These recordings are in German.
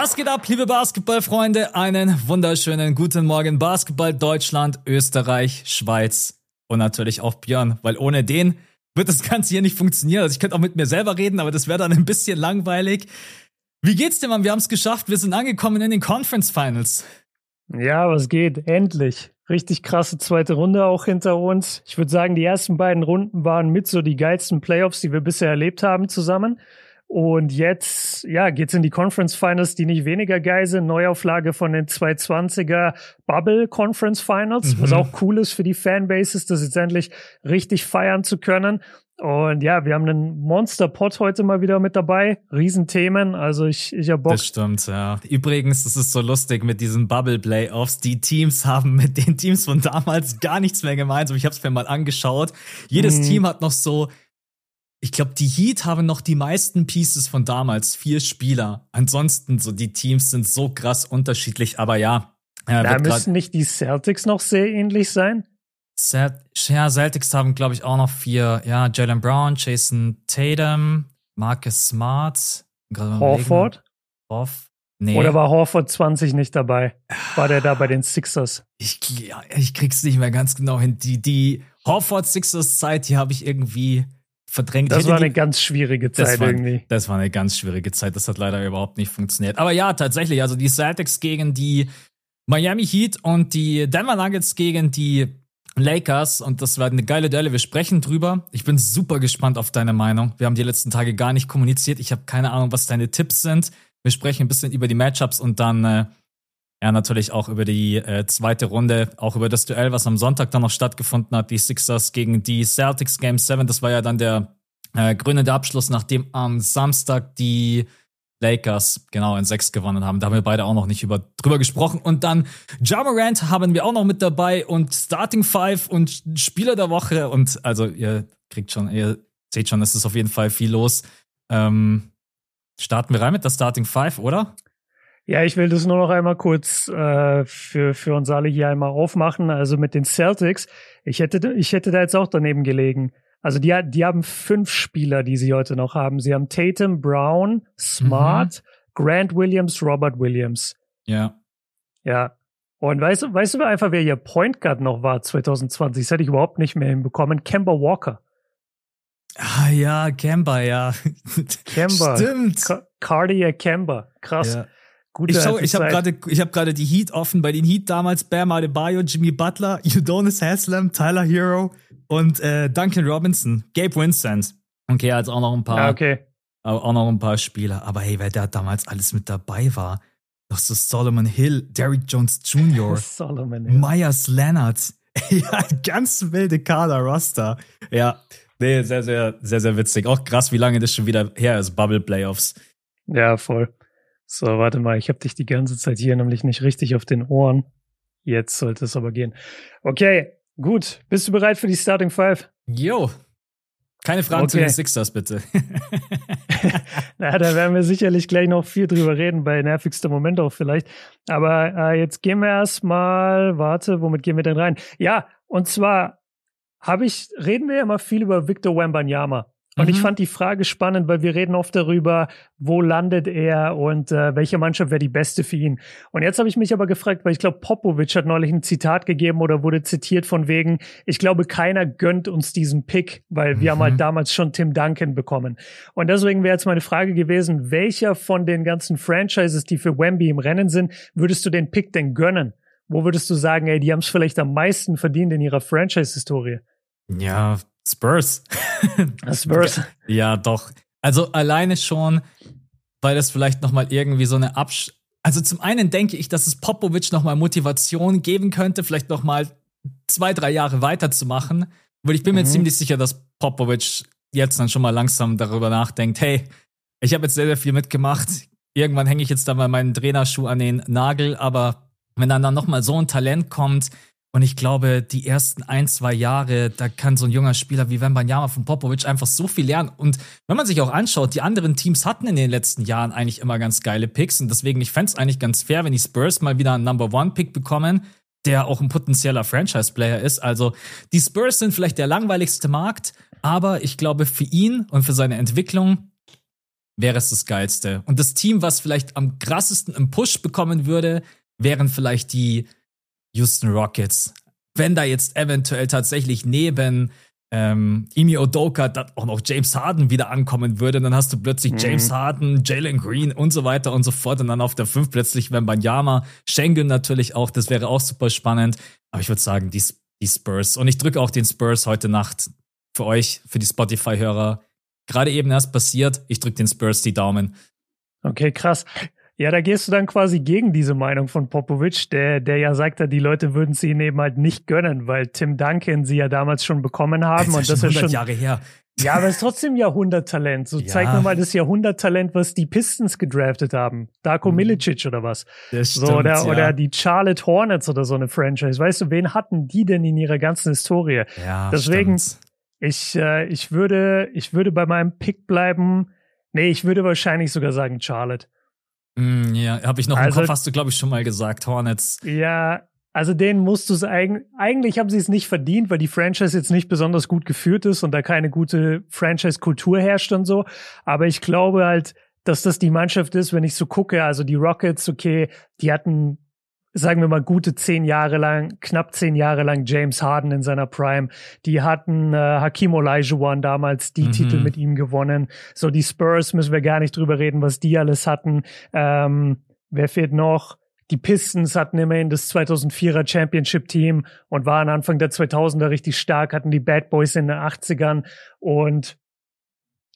Was geht ab, liebe Basketballfreunde? Einen wunderschönen guten Morgen Basketball Deutschland, Österreich, Schweiz und natürlich auch Björn, weil ohne den wird das Ganze hier nicht funktionieren. Also ich könnte auch mit mir selber reden, aber das wäre dann ein bisschen langweilig. Wie geht's dir, Mann? Wir haben es geschafft. Wir sind angekommen in den Conference Finals. Ja, was geht? Endlich. Richtig krasse zweite Runde auch hinter uns. Ich würde sagen, die ersten beiden Runden waren mit so die geilsten Playoffs, die wir bisher erlebt haben zusammen. Und jetzt, ja, geht's in die Conference Finals, die nicht weniger geil sind. Neuauflage von den 220er Bubble Conference Finals, mhm. was auch cool ist für die Fanbases, das jetzt endlich richtig feiern zu können. Und ja, wir haben einen Monster-Pot heute mal wieder mit dabei. Riesenthemen. Also ich, ich hab Bock. Das stimmt, ja. Übrigens, das ist so lustig mit diesen Bubble-Playoffs. Die Teams haben mit den Teams von damals gar nichts mehr gemeinsam. Ich habe es mir mal angeschaut. Jedes mhm. Team hat noch so ich glaube, die Heat haben noch die meisten Pieces von damals, vier Spieler. Ansonsten, so die Teams sind so krass unterschiedlich, aber ja. ja da müssen nicht die Celtics noch sehr ähnlich sein? ja, Celtics haben, glaube ich, auch noch vier. Ja, Jalen Brown, Jason Tatum, Marcus Smart. Horford? Hoff. Nee. Oder war Horford 20 nicht dabei? War der da bei den Sixers? Ich, ja, ich krieg's nicht mehr ganz genau hin. Die, die Horford Sixers Zeit, die habe ich irgendwie verdrängt. Das war eine ganz schwierige Zeit das war, irgendwie. Das war eine ganz schwierige Zeit. Das hat leider überhaupt nicht funktioniert. Aber ja, tatsächlich. Also die Celtics gegen die Miami Heat und die Denver Nuggets gegen die Lakers. Und das war eine geile Duelle. Wir sprechen drüber. Ich bin super gespannt auf deine Meinung. Wir haben die letzten Tage gar nicht kommuniziert. Ich habe keine Ahnung, was deine Tipps sind. Wir sprechen ein bisschen über die Matchups und dann äh, ja natürlich auch über die äh, zweite Runde, auch über das Duell, was am Sonntag dann noch stattgefunden hat, die Sixers gegen die Celtics Game 7. Das war ja dann der äh, grünende Abschluss, nachdem am Samstag die Lakers genau in sechs gewonnen haben. Da haben wir beide auch noch nicht über, drüber gesprochen. Und dann Jamarant haben wir auch noch mit dabei und Starting Five und Spieler der Woche. Und also ihr kriegt schon, ihr seht schon, es ist auf jeden Fall viel los. Ähm, starten wir rein mit der Starting Five, oder? Ja, ich will das nur noch einmal kurz äh, für, für uns alle hier einmal aufmachen. Also mit den Celtics, ich hätte, ich hätte da jetzt auch daneben gelegen. Also die, die haben fünf Spieler, die sie heute noch haben. Sie haben Tatum, Brown, Smart, mhm. Grant Williams, Robert Williams. Ja. Ja. Und weißt du, weißt du einfach, wer ihr Point Guard noch war 2020? Das hätte ich überhaupt nicht mehr hinbekommen. Kemba Walker. Ah ja, Kemba, ja. Kemba. Stimmt. Cardiac Kemba. Krass. Ja. Gute ich schau, ich habe gerade ich habe gerade die Heat offen. Bei den Heat damals Bam Adebayo, Jimmy Butler, Udonis Haslam, Tyler Hero und äh, Duncan Robinson, Gabe Vincent. Okay, als auch noch ein paar. Ja, okay. Auch noch ein paar Spieler. Aber hey, wer da damals alles mit dabei war, das ist Solomon Hill, Derrick Jones Jr., Solomon Hill. Myers Leonard. ja, ganz wilde Kader Roster. Ja, nee, sehr, sehr, sehr, sehr witzig. Auch krass, wie lange das schon wieder her ist, Bubble Playoffs. Ja, voll. So, warte mal, ich habe dich die ganze Zeit hier nämlich nicht richtig auf den Ohren. Jetzt sollte es aber gehen. Okay, gut. Bist du bereit für die Starting Five? Jo. Keine Fragen okay. zu den Sixers, bitte. Na, da werden wir sicherlich gleich noch viel drüber reden, bei nervigster Moment auch vielleicht. Aber äh, jetzt gehen wir erstmal, warte, womit gehen wir denn rein? Ja, und zwar habe ich, reden wir ja immer viel über Victor Wembanyama. Und mhm. ich fand die Frage spannend, weil wir reden oft darüber, wo landet er und äh, welche Mannschaft wäre die beste für ihn. Und jetzt habe ich mich aber gefragt, weil ich glaube, Popovic hat neulich ein Zitat gegeben oder wurde zitiert von wegen, ich glaube, keiner gönnt uns diesen Pick, weil mhm. wir haben halt mhm. damals schon Tim Duncan bekommen. Und deswegen wäre jetzt meine Frage gewesen, welcher von den ganzen Franchises, die für Wemby im Rennen sind, würdest du den Pick denn gönnen? Wo würdest du sagen, ey, die haben es vielleicht am meisten verdient in ihrer Franchise-Historie? Ja, Spurs. Spurs. Ja, doch. Also alleine schon, weil das vielleicht noch mal irgendwie so eine Absch also zum einen denke ich, dass es Popovic noch mal Motivation geben könnte, vielleicht noch mal zwei, drei Jahre weiterzumachen. Weil ich bin mhm. mir ziemlich sicher, dass Popovic jetzt dann schon mal langsam darüber nachdenkt, hey, ich habe jetzt sehr, sehr viel mitgemacht. Irgendwann hänge ich jetzt da mal meinen Trainerschuh an den Nagel, aber wenn dann, dann noch mal so ein Talent kommt, und ich glaube, die ersten ein, zwei Jahre, da kann so ein junger Spieler wie Wembanyama von Popovic einfach so viel lernen. Und wenn man sich auch anschaut, die anderen Teams hatten in den letzten Jahren eigentlich immer ganz geile Picks. Und deswegen, ich fände es eigentlich ganz fair, wenn die Spurs mal wieder einen Number One Pick bekommen, der auch ein potenzieller Franchise-Player ist. Also, die Spurs sind vielleicht der langweiligste Markt, aber ich glaube, für ihn und für seine Entwicklung wäre es das Geilste. Und das Team, was vielleicht am krassesten im Push bekommen würde, wären vielleicht die Houston Rockets. Wenn da jetzt eventuell tatsächlich neben ähm, Imi Odoka dann auch noch James Harden wieder ankommen würde, dann hast du plötzlich mhm. James Harden, Jalen Green und so weiter und so fort und dann auf der 5 plötzlich Wembanyama, Schengen natürlich auch, das wäre auch super spannend. Aber ich würde sagen, die, die Spurs und ich drücke auch den Spurs heute Nacht für euch, für die Spotify-Hörer. Gerade eben erst passiert, ich drücke den Spurs die Daumen. Okay, krass. Ja, da gehst du dann quasi gegen diese Meinung von Popovic, der, der ja sagte, die Leute würden sie ihn eben halt nicht gönnen, weil Tim Duncan sie ja damals schon bekommen haben. Das und das ist schon Jahre her. Ja, aber es ist trotzdem Jahrhunderttalent. So ja. zeig mir mal das Jahrhunderttalent, was die Pistons gedraftet haben. Darko mhm. Milicic oder was. Das stimmt, so, oder, ja. oder die Charlotte Hornets oder so eine Franchise. Weißt du, wen hatten die denn in ihrer ganzen Historie? Ja, Deswegen, ich, äh, ich würde, ich würde bei meinem Pick bleiben. Nee, ich würde wahrscheinlich sogar sagen Charlotte. Mm, ja, habe ich noch also, im Kopf, hast du, glaube ich, schon mal gesagt, Hornets. Ja, also denen musst du es eigentlich, eigentlich haben sie es nicht verdient, weil die Franchise jetzt nicht besonders gut geführt ist und da keine gute Franchise-Kultur herrscht und so. Aber ich glaube halt, dass das die Mannschaft ist, wenn ich so gucke, also die Rockets, okay, die hatten sagen wir mal, gute zehn Jahre lang, knapp zehn Jahre lang James Harden in seiner Prime. Die hatten äh, Hakim Olajuwon damals die mhm. Titel mit ihm gewonnen. So die Spurs müssen wir gar nicht drüber reden, was die alles hatten. Ähm, wer fehlt noch? Die Pistons hatten immerhin das 2004er Championship Team und waren Anfang der 2000er richtig stark, hatten die Bad Boys in den 80ern und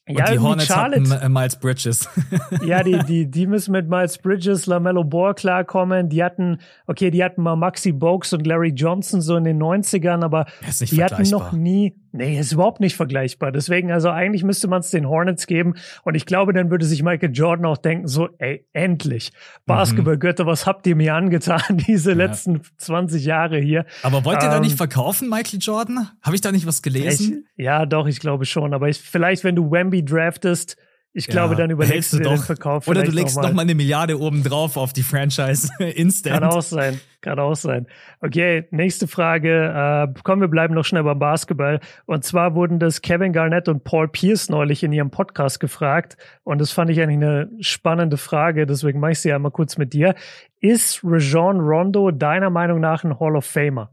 und ja, die Hornets Charlotte, hatten äh, Miles Bridges. ja, die, die, die müssen mit Miles Bridges, LaMelo Ball klarkommen. Die hatten, okay, die hatten mal Maxi Bogues und Larry Johnson so in den 90ern, aber die hatten noch nie, Nee, ist überhaupt nicht vergleichbar. Deswegen, also eigentlich müsste man es den Hornets geben. Und ich glaube, dann würde sich Michael Jordan auch denken, so, ey, endlich. Basketballgötter, was habt ihr mir angetan, diese ja. letzten 20 Jahre hier? Aber wollt ihr ähm, da nicht ähm, verkaufen, Michael Jordan? Habe ich da nicht was gelesen? Ich, ja, doch, ich glaube schon. Aber ich, vielleicht, wenn du Wemby draftest, ich glaube, ja, dann überlegst du doch. den Verkauf. Oder du legst noch mal. noch mal eine Milliarde oben drauf auf die Franchise instant. Kann auch sein. Kann auch sein. Okay, nächste Frage. Äh, komm, wir bleiben noch schnell beim Basketball. Und zwar wurden das Kevin Garnett und Paul Pierce neulich in ihrem Podcast gefragt. Und das fand ich eigentlich eine spannende Frage. Deswegen mache ich sie einmal kurz mit dir. Ist Rajon Rondo deiner Meinung nach ein Hall of Famer?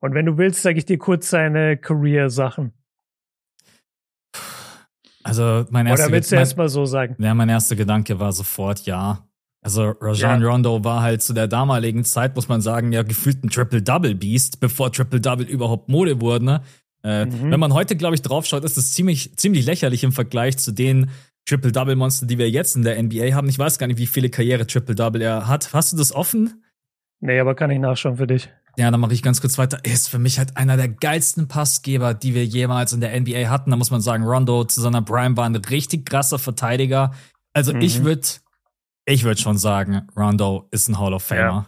Und wenn du willst, sage ich dir kurz seine Career-Sachen. Also mein erster Oder willst du erst mal so sagen? Ja, mein erster Gedanke war sofort ja. Also Rajon ja. Rondo war halt zu der damaligen Zeit, muss man sagen, ja gefühlt ein Triple-Double-Beast, bevor Triple-Double überhaupt Mode wurde. Ne? Äh, mhm. Wenn man heute, glaube ich, draufschaut, ist das ziemlich, ziemlich lächerlich im Vergleich zu den Triple-Double-Monster, die wir jetzt in der NBA haben. Ich weiß gar nicht, wie viele Karriere Triple-Double er hat. Hast du das offen? Nee, aber kann ich nachschauen für dich. Ja, dann mache ich ganz kurz weiter. Er ist für mich halt einer der geilsten Passgeber, die wir jemals in der NBA hatten. Da muss man sagen, Rondo zu seiner Prime war ein richtig krasser Verteidiger. Also mhm. ich würde, ich würde schon sagen, Rondo ist ein Hall of Famer.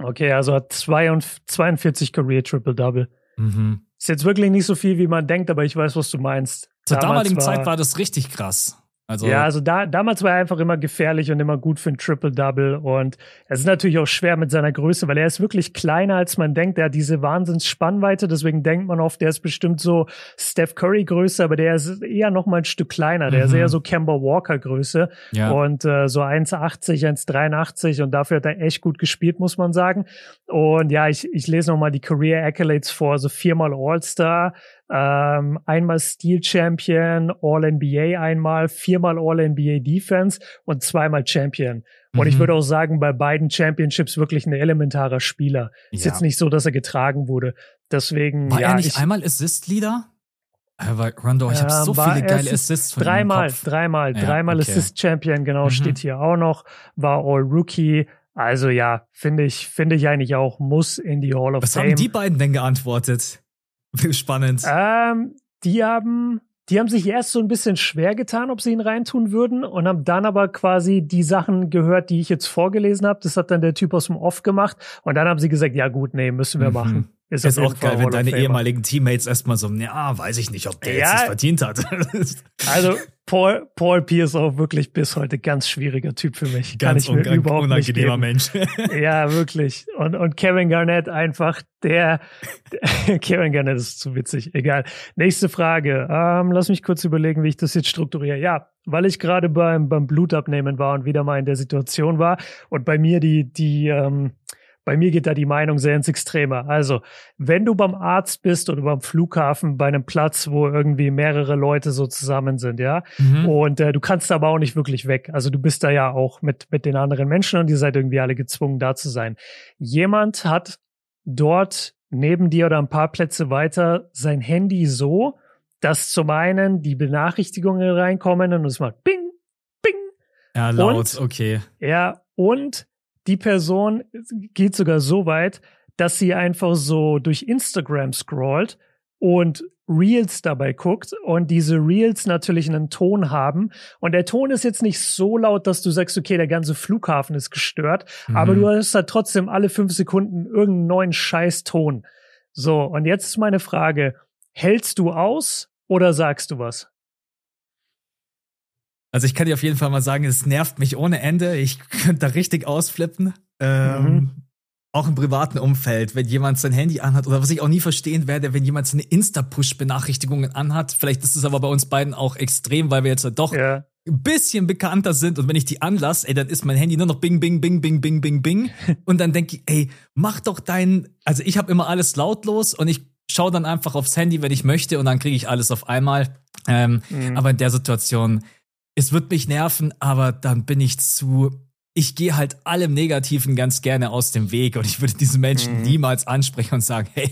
Ja. Okay, also hat 42 Career Triple Double. Mhm. Ist jetzt wirklich nicht so viel, wie man denkt, aber ich weiß, was du meinst. Zur damaligen war, Zeit war das richtig krass. Also ja, also da, damals war er einfach immer gefährlich und immer gut für ein Triple-Double. Und es ist natürlich auch schwer mit seiner Größe, weil er ist wirklich kleiner, als man denkt. Er hat diese Wahnsinns-Spannweite, deswegen denkt man oft, der ist bestimmt so Steph Curry-Größe, aber der ist eher noch mal ein Stück kleiner. Der mhm. ist eher so Kemba Walker-Größe. Ja. Und äh, so 1,80, 1,83 und dafür hat er echt gut gespielt, muss man sagen. Und ja, ich, ich lese noch mal die Career Accolades vor. So viermal All-Star, ähm, einmal Steel Champion, All-NBA einmal, viermal All-NBA Defense und zweimal Champion. Und mhm. ich würde auch sagen, bei beiden Championships wirklich ein elementarer Spieler. Ja. Ist jetzt nicht so, dass er getragen wurde. Deswegen. War ja, er nicht ich, einmal Assist-Leader? Aber Rondo, ich habe so viele geile Assists von Dreimal, dreimal, ja, dreimal okay. Assist-Champion, genau, mhm. steht hier auch noch. War All-Rookie. Also ja, finde ich, finde ich eigentlich auch, muss in die Hall of Was Fame. Was haben die beiden denn geantwortet? Spannend. Ähm, die haben, die haben sich erst so ein bisschen schwer getan, ob sie ihn reintun würden und haben dann aber quasi die Sachen gehört, die ich jetzt vorgelesen habe. Das hat dann der Typ aus dem Off gemacht und dann haben sie gesagt, ja gut, nee, müssen wir mhm. machen. Ist, ist auch geil, wenn deine ehemaligen Teammates erstmal so, ja, weiß ich nicht, ob der ja, jetzt es verdient hat. also Paul, Paul Pierce auch wirklich bis heute ganz schwieriger Typ für mich. Ganz Kann ich mir überhaupt unangenehmer Mensch. ja, wirklich. Und, und Kevin Garnett einfach der, der Kevin Garnett ist zu witzig. Egal. Nächste Frage. Ähm, lass mich kurz überlegen, wie ich das jetzt strukturiere. Ja, weil ich gerade beim, beim Blutabnehmen war und wieder mal in der Situation war und bei mir die, die, ähm, bei mir geht da die Meinung sehr ins Extreme. Also, wenn du beim Arzt bist oder beim Flughafen bei einem Platz, wo irgendwie mehrere Leute so zusammen sind, ja, mhm. und äh, du kannst aber auch nicht wirklich weg. Also du bist da ja auch mit, mit den anderen Menschen und ihr seid irgendwie alle gezwungen, da zu sein. Jemand hat dort neben dir oder ein paar Plätze weiter sein Handy so, dass zum einen die Benachrichtigungen reinkommen und es macht Bing, Bing. Ja, laut, und, okay. Ja, und die Person geht sogar so weit, dass sie einfach so durch Instagram scrollt und Reels dabei guckt und diese Reels natürlich einen Ton haben. Und der Ton ist jetzt nicht so laut, dass du sagst, okay, der ganze Flughafen ist gestört, mhm. aber du hast halt trotzdem alle fünf Sekunden irgendeinen neuen Scheiß-Ton. So, und jetzt ist meine Frage, hältst du aus oder sagst du was? Also ich kann dir auf jeden Fall mal sagen, es nervt mich ohne Ende. Ich könnte da richtig ausflippen. Ähm, mhm. Auch im privaten Umfeld, wenn jemand sein Handy anhat oder was ich auch nie verstehen werde, wenn jemand seine Insta-Push-Benachrichtigungen anhat. Vielleicht ist es aber bei uns beiden auch extrem, weil wir jetzt halt doch ja. ein bisschen bekannter sind und wenn ich die anlasse, ey, dann ist mein Handy nur noch bing, bing, bing, bing, bing, bing, bing. und dann denke ich, ey, mach doch deinen, also ich habe immer alles lautlos und ich schaue dann einfach aufs Handy, wenn ich möchte und dann kriege ich alles auf einmal. Ähm, mhm. Aber in der Situation, es wird mich nerven, aber dann bin ich zu. Ich gehe halt allem Negativen ganz gerne aus dem Weg und ich würde diesen Menschen mhm. niemals ansprechen und sagen, hey,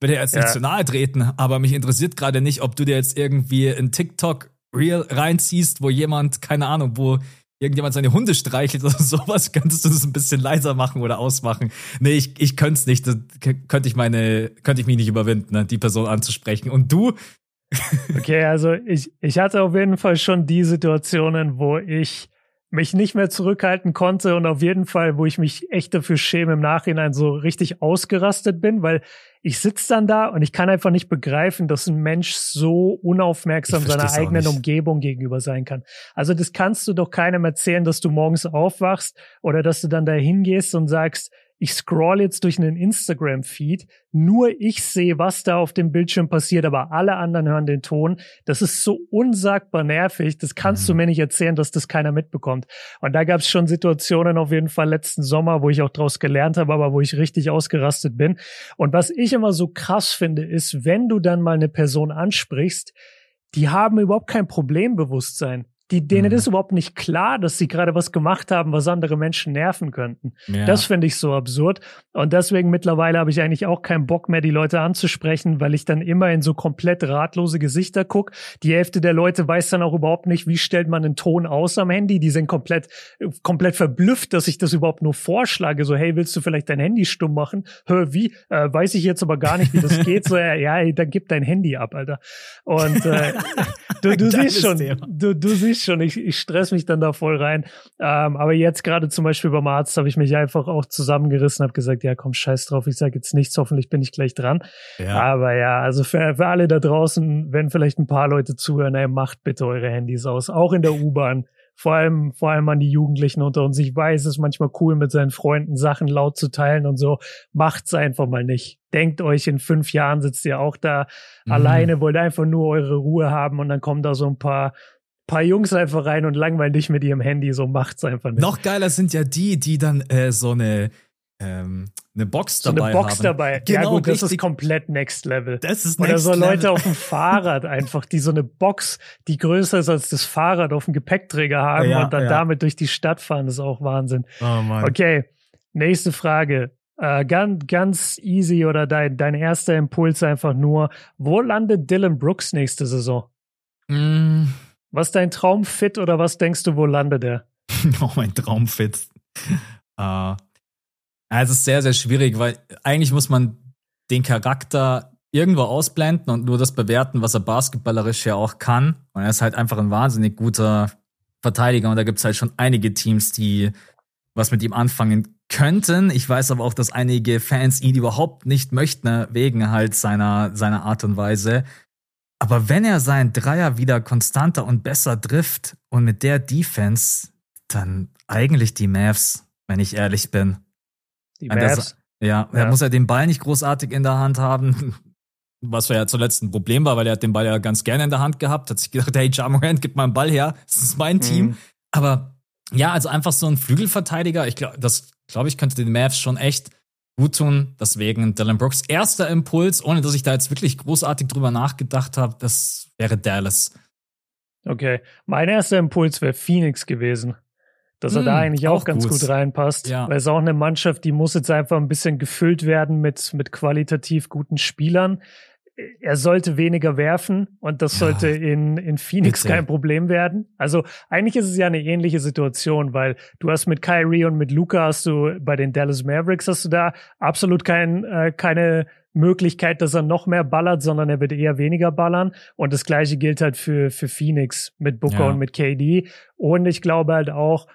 bitte jetzt nicht ja. zu nahe treten, aber mich interessiert gerade nicht, ob du dir jetzt irgendwie in TikTok Real reinziehst, wo jemand, keine Ahnung, wo irgendjemand seine Hunde streichelt oder sowas, könntest du das ein bisschen leiser machen oder ausmachen. Nee, ich, ich könnte es nicht. Das könnte ich meine, könnte ich mich nicht überwinden, ne, die Person anzusprechen. Und du, Okay, also ich, ich hatte auf jeden Fall schon die Situationen, wo ich mich nicht mehr zurückhalten konnte und auf jeden Fall, wo ich mich echt dafür schäme, im Nachhinein so richtig ausgerastet bin, weil ich sitze dann da und ich kann einfach nicht begreifen, dass ein Mensch so unaufmerksam seiner eigenen Umgebung gegenüber sein kann. Also das kannst du doch keinem erzählen, dass du morgens aufwachst oder dass du dann da hingehst und sagst, ich scroll jetzt durch einen Instagram-Feed, nur ich sehe, was da auf dem Bildschirm passiert, aber alle anderen hören den Ton. Das ist so unsagbar nervig. Das kannst mhm. du mir nicht erzählen, dass das keiner mitbekommt. Und da gab es schon Situationen auf jeden Fall letzten Sommer, wo ich auch draus gelernt habe, aber wo ich richtig ausgerastet bin. Und was ich immer so krass finde, ist, wenn du dann mal eine Person ansprichst, die haben überhaupt kein Problembewusstsein. Die, denen mhm. ist überhaupt nicht klar, dass sie gerade was gemacht haben, was andere Menschen nerven könnten. Ja. Das finde ich so absurd. Und deswegen mittlerweile habe ich eigentlich auch keinen Bock mehr, die Leute anzusprechen, weil ich dann immer in so komplett ratlose Gesichter gucke. Die Hälfte der Leute weiß dann auch überhaupt nicht, wie stellt man einen Ton aus am Handy. Die sind komplett, komplett verblüfft, dass ich das überhaupt nur vorschlage. So, hey, willst du vielleicht dein Handy stumm machen? Hör, wie? Äh, weiß ich jetzt aber gar nicht, wie das geht. So, ja, ja, dann gib dein Handy ab, Alter. Und äh, du, du siehst schon, du, du siehst siehst schon, ich, ich stress mich dann da voll rein. Ähm, aber jetzt gerade zum Beispiel beim Arzt habe ich mich einfach auch zusammengerissen, habe gesagt, ja komm, scheiß drauf, ich sage jetzt nichts, hoffentlich bin ich gleich dran. Ja. Aber ja, also für, für alle da draußen, wenn vielleicht ein paar Leute zuhören, ey, macht bitte eure Handys aus, auch in der U-Bahn vor allem, vor allem an die Jugendlichen unter uns. Ich weiß, es ist manchmal cool, mit seinen Freunden Sachen laut zu teilen und so. Macht's einfach mal nicht. Denkt euch, in fünf Jahren sitzt ihr auch da mhm. alleine, wollt einfach nur eure Ruhe haben und dann kommen da so ein paar paar Jungs einfach rein und langweilen dich mit ihrem Handy, so macht's einfach nicht. Noch geiler sind ja die, die dann äh, so eine ähm, eine Box dabei so eine Box haben. dabei. Genau, ja gut, das ist komplett next level. Das ist next Oder so Leute level. auf dem Fahrrad einfach, die so eine Box, die größer ist als das Fahrrad auf dem Gepäckträger haben ja, und dann ja. damit durch die Stadt fahren, das ist auch Wahnsinn. Oh Mann. Okay, nächste Frage. Äh, ganz, ganz easy oder dein, dein erster Impuls einfach nur, wo landet Dylan Brooks nächste Saison? Mm, was ist dein Traumfit oder was denkst du, wo landet er? oh, mein Traumfit. uh, es ist sehr, sehr schwierig, weil eigentlich muss man den Charakter irgendwo ausblenden und nur das bewerten, was er basketballerisch ja auch kann. Und er ist halt einfach ein wahnsinnig guter Verteidiger und da gibt es halt schon einige Teams, die was mit ihm anfangen könnten. Ich weiß aber auch, dass einige Fans ihn überhaupt nicht möchten, wegen halt seiner, seiner Art und Weise. Aber wenn er seinen Dreier wieder konstanter und besser trifft und mit der Defense, dann eigentlich die Mavs, wenn ich ehrlich bin. Die Mavs? Ja, ja, er muss ja den Ball nicht großartig in der Hand haben. Was ja zuletzt ein Problem war, weil er hat den Ball ja ganz gerne in der Hand gehabt, hat sich gedacht, hey, Jamorant, gib mal einen Ball her, das ist mein mhm. Team. Aber ja, also einfach so ein Flügelverteidiger, ich glaube, das glaube ich, könnte den Mavs schon echt gut tun. Deswegen Dylan Brooks erster Impuls, ohne dass ich da jetzt wirklich großartig drüber nachgedacht habe, das wäre Dallas. Okay, mein erster Impuls wäre Phoenix gewesen. Dass er mm, da hm, eigentlich auch, auch ganz gut, gut reinpasst. Ja. Weil es auch eine Mannschaft, die muss jetzt einfach ein bisschen gefüllt werden mit, mit qualitativ guten Spielern er sollte weniger werfen und das ja, sollte in, in Phoenix kein Problem werden. Also eigentlich ist es ja eine ähnliche Situation, weil du hast mit Kyrie und mit Luca hast du bei den Dallas Mavericks hast du da absolut kein, äh, keine Möglichkeit, dass er noch mehr ballert, sondern er wird eher weniger ballern. Und das gleiche gilt halt für, für Phoenix mit Booker ja. und mit KD. Und ich glaube halt auch,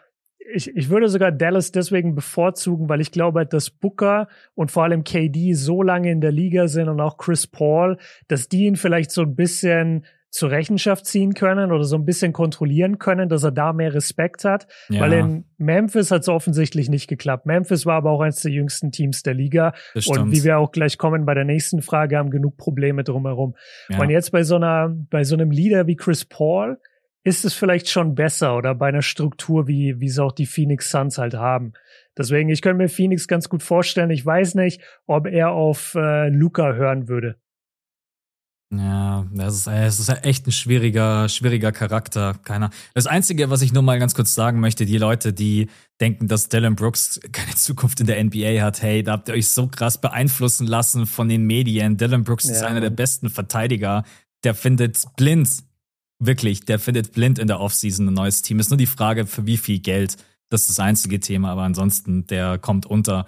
ich, ich würde sogar Dallas deswegen bevorzugen, weil ich glaube, dass Booker und vor allem KD so lange in der Liga sind und auch Chris Paul, dass die ihn vielleicht so ein bisschen zur Rechenschaft ziehen können oder so ein bisschen kontrollieren können, dass er da mehr Respekt hat. Ja. Weil in Memphis hat es offensichtlich nicht geklappt. Memphis war aber auch eines der jüngsten Teams der Liga. Und wie wir auch gleich kommen bei der nächsten Frage, haben genug Probleme drumherum. Ja. Und jetzt bei so einer, bei so einem Leader wie Chris Paul, ist es vielleicht schon besser oder bei einer Struktur, wie, wie es auch die Phoenix Suns halt haben. Deswegen, ich könnte mir Phoenix ganz gut vorstellen. Ich weiß nicht, ob er auf äh, Luca hören würde. Ja, das ist, das ist echt ein schwieriger, schwieriger Charakter. Keiner. Das Einzige, was ich nur mal ganz kurz sagen möchte, die Leute, die denken, dass Dylan Brooks keine Zukunft in der NBA hat, hey, da habt ihr euch so krass beeinflussen lassen von den Medien. Dylan Brooks ja. ist einer der besten Verteidiger. Der findet blind wirklich, der findet blind in der Offseason ein neues Team. Ist nur die Frage, für wie viel Geld. Das ist das einzige Thema, aber ansonsten, der kommt unter.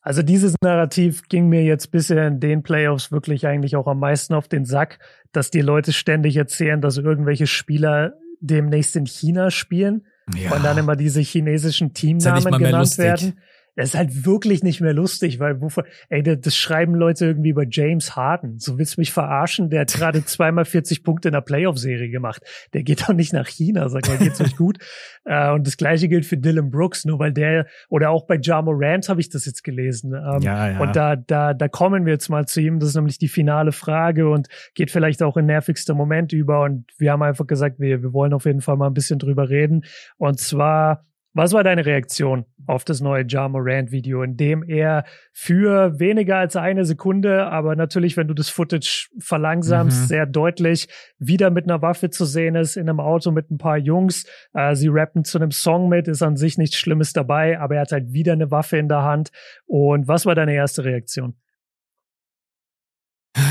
Also dieses Narrativ ging mir jetzt bisher in den Playoffs wirklich eigentlich auch am meisten auf den Sack, dass die Leute ständig erzählen, dass irgendwelche Spieler demnächst in China spielen ja. und dann immer diese chinesischen Teamnamen ja genannt werden. Das ist halt wirklich nicht mehr lustig, weil wofür, ey, das schreiben Leute irgendwie über James Harden. So willst du mich verarschen? Der hat gerade zweimal 40 Punkte in der Playoff-Serie gemacht. Der geht doch nicht nach China, sag mal, geht's euch gut? Äh, und das gleiche gilt für Dylan Brooks, nur weil der, oder auch bei Ja Morant habe ich das jetzt gelesen. Ähm, ja, ja. Und da, da, da kommen wir jetzt mal zu ihm. Das ist nämlich die finale Frage und geht vielleicht auch in nervigster Moment über. Und wir haben einfach gesagt, wir, wir wollen auf jeden Fall mal ein bisschen drüber reden. Und zwar, was war deine Reaktion auf das neue Ja Morant Video, in dem er für weniger als eine Sekunde, aber natürlich, wenn du das Footage verlangsamst, mhm. sehr deutlich wieder mit einer Waffe zu sehen ist, in einem Auto mit ein paar Jungs. Äh, sie rappen zu einem Song mit, ist an sich nichts Schlimmes dabei, aber er hat halt wieder eine Waffe in der Hand. Und was war deine erste Reaktion?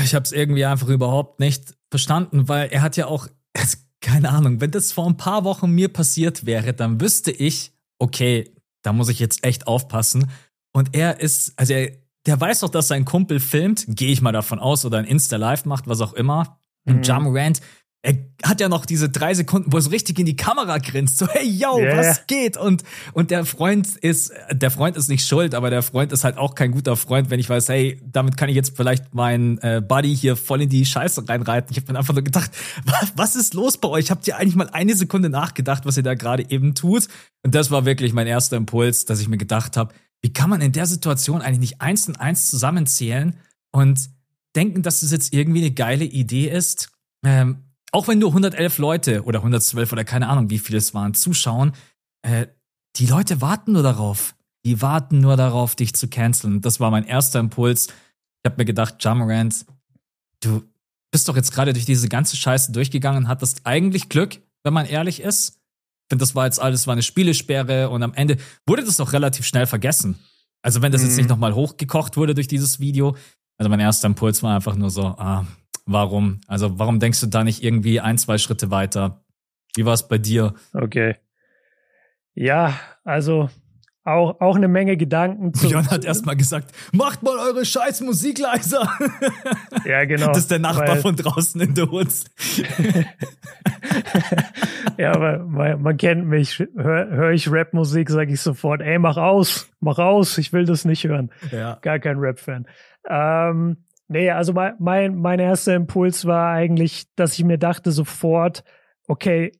Ich habe es irgendwie einfach überhaupt nicht verstanden, weil er hat ja auch, keine Ahnung, wenn das vor ein paar Wochen mir passiert wäre, dann wüsste ich, okay, da muss ich jetzt echt aufpassen. Und er ist, also er, der weiß doch, dass sein Kumpel filmt, gehe ich mal davon aus, oder ein Insta-Live macht, was auch immer. Und mhm. Jamorant er hat ja noch diese drei Sekunden, wo er so richtig in die Kamera grinst, so hey yo, yeah. was geht? Und und der Freund ist, der Freund ist nicht schuld, aber der Freund ist halt auch kein guter Freund, wenn ich weiß, hey, damit kann ich jetzt vielleicht meinen äh, Buddy hier voll in die Scheiße reinreiten. Ich habe mir einfach nur gedacht, was, was ist los bei euch? Habt ihr eigentlich mal eine Sekunde nachgedacht, was ihr da gerade eben tut? Und das war wirklich mein erster Impuls, dass ich mir gedacht habe, wie kann man in der Situation eigentlich nicht eins und eins zusammenzählen und denken, dass das jetzt irgendwie eine geile Idee ist? Ähm, auch wenn nur 111 Leute oder 112 oder keine Ahnung, wie viele es waren, zuschauen, äh, die Leute warten nur darauf. Die warten nur darauf, dich zu canceln. Das war mein erster Impuls. Ich habe mir gedacht, Jamarant, du bist doch jetzt gerade durch diese ganze Scheiße durchgegangen und hattest eigentlich Glück, wenn man ehrlich ist. Ich finde, das war jetzt alles, war eine Spielesperre und am Ende wurde das doch relativ schnell vergessen. Also wenn das jetzt nicht mhm. nochmal hochgekocht wurde durch dieses Video. Also mein erster Impuls war einfach nur so, ah, Warum? Also warum denkst du da nicht irgendwie ein, zwei Schritte weiter? Wie war es bei dir? Okay. Ja, also auch, auch eine Menge Gedanken zu. Björn hat erstmal gesagt, macht mal eure scheiß Musik leiser. Ja, genau. Das ist der Nachbar von draußen in der Woods. ja, aber man, man kennt mich. Höre hör ich Rap-Musik, sage ich sofort, ey, mach aus, mach aus, ich will das nicht hören. Ja. Gar kein Rap-Fan. Ähm, nee, also mein, mein, mein erster Impuls war eigentlich, dass ich mir dachte sofort, okay,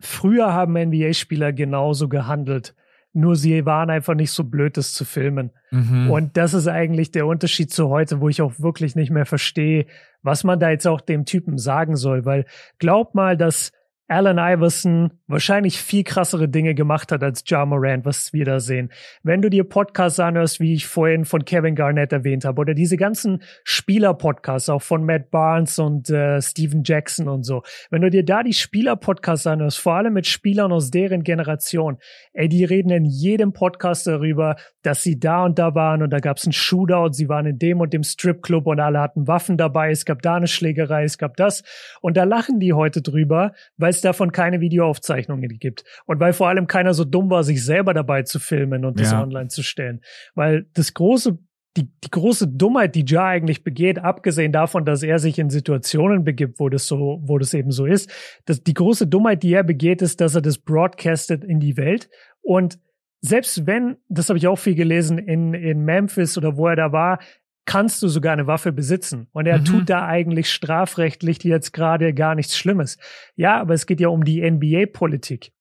früher haben NBA-Spieler genauso gehandelt. Nur sie waren einfach nicht so blöd, das zu filmen. Mhm. Und das ist eigentlich der Unterschied zu heute, wo ich auch wirklich nicht mehr verstehe, was man da jetzt auch dem Typen sagen soll. Weil glaub mal, dass Allen Iverson wahrscheinlich viel krassere Dinge gemacht hat als Ja Morant, was wir da sehen. Wenn du dir Podcasts anhörst, wie ich vorhin von Kevin Garnett erwähnt habe, oder diese ganzen Spieler-Podcasts, auch von Matt Barnes und äh, Steven Jackson und so, wenn du dir da die Spieler-Podcasts anhörst, vor allem mit Spielern aus deren Generation, ey, die reden in jedem Podcast darüber, dass sie da und da waren und da gab es einen Shootout, sie waren in dem und dem Stripclub und alle hatten Waffen dabei, es gab da eine Schlägerei, es gab das. Und da lachen die heute drüber, weil es davon keine Videoaufzeichnungen gibt. Und weil vor allem keiner so dumm war, sich selber dabei zu filmen und das ja. online zu stellen. Weil das große die, die große Dummheit, die Ja eigentlich begeht, abgesehen davon, dass er sich in Situationen begibt, wo das so, wo das eben so ist, dass die große Dummheit, die er begeht, ist, dass er das broadcastet in die Welt und selbst wenn, das habe ich auch viel gelesen, in, in Memphis oder wo er da war, kannst du sogar eine Waffe besitzen. Und er mhm. tut da eigentlich strafrechtlich jetzt gerade gar nichts Schlimmes. Ja, aber es geht ja um die NBA-Politik.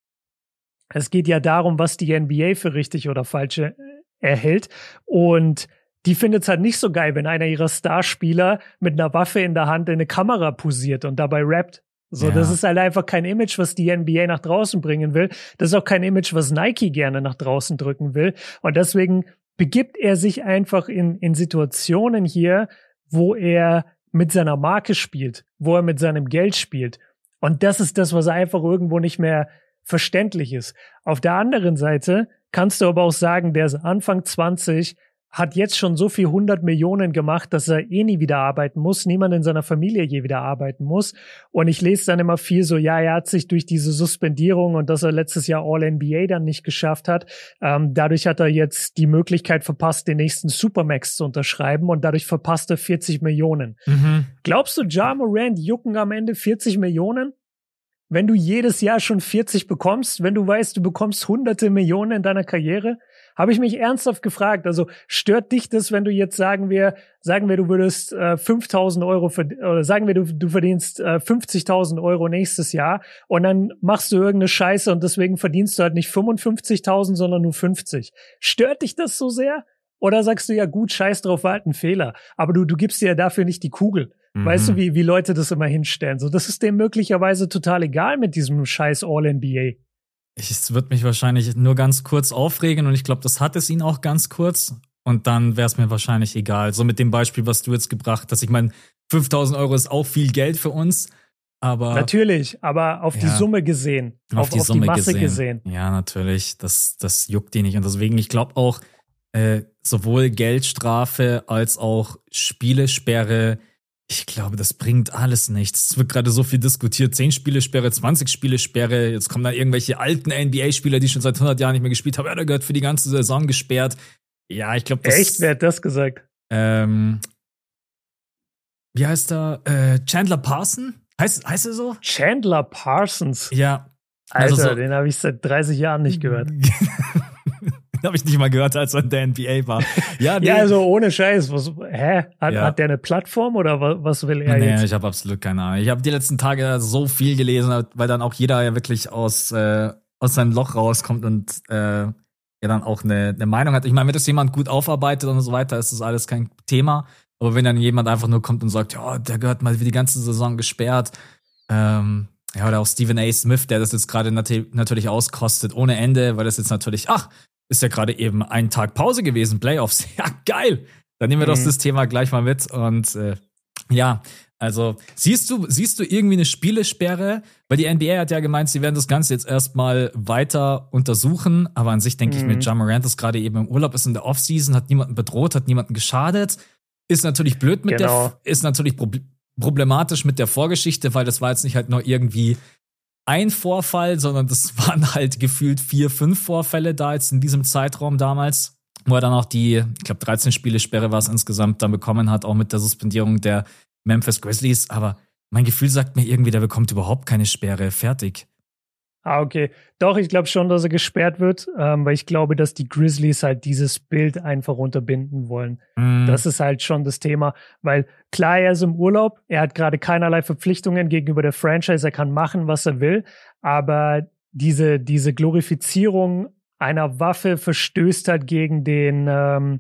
Es geht ja darum, was die NBA für richtig oder falsch äh, erhält. Und die findet es halt nicht so geil, wenn einer ihrer Starspieler mit einer Waffe in der Hand in eine Kamera posiert und dabei rappt. So, ja. das ist halt einfach kein Image, was die NBA nach draußen bringen will. Das ist auch kein Image, was Nike gerne nach draußen drücken will. Und deswegen begibt er sich einfach in, in Situationen hier, wo er mit seiner Marke spielt, wo er mit seinem Geld spielt. Und das ist das, was einfach irgendwo nicht mehr verständlich ist. Auf der anderen Seite kannst du aber auch sagen, der ist Anfang 20, hat jetzt schon so viel 100 Millionen gemacht, dass er eh nie wieder arbeiten muss, niemand in seiner Familie je wieder arbeiten muss. Und ich lese dann immer viel so, ja, er hat sich durch diese Suspendierung und dass er letztes Jahr All-NBA dann nicht geschafft hat, ähm, dadurch hat er jetzt die Möglichkeit verpasst, den nächsten Supermax zu unterschreiben und dadurch verpasst er 40 Millionen. Mhm. Glaubst du, Ja Morant jucken am Ende 40 Millionen? Wenn du jedes Jahr schon 40 bekommst, wenn du weißt, du bekommst hunderte Millionen in deiner Karriere, habe ich mich ernsthaft gefragt. Also stört dich das, wenn du jetzt sagen wir, sagen wir, du würdest äh, 5000 Euro oder sagen wir, du, du verdienst äh, 50.000 Euro nächstes Jahr und dann machst du irgendeine Scheiße und deswegen verdienst du halt nicht 55.000, sondern nur 50. Stört dich das so sehr? Oder sagst du ja gut, scheiß drauf, war halt ein Fehler. Aber du, du gibst dir ja dafür nicht die Kugel. Mhm. Weißt du, wie, wie Leute das immer hinstellen? So, das ist dem möglicherweise total egal mit diesem scheiß All-NBA. Es wird mich wahrscheinlich nur ganz kurz aufregen und ich glaube, das hat es ihn auch ganz kurz. Und dann wäre es mir wahrscheinlich egal. So mit dem Beispiel, was du jetzt gebracht hast. Ich meine, 5000 Euro ist auch viel Geld für uns. Aber natürlich, aber auf ja, die Summe gesehen, auf, auf die auf Summe die Masse gesehen. gesehen. Ja, natürlich, das, das juckt die nicht. Und deswegen, ich glaube auch, äh, sowohl Geldstrafe als auch Spielesperre ich glaube, das bringt alles nichts. Es wird gerade so viel diskutiert. 10 Spiele-Sperre, 20 Spiele-Sperre. Jetzt kommen dann irgendwelche alten NBA-Spieler, die schon seit 100 Jahren nicht mehr gespielt haben. Ja, der gehört für die ganze Saison gesperrt. Ja, ich glaube, das. Echt? Wer hat das gesagt? Ähm, wie heißt er? Äh, Chandler Parson? Heißt, heißt er so? Chandler Parsons? Ja. Also Alter, so, den habe ich seit 30 Jahren nicht gehört. habe ich nicht mal gehört, als er in der NBA war. Ja, nee. ja also ohne Scheiß. Was, hä? Hat, ja. hat der eine Plattform oder was will er nee, jetzt? Nee, ich habe absolut keine Ahnung. Ich habe die letzten Tage so viel gelesen, weil dann auch jeder ja wirklich aus, äh, aus seinem Loch rauskommt und äh, ja dann auch eine, eine Meinung hat. Ich meine, wenn das jemand gut aufarbeitet und so weiter, ist das alles kein Thema. Aber wenn dann jemand einfach nur kommt und sagt, ja, der gehört mal wie die ganze Saison gesperrt, ähm, ja, oder auch Stephen A. Smith, der das jetzt gerade nat natürlich auskostet ohne Ende, weil das jetzt natürlich, ach, ist ja gerade eben ein Tag Pause gewesen, Playoffs. Ja, geil. Dann nehmen wir mhm. doch das Thema gleich mal mit. Und äh, ja, also siehst du, siehst du irgendwie eine Spielesperre? Weil die NBA hat ja gemeint, sie werden das Ganze jetzt erstmal weiter untersuchen. Aber an sich denke mhm. ich mit John Morant ist gerade eben im Urlaub, ist in der Offseason, hat niemanden bedroht, hat niemanden geschadet. Ist natürlich blöd mit genau. der, ist natürlich problematisch mit der Vorgeschichte, weil das war jetzt nicht halt nur irgendwie ein Vorfall, sondern das waren halt gefühlt vier, fünf Vorfälle da jetzt in diesem Zeitraum damals, wo er dann auch die, ich glaube, 13 Spiele Sperre war es insgesamt dann bekommen hat, auch mit der Suspendierung der Memphis Grizzlies. Aber mein Gefühl sagt mir irgendwie, der bekommt überhaupt keine Sperre. Fertig. Ah, okay. Doch, ich glaube schon, dass er gesperrt wird, ähm, weil ich glaube, dass die Grizzlies halt dieses Bild einfach unterbinden wollen. Mm. Das ist halt schon das Thema, weil klar, er ist im Urlaub, er hat gerade keinerlei Verpflichtungen gegenüber der Franchise, er kann machen, was er will, aber diese, diese Glorifizierung einer Waffe verstößt halt gegen den, ähm,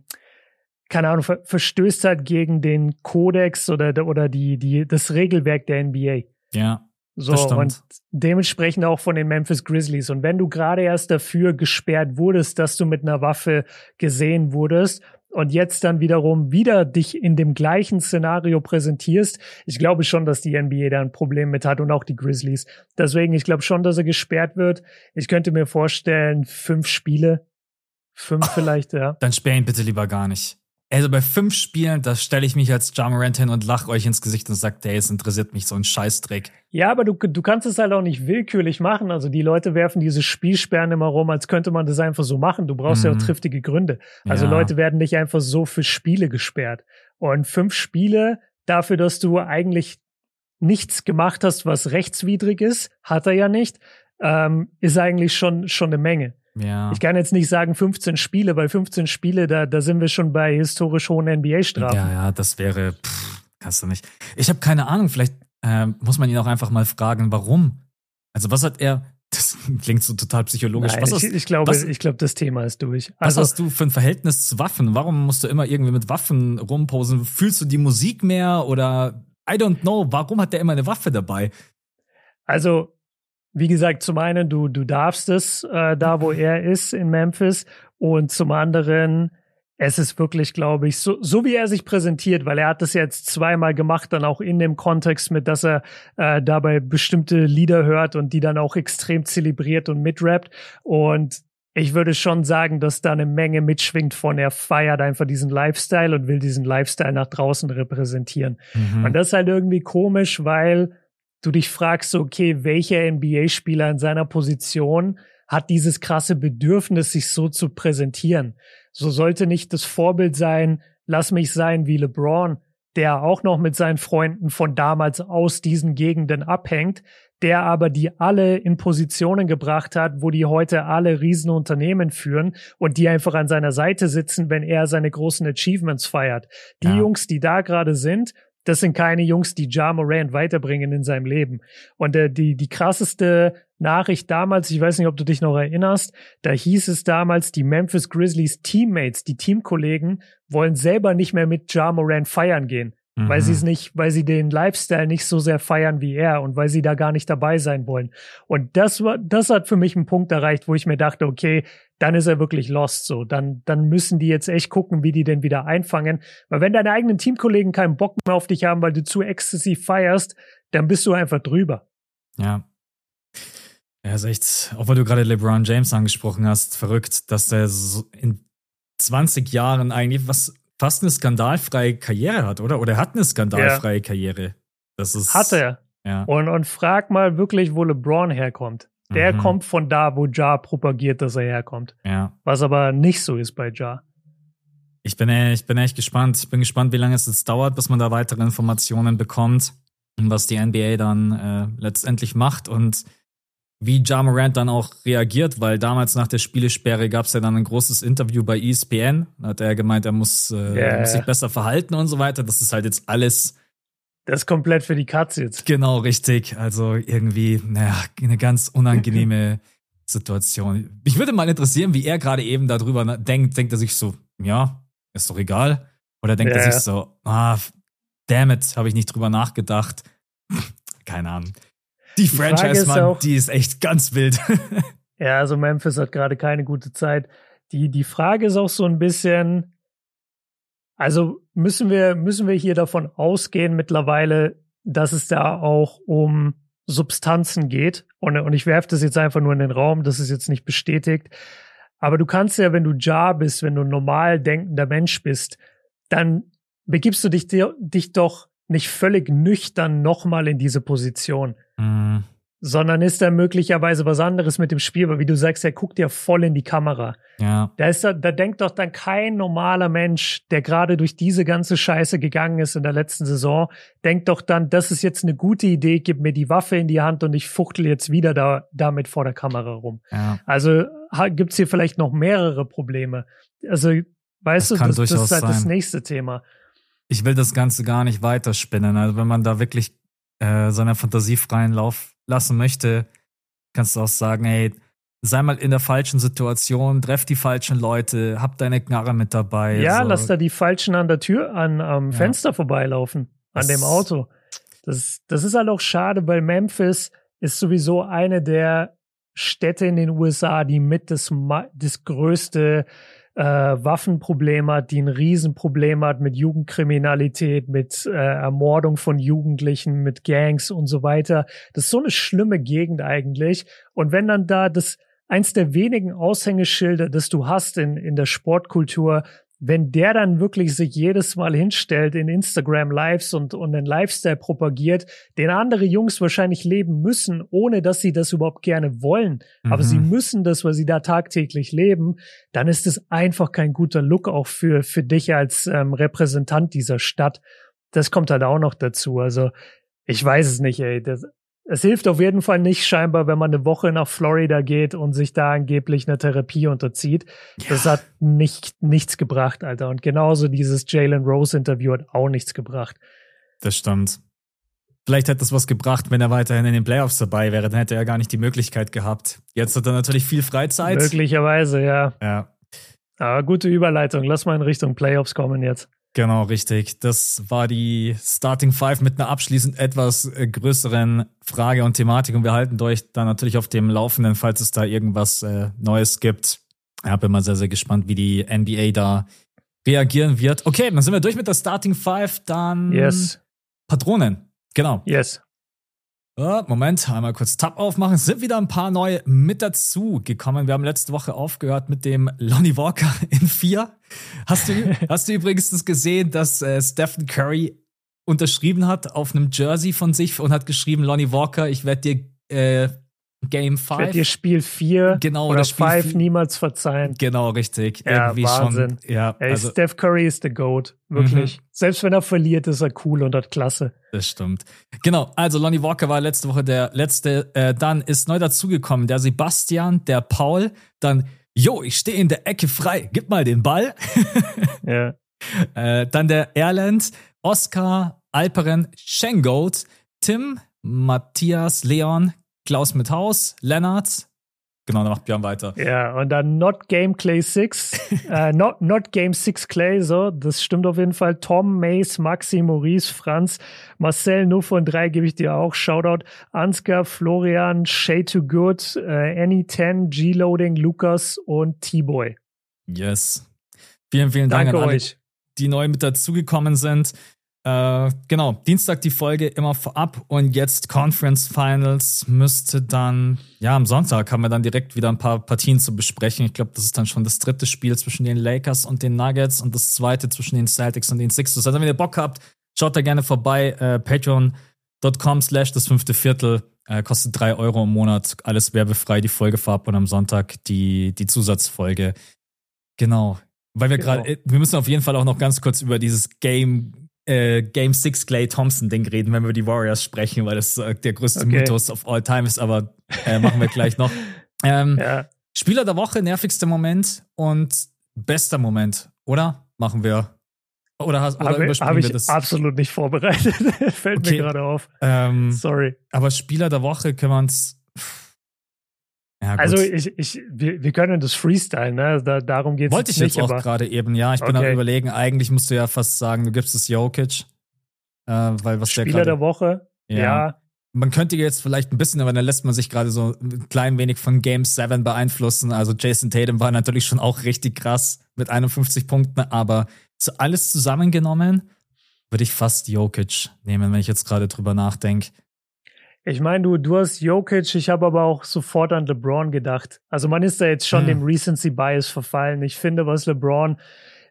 keine Ahnung, ver verstößt halt gegen den Kodex oder, oder die, die, das Regelwerk der NBA. Ja. So, und dementsprechend auch von den Memphis Grizzlies. Und wenn du gerade erst dafür gesperrt wurdest, dass du mit einer Waffe gesehen wurdest und jetzt dann wiederum wieder dich in dem gleichen Szenario präsentierst, ich glaube schon, dass die NBA da ein Problem mit hat und auch die Grizzlies. Deswegen, ich glaube schon, dass er gesperrt wird. Ich könnte mir vorstellen, fünf Spiele. Fünf vielleicht, ja. Dann sperr ihn bitte lieber gar nicht. Also bei fünf Spielen, da stelle ich mich als Jamarant hin und lach euch ins Gesicht und sage, hey, es interessiert mich so ein Scheißdreck. Ja, aber du, du kannst es halt auch nicht willkürlich machen. Also die Leute werfen diese Spielsperren immer rum, als könnte man das einfach so machen. Du brauchst mhm. ja auch mhm. triftige Gründe. Also ja. Leute werden nicht einfach so für Spiele gesperrt. Und fünf Spiele dafür, dass du eigentlich nichts gemacht hast, was rechtswidrig ist, hat er ja nicht, ähm, ist eigentlich schon, schon eine Menge. Ja. Ich kann jetzt nicht sagen 15 Spiele, weil 15 Spiele, da, da sind wir schon bei historisch hohen NBA-Strafen. Ja, ja, das wäre, pff, kannst du nicht. Ich habe keine Ahnung, vielleicht äh, muss man ihn auch einfach mal fragen, warum. Also was hat er, das klingt so total psychologisch. Nein, was ich, hast, ich, glaube, was, ich glaube, das Thema ist durch. Also, was hast du für ein Verhältnis zu Waffen? Warum musst du immer irgendwie mit Waffen rumposen? Fühlst du die Musik mehr oder I don't know, warum hat der immer eine Waffe dabei? Also wie gesagt, zum einen, du, du darfst es äh, da, wo er ist in Memphis. Und zum anderen, es ist wirklich, glaube ich, so, so wie er sich präsentiert, weil er hat das jetzt zweimal gemacht, dann auch in dem Kontext mit, dass er äh, dabei bestimmte Lieder hört und die dann auch extrem zelebriert und mitrappt. Und ich würde schon sagen, dass da eine Menge mitschwingt von, er feiert einfach diesen Lifestyle und will diesen Lifestyle nach draußen repräsentieren. Mhm. Und das ist halt irgendwie komisch, weil du dich fragst, okay, welcher NBA-Spieler in seiner Position hat dieses krasse Bedürfnis, sich so zu präsentieren. So sollte nicht das Vorbild sein, lass mich sein wie LeBron, der auch noch mit seinen Freunden von damals aus diesen Gegenden abhängt, der aber die alle in Positionen gebracht hat, wo die heute alle Riesenunternehmen führen und die einfach an seiner Seite sitzen, wenn er seine großen Achievements feiert. Die ja. Jungs, die da gerade sind, das sind keine Jungs, die Ja Morant weiterbringen in seinem Leben. Und äh, die, die krasseste Nachricht damals, ich weiß nicht, ob du dich noch erinnerst, da hieß es damals, die Memphis Grizzlies Teammates, die Teamkollegen, wollen selber nicht mehr mit Ja Morant feiern gehen mhm. weil sie es nicht, weil sie den Lifestyle nicht so sehr feiern wie er und weil sie da gar nicht dabei sein wollen. Und das war, das hat für mich einen Punkt erreicht, wo ich mir dachte, okay, dann ist er wirklich lost so. Dann, dann müssen die jetzt echt gucken, wie die den wieder einfangen. Weil wenn deine eigenen Teamkollegen keinen Bock mehr auf dich haben, weil du zu exzessiv feierst, dann bist du einfach drüber. Ja. Ja, ist echt, auch weil du gerade LeBron James angesprochen hast, verrückt, dass der so in 20 Jahren eigentlich, was fast eine skandalfreie Karriere hat, oder? Oder er hat eine skandalfreie ja. Karriere. Das ist. Hat er. Ja. Und, und frag mal wirklich, wo LeBron herkommt. Der mhm. kommt von da, wo Ja propagiert, dass er herkommt. Ja. Was aber nicht so ist bei Ja. Ich bin, ich bin echt gespannt. Ich bin gespannt, wie lange es jetzt dauert, bis man da weitere Informationen bekommt und was die NBA dann äh, letztendlich macht. Und wie Ja Morant dann auch reagiert, weil damals nach der Spielesperre gab es ja dann ein großes Interview bei ESPN. Da hat er gemeint, er muss, äh, yeah. er muss sich besser verhalten und so weiter. Das ist halt jetzt alles. Das ist komplett für die Katze jetzt. Genau, richtig. Also irgendwie, naja, eine ganz unangenehme Situation. Mich würde mal interessieren, wie er gerade eben darüber denkt. Denkt er sich so, ja, ist doch egal? Oder denkt yeah. er sich so, ah, damn it, habe ich nicht drüber nachgedacht. Keine Ahnung. Die, Franchise, Mann, auch, die ist echt ganz wild. ja, also Memphis hat gerade keine gute Zeit. Die, die Frage ist auch so ein bisschen, also müssen wir, müssen wir hier davon ausgehen mittlerweile, dass es da auch um Substanzen geht. Und, und ich werfe das jetzt einfach nur in den Raum, das ist jetzt nicht bestätigt. Aber du kannst ja, wenn du Ja bist, wenn du ein normal denkender Mensch bist, dann begibst du dich, dich doch nicht völlig nüchtern nochmal in diese Position. Mhm. sondern ist da möglicherweise was anderes mit dem Spiel, weil wie du sagst, er guckt ja voll in die Kamera. Ja. Da ist da, da denkt doch dann kein normaler Mensch, der gerade durch diese ganze Scheiße gegangen ist in der letzten Saison, denkt doch dann, das ist jetzt eine gute Idee, gib mir die Waffe in die Hand und ich fuchtel jetzt wieder da damit vor der Kamera rum. Ja. Also gibt's hier vielleicht noch mehrere Probleme. Also weißt Das du, das, das ist halt das sein. nächste Thema. Ich will das Ganze gar nicht weiterspinnen. Also wenn man da wirklich äh, seiner Fantasie freien Lauf lassen möchte, kannst du auch sagen, hey, sei mal in der falschen Situation, treff die falschen Leute, hab deine Knarre mit dabei. Ja, so. lass da die Falschen an der Tür, an, am Ja. Fenster vorbeilaufen, an Das- dem Auto. Das, das ist halt auch schade, weil Memphis ist sowieso eine der Städte in den USA, die mit das, das größte äh, Waffenproblem hat, die ein Riesenproblem hat mit Jugendkriminalität, mit äh, Ermordung von Jugendlichen, mit Gangs und so weiter. Das ist so eine schlimme Gegend eigentlich. Und wenn dann da das eins der wenigen Aushängeschilder, das du hast in, in der Sportkultur, wenn der dann wirklich sich jedes Mal hinstellt in Instagram Lives und, und einen Lifestyle propagiert, den andere Jungs wahrscheinlich leben müssen, ohne dass sie das überhaupt gerne wollen, aber Mhm. sie müssen das, weil sie da tagtäglich leben, dann ist es einfach kein guter Look auch für, für dich als ähm, Repräsentant dieser Stadt. Das kommt halt auch noch dazu. Also ich weiß es nicht, ey. Das, es hilft auf jeden Fall nicht scheinbar, wenn man eine Woche nach Florida geht und sich da angeblich eine Therapie unterzieht. Das hat nicht, nichts gebracht, Alter. Und genauso dieses Jalen Rose Interview hat auch nichts gebracht. Das stimmt. Vielleicht hätte das was gebracht, wenn er weiterhin in den Playoffs dabei wäre. Dann hätte er gar nicht die Möglichkeit gehabt. Jetzt hat er natürlich viel Freizeit. Möglicherweise, ja. Ja, Aber gute Überleitung. Lass mal in Richtung Playoffs kommen jetzt. Genau, richtig. Das war die Starting Five mit einer abschließend etwas äh, größeren Frage und Thematik. Und wir halten euch da natürlich auf dem Laufenden, falls es da irgendwas äh, Neues gibt. Ich bin mal sehr, sehr gespannt, wie die NBA da reagieren wird. Okay, dann sind wir durch mit der Starting Five. Dann Yes. Patronen. Genau. Yes. Ja, Moment, einmal kurz Tab aufmachen. Sind wieder ein paar neue mit dazu gekommen. Wir haben letzte Woche aufgehört mit dem Lonnie Walker in vier. Hast du, hast du übrigens das gesehen, dass äh, Stephen Curry unterschrieben hat auf einem Jersey von sich und hat geschrieben, Lonnie Walker, ich werde dir äh, Game Ich werde 5. dir Spiel 4 Genau, oder das Spiel 5 vier- niemals verzeihen. Genau, richtig. Ja, Irgendwie Wahnsinn. schon. Ja, Ey, also Steph Curry ist der GOAT. Wirklich. Selbst wenn er verliert, ist er cool und hat Klasse. Das stimmt. Genau, also Lonnie Walker war letzte Woche der letzte. Äh, dann ist neu dazugekommen der Sebastian, der Paul, dann, jo, ich stehe in der Ecke frei, gib mal den Ball. Ja. Äh, dann der Erland, Oskar, Alperen, Schengoat, Tim, Matthias, Leon, Klaus mit Haus, Lennart. Genau, dann macht Björn weiter. Ja, und dann Not Game Clay 6. äh, not, not Game 6 Clay, so. Das stimmt auf jeden Fall. Tom, Mace, Maxi, Maurice, Franz, Marcel, nur von drei gebe ich dir auch. Shoutout. Ansgar, Florian, Shay to Good, äh, Annie 10, G-Loading, Lukas und T-Boy. Yes. Vielen, vielen Dank Danke an alle, euch. die neu mit dazugekommen sind. Äh, genau, Dienstag die Folge immer vorab und jetzt Conference Finals müsste dann, ja, am Sonntag haben wir dann direkt wieder ein paar Partien zu besprechen. Ich glaube, das ist dann schon das dritte Spiel zwischen den Lakers und den Nuggets und das zweite zwischen den Celtics und den Sixers. Also wenn ihr Bock habt, schaut da gerne vorbei. Äh, Patreon.com slash das fünfte Viertel. Äh, kostet drei Euro im Monat. Alles werbefrei, die Folge vorab und am Sonntag die, die Zusatzfolge. Genau. Weil wir Genau. gerade, äh, wir müssen auf jeden Fall auch noch ganz kurz über dieses Game, äh, Game 6 Clay Thompson Ding reden, wenn wir über die Warriors sprechen, weil das äh, der größte Okay. Mythos of all time ist, aber äh, machen wir gleich noch. Ähm, Ja. Spieler der Woche, nervigster Moment und bester Moment, oder? Machen wir. Oder, hast, oder Habe überspringen hab wir ich das? absolut nicht vorbereitet. Fällt Okay. mir gerade auf. Ähm, Sorry. aber Spieler der Woche können wir uns. Ja. Also ich, ich, wir, wir können das Freestyle, ne? Da, darum geht es Wollte ich nicht. jetzt auch aber gerade eben, ja. Ich bin am Okay. überlegen, eigentlich musst du ja fast sagen, du gibst es Jokic. Äh, weil was der Spieler gerade. der Woche. Ja. Man könnte jetzt vielleicht ein bisschen, aber dann lässt man sich gerade so ein klein wenig von Game 7 beeinflussen. Also Jason Tatum war natürlich schon auch richtig krass mit 51 Punkten, aber so alles zusammengenommen würde ich fast Jokic nehmen, wenn ich jetzt gerade drüber nachdenke. Ich meine, du, du hast Jokic, ich habe aber auch sofort an LeBron gedacht. Also man ist da jetzt schon Hm. dem Recency Bias verfallen. Ich finde, was LeBron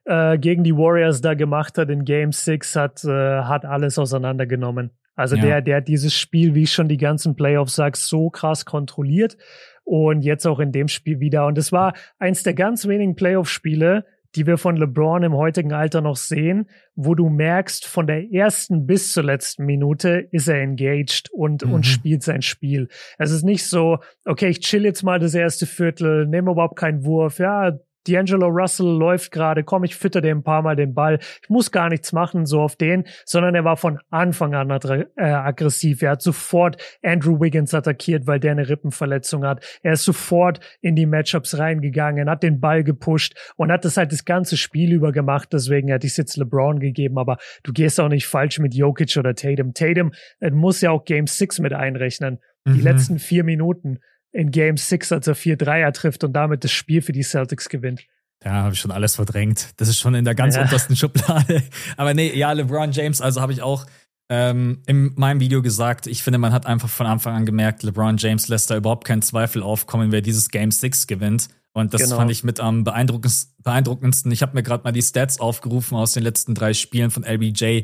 äh, gegen die Warriors da gemacht hat in Game 6, hat, äh, hat alles auseinandergenommen. Also ja. der, der hat dieses Spiel, wie ich schon die ganzen Playoffs sag, so krass kontrolliert und jetzt auch in dem Spiel wieder. Und es war eins der ganz wenigen Playoff-Spiele, die wir von LeBron im heutigen Alter noch sehen, wo du merkst, von der ersten bis zur letzten Minute ist er engaged und, mhm. und spielt sein Spiel. Es ist nicht so, okay, ich chill jetzt mal das erste Viertel, nehme überhaupt keinen Wurf, ja, D'Angelo Russell läuft gerade, komm, ich fütter dem ein paar Mal den Ball. Ich muss gar nichts machen, so auf den, sondern er war von Anfang an äh, aggressiv. Er hat sofort Andrew Wiggins attackiert, weil der eine Rippenverletzung hat. Er ist sofort in die Matchups reingegangen, hat den Ball gepusht und hat das halt das ganze Spiel über gemacht. Deswegen hätte ich es jetzt LeBron gegeben, aber du gehst auch nicht falsch mit Jokic oder Tatum. Tatum äh, muss ja auch Game 6 mit einrechnen. Die mhm. letzten vier Minuten in Game 6, als er vier Dreier trifft und damit das Spiel für die Celtics gewinnt. Ja, habe ich schon alles verdrängt. Das ist schon in der ganz ja. untersten Schublade. Aber nee, ja, LeBron James, also habe ich auch ähm, in meinem Video gesagt, ich finde, man hat einfach von Anfang an gemerkt, LeBron James lässt da überhaupt keinen Zweifel aufkommen, wer dieses Game 6 gewinnt. Und das genau. fand ich mit am beeindruckendsten. Ich habe mir gerade mal die Stats aufgerufen aus den letzten drei Spielen von LBJ.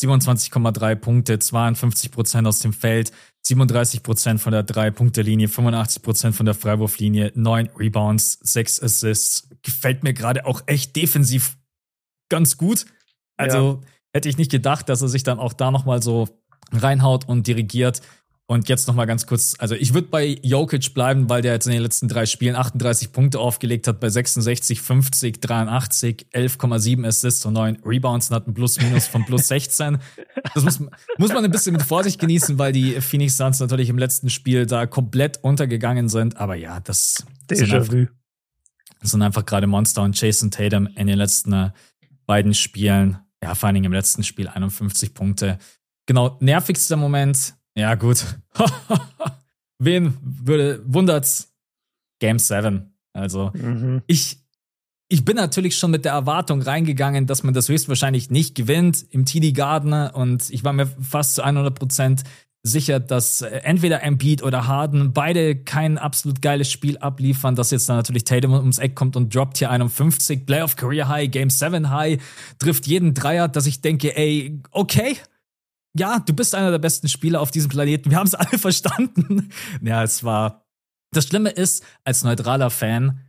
27,3 Punkte, 52 Prozent aus dem Feld, 37 Prozent von der Drei-Punkte-Linie, 85 Prozent von der Freiwurflinie, 9 Rebounds, 6 Assists. Gefällt mir gerade auch echt defensiv ganz gut. Also ja. hätte ich nicht gedacht, dass er sich dann auch da nochmal so reinhaut und dirigiert. Und jetzt noch mal ganz kurz, also ich würde bei Jokic bleiben, weil der jetzt in den letzten drei Spielen 38 Punkte aufgelegt hat bei 66, 50, 83, 11,7 Assists und 9 Rebounds und hat ein Plus-Minus von plus 16. Das muss, muss man ein bisschen mit Vorsicht genießen, weil die Phoenix Suns natürlich im letzten Spiel da komplett untergegangen sind. Aber ja, das sind einfach, das sind einfach gerade Monster und Jason Tatum in den letzten äh, beiden Spielen. Ja, vor allen Dingen im letzten Spiel 51 Punkte. Genau, nervigster Moment ja, gut. Wen würde, wundert's? Game 7. Also, mhm. ich, ich bin natürlich schon mit der Erwartung reingegangen, dass man das höchstwahrscheinlich nicht gewinnt im TD Garden und ich war mir fast zu 100 Prozent sicher, dass äh, entweder Embiid oder Harden beide kein absolut geiles Spiel abliefern, dass jetzt dann natürlich Tatum ums Eck kommt und droppt hier 51, Playoff Career High, Game 7 High, trifft jeden Dreier, dass ich denke, ey, okay, ja, du bist einer der besten Spieler auf diesem Planeten. Wir haben es alle verstanden. ja, es war. Das Schlimme ist, als neutraler Fan,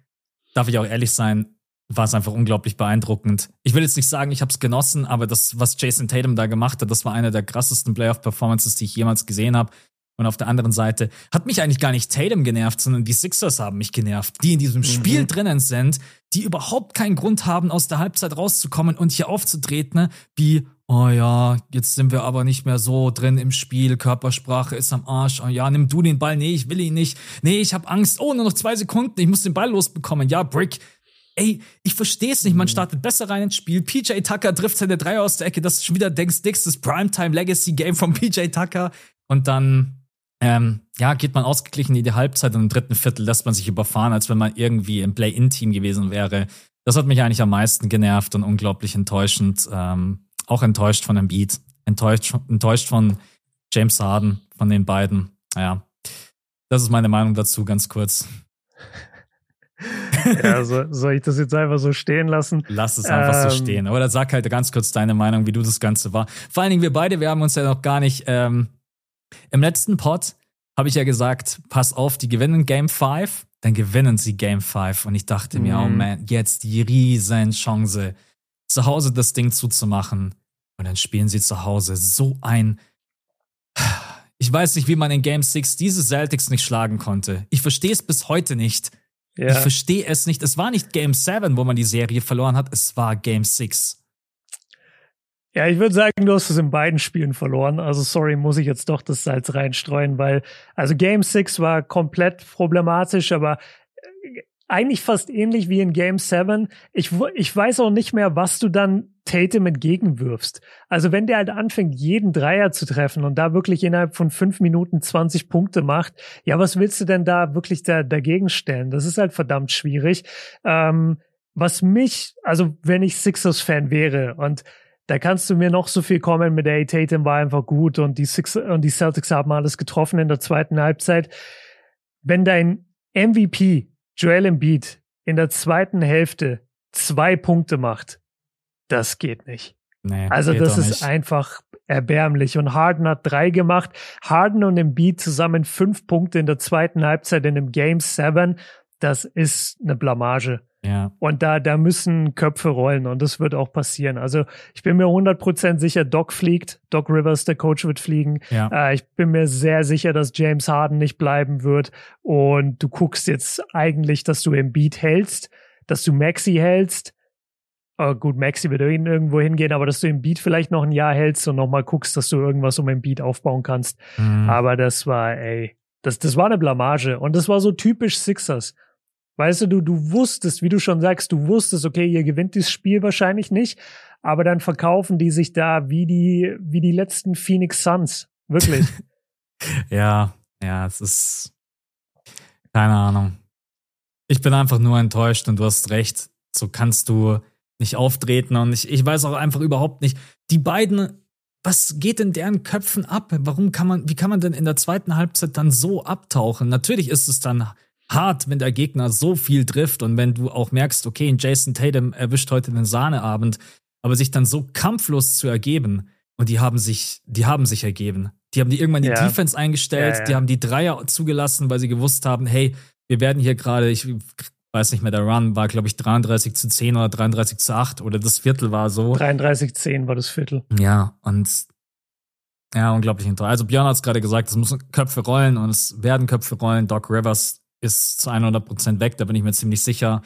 darf ich auch ehrlich sein, war es einfach unglaublich beeindruckend. Ich will jetzt nicht sagen, ich habe es genossen, aber das, was Jason Tatum da gemacht hat, das war eine der krassesten Playoff-Performances, die ich jemals gesehen habe. Und auf der anderen Seite hat mich eigentlich gar nicht Tatum genervt, sondern die Sixers haben mich genervt, die in diesem mhm. Spiel drinnen sind, die überhaupt keinen Grund haben, aus der Halbzeit rauszukommen und hier aufzutreten, wie oh ja, jetzt sind wir aber nicht mehr so drin im Spiel, Körpersprache ist am Arsch, oh ja, nimm du den Ball, nee, ich will ihn nicht, nee, ich habe Angst, oh, nur noch zwei Sekunden, ich muss den Ball losbekommen, ja, Brick. Ey, ich verstehe es nicht, man mhm. startet besser rein ins Spiel, PJ Tucker trifft seine Dreier aus der Ecke, das ist schon wieder Denkst Dix, das Primetime Legacy Game von PJ Tucker. Und dann ähm, ja, geht man ausgeglichen in die Halbzeit und im dritten Viertel lässt man sich überfahren, als wenn man irgendwie im Play-In-Team gewesen wäre. Das hat mich eigentlich am meisten genervt und unglaublich enttäuschend. Ähm, auch enttäuscht von Beat, enttäuscht, enttäuscht von James Harden, von den beiden. Naja, das ist meine Meinung dazu, ganz kurz. ja, so, soll ich das jetzt einfach so stehen lassen? Lass es einfach ähm, so stehen. Dann sag halt ganz kurz deine Meinung, wie du das Ganze war. Vor allen Dingen wir beide, wir haben uns ja noch gar nicht ähm, im letzten Pod habe ich ja gesagt, pass auf, die gewinnen Game 5, dann gewinnen sie Game 5. Und ich dachte mir, oh mhm. man, jetzt die riesen Chance, zu Hause das Ding zuzumachen. Und dann spielen sie zu Hause so ein. Ich weiß nicht, wie man in Game 6 diese Celtics nicht schlagen konnte. Ich verstehe es bis heute nicht. Ja. Ich verstehe es nicht. Es war nicht Game 7, wo man die Serie verloren hat, es war Game 6. Ja, ich würde sagen, du hast es in beiden Spielen verloren. Also sorry, muss ich jetzt doch das Salz reinstreuen, weil also Game 6 war komplett problematisch, aber eigentlich fast ähnlich wie in Game 7. Ich, ich weiß auch nicht mehr, was du dann Tatum entgegenwirfst. Also wenn der halt anfängt, jeden Dreier zu treffen und da wirklich innerhalb von fünf Minuten 20 Punkte macht, ja, was willst du denn da wirklich da, dagegen stellen? Das ist halt verdammt schwierig. Ähm, was mich, also wenn ich Sixers-Fan wäre und da kannst du mir noch so viel kommen mit, ey, Tatum war einfach gut und die, Six und die Celtics haben alles getroffen in der zweiten Halbzeit. Wenn dein MVP Joel Embiid in der zweiten Hälfte zwei Punkte macht, das geht nicht. Nee, also das ist einfach erbärmlich. Und Harden hat drei gemacht. Harden und Embiid zusammen fünf Punkte in der zweiten Halbzeit in einem Game 7. Das ist eine Blamage. Ja. Und da, da müssen Köpfe rollen und das wird auch passieren. Also ich bin mir 100% sicher, Doc fliegt. Doc Rivers, der Coach, wird fliegen. Ja. Äh, ich bin mir sehr sicher, dass James Harden nicht bleiben wird. Und du guckst jetzt eigentlich, dass du Embiid hältst, dass du Maxi hältst, Oh, gut, Maxi wird irgendwo hingehen, aber dass du im Beat vielleicht noch ein Jahr hältst und nochmal guckst, dass du irgendwas um den Beat aufbauen kannst. Mhm. Aber das war, ey, das, das war eine Blamage. Und das war so typisch Sixers. Weißt du, du, du wusstest, wie du schon sagst, du wusstest, okay, ihr gewinnt dieses Spiel wahrscheinlich nicht, aber dann verkaufen die sich da wie die, wie die letzten Phoenix Suns. Wirklich. ja, ja, es ist, keine Ahnung. Ich bin einfach nur enttäuscht und du hast recht. So kannst du, nicht auftreten und ich, ich weiß auch einfach überhaupt nicht, die beiden, was geht in deren Köpfen ab? Warum kann man, wie kann man denn in der zweiten Halbzeit dann so abtauchen? Natürlich ist es dann hart, wenn der Gegner so viel trifft und wenn du auch merkst, okay, Jason Tatum erwischt heute den Sahneabend, aber sich dann so kampflos zu ergeben und die haben sich, die haben sich ergeben. Die haben die irgendwann die ja. Defense eingestellt, ja, ja. die haben die Dreier zugelassen, weil sie gewusst haben, hey, wir werden hier gerade, ich weiß nicht mehr, der Run war, glaube ich, 33 zu 10 oder 33 zu 8 oder das Viertel war so. 33 zu 10 war das Viertel. Ja, und ja, unglaublich interessant. Also Björn hat es gerade gesagt, es müssen Köpfe rollen und es werden Köpfe rollen. Doc Rivers ist zu 100 Prozent weg, da bin ich mir ziemlich sicher.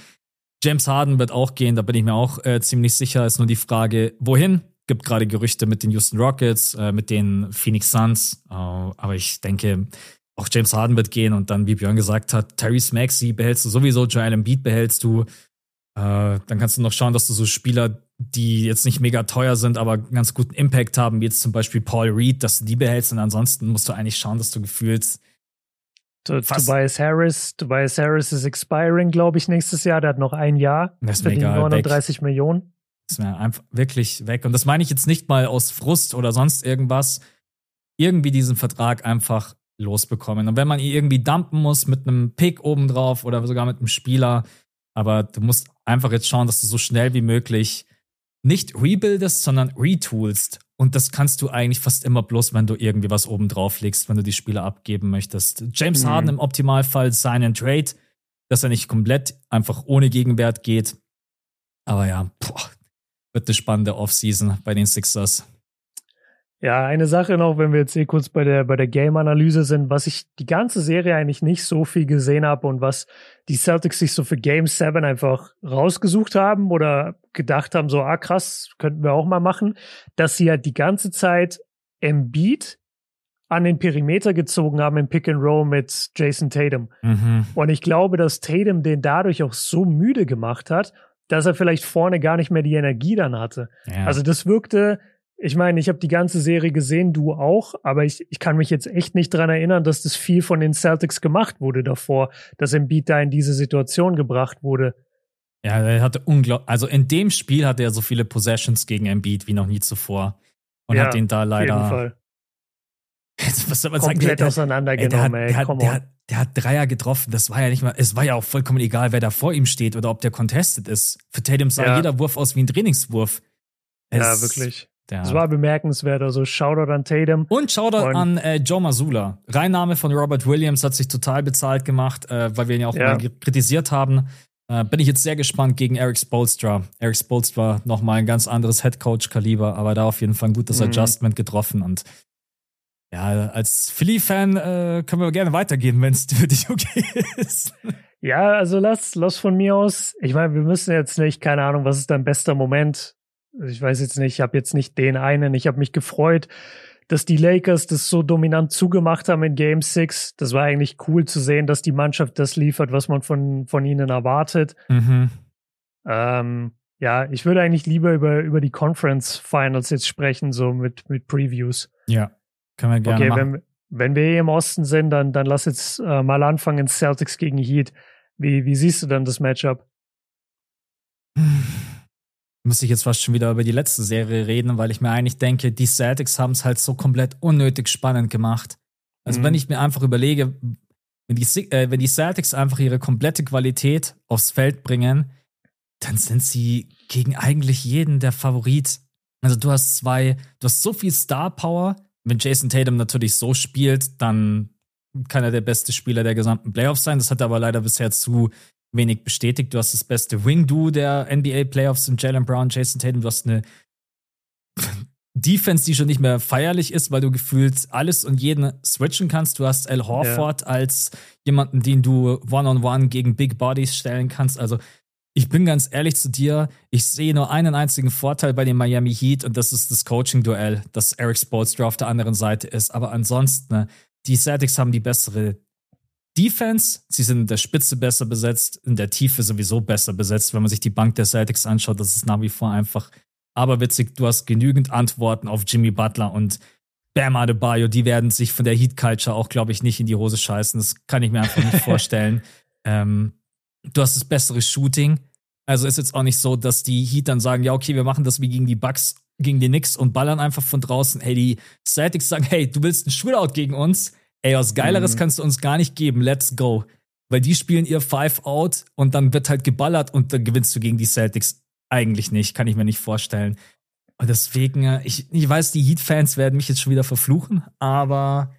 James Harden wird auch gehen, da bin ich mir auch äh, ziemlich sicher. Ist nur die Frage, wohin? Gibt gerade Gerüchte mit den Houston Rockets, äh, mit den Phoenix Suns. Äh, aber ich denke, auch James Harden wird gehen und dann, wie Björn gesagt hat, Tyrese Maxey behältst du sowieso, Joel Embiid behältst du. Äh, dann kannst du noch schauen, dass du so Spieler, die jetzt nicht mega teuer sind, aber ganz guten Impact haben, wie jetzt zum Beispiel Paul Reed, dass du die behältst und ansonsten musst du eigentlich schauen, dass du gefühlt Tobias Harris, Tobias Harris ist expiring, glaube ich, nächstes Jahr. Der hat noch ein Jahr. Das ist egal. 39 weg. Millionen. Das ist mir einfach wirklich weg. Und das meine ich jetzt nicht mal aus Frust oder sonst irgendwas. Irgendwie diesen Vertrag einfach losbekommen. Und wenn man ihn irgendwie dumpen muss mit einem Pick obendrauf oder sogar mit einem Spieler, aber du musst einfach jetzt schauen, dass du so schnell wie möglich nicht rebuildest, sondern retoolst. Und das kannst du eigentlich fast immer bloß, wenn du irgendwie was obendrauf legst, wenn du die Spieler abgeben möchtest. James mhm. Harden im Optimalfall sign and trade, dass er nicht komplett einfach ohne Gegenwert geht. Aber ja, boah, wird eine spannende Offseason bei den Sixers. Ja, eine Sache noch, wenn wir jetzt hier kurz bei der, bei der Game-Analyse sind, was ich die ganze Serie eigentlich nicht so viel gesehen habe und was die Celtics sich so für Game 7 einfach rausgesucht haben oder gedacht haben, so, ah krass, könnten wir auch mal machen, dass sie halt die ganze Zeit Embiid an den Perimeter gezogen haben im Pick and Roll mit Jason Tatum. Mhm. Und ich glaube, dass Tatum den dadurch auch so müde gemacht hat, dass er vielleicht vorne gar nicht mehr die Energie dann hatte. Ja. Also das wirkte, ich meine, ich habe die ganze Serie gesehen, du auch, aber ich, ich kann mich jetzt echt nicht dran erinnern, dass das viel von den Celtics gemacht wurde davor, dass Embiid da in diese Situation gebracht wurde. Ja, er hatte unglaublich, also in dem Spiel hatte er so viele Possessions gegen Embiid wie noch nie zuvor und ja, hat ihn da leider auf jeden Fall. Jetzt, was soll man Komplett sagen? auseinandergenommen, ey. Der, hat, der, der, hat, der hat Dreier getroffen. Das war ja nicht mal, es war ja auch vollkommen egal, wer da vor ihm steht oder ob der contested ist. Für Tatum sah ja. jeder Wurf aus wie ein Trainingswurf. Es, ja, wirklich. Das war bemerkenswert. Also Shoutout an Tatum. Und Shoutout und an äh, Joe Masula. Reinnahme von Robert Williams hat sich total bezahlt gemacht, äh, weil wir ihn ja auch ja. kritisiert haben. Äh, bin ich jetzt sehr gespannt gegen Eric Spolstra. Eric Spolstra nochmal ein ganz anderes Headcoach-Kaliber, aber da auf jeden Fall ein gutes mhm. Adjustment getroffen. Und ja, als Philly-Fan äh, können wir gerne weitergehen, wenn es für dich okay ist. Ja, also lass, lass von mir aus. Ich meine, wir müssen jetzt nicht, keine Ahnung, was ist dein bester Moment? Ich weiß jetzt nicht, ich habe jetzt nicht den einen. Ich habe mich gefreut, dass die Lakers das so dominant zugemacht haben in Game 6. Das war eigentlich cool zu sehen, dass die Mannschaft das liefert, was man von, von ihnen erwartet. Mhm. Ähm, ja, ich würde eigentlich lieber über, über die Conference Finals jetzt sprechen, so mit, mit Previews. Ja, können wir gerne okay, machen. Wenn, wenn wir hier im Osten sind, dann, dann lass jetzt äh, mal anfangen, Celtics gegen Heat. Wie, wie siehst du dann das Matchup? müsste ich jetzt fast schon wieder über die letzte Serie reden, weil ich mir eigentlich denke, die Celtics haben es halt so komplett unnötig spannend gemacht. Also mhm. wenn ich mir einfach überlege, wenn die, äh, wenn die Celtics einfach ihre komplette Qualität aufs Feld bringen, dann sind sie gegen eigentlich jeden der Favorit Also du hast zwei, du hast so viel Star Power. Wenn Jason Tatum natürlich so spielt, dann kann er der beste Spieler der gesamten Playoffs sein. Das hat er aber leider bisher zu wenig bestätigt. Du hast das beste Wing-Do der NBA Playoffs in Jalen Brown, Jason Tatum. Du hast eine Defense, die schon nicht mehr feierlich ist, weil du gefühlt alles und jeden switchen kannst. Du hast Al Horford ja. als jemanden, den du one-on-one -on -one gegen Big Bodies stellen kannst. Also ich bin ganz ehrlich zu dir, ich sehe nur einen einzigen Vorteil bei dem Miami Heat und das ist das Coaching-Duell, dass Eric Spoelstra auf der anderen Seite ist. Aber ansonsten, ne, die Celtics haben die bessere Defense, sie sind in der Spitze besser besetzt, in der Tiefe sowieso besser besetzt. Wenn man sich die Bank der Celtics anschaut, das ist nach wie vor einfach aberwitzig. Du hast genügend Antworten auf Jimmy Butler und Bam Adebayo, die werden sich von der Heat Culture auch, glaube ich, nicht in die Hose scheißen. Das kann ich mir einfach nicht vorstellen. Ähm, du hast das bessere Shooting. Also ist jetzt auch nicht so, dass die Heat dann sagen, ja, okay, wir machen das wie gegen die Bucks, gegen die Knicks und ballern einfach von draußen. Hey, die Celtics sagen, hey, du willst ein Shootout gegen uns? Ey, was Geileres mhm. kannst du uns gar nicht geben. Let's go. Weil die spielen ihr Five-Out und dann wird halt geballert und dann gewinnst du gegen die Celtics. Eigentlich nicht, kann ich mir nicht vorstellen. Und deswegen, äh, ich, ich weiß, die Heat-Fans werden mich jetzt schon wieder verfluchen, aber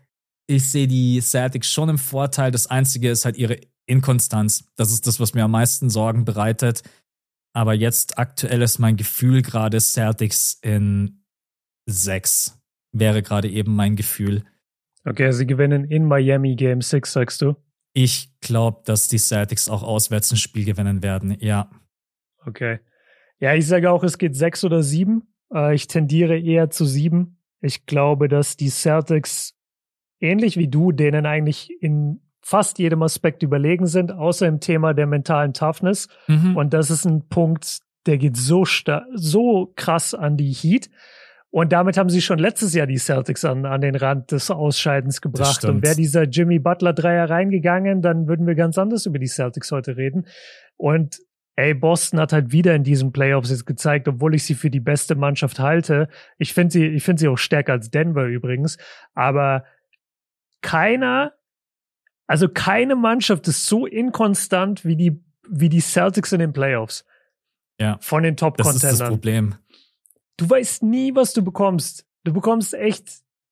ich sehe die Celtics schon im Vorteil. Das Einzige ist halt ihre Inkonstanz. Das ist das, was mir am meisten Sorgen bereitet. Aber jetzt aktuell ist mein Gefühl gerade Celtics in sechs. Wäre gerade eben mein Gefühl. Okay, sie gewinnen in Miami Game 6, sagst du? Ich glaube, dass die Celtics auch auswärts ein Spiel gewinnen werden, ja. Okay. Ja, ich sage auch, es geht sechs oder sieben. Äh, ich tendiere eher zu sieben. Ich glaube, dass die Celtics ähnlich wie du, denen eigentlich in fast jedem Aspekt überlegen sind, außer im Thema der mentalen Toughness. Mhm. Und das ist ein Punkt, der geht so so krass an die Heat. Und damit haben sie schon letztes Jahr die Celtics an, an den Rand des Ausscheidens gebracht. Und wäre dieser Jimmy Butler Dreier reingegangen, dann würden wir ganz anders über die Celtics heute reden. Und ey, Boston hat halt wieder in diesen Playoffs jetzt gezeigt, obwohl ich sie für die beste Mannschaft halte. Ich finde sie, ich finde sie auch stärker als Denver übrigens. Aber keiner also keine Mannschaft ist so inkonstant wie die, wie die Celtics in den Playoffs. Ja. Von den Top-Contendern. Das ist das Problem. Du weißt nie, was du bekommst. Du bekommst echt,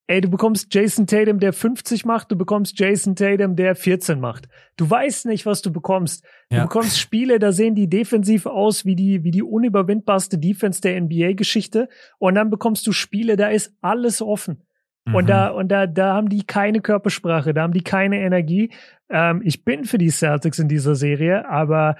ey, du bekommst Jason Tatum, der 50 macht, du bekommst Jason Tatum, der 14 macht. Du weißt nicht, was du bekommst. Du ja. bekommst Spiele, da sehen die defensiv aus wie die, wie die unüberwindbarste Defense der NBA-Geschichte. Und dann bekommst du Spiele, da ist alles offen. Mhm. Und da, und da, da haben die keine Körpersprache, da haben die keine Energie. Ähm, ich bin für die Celtics in dieser Serie, aber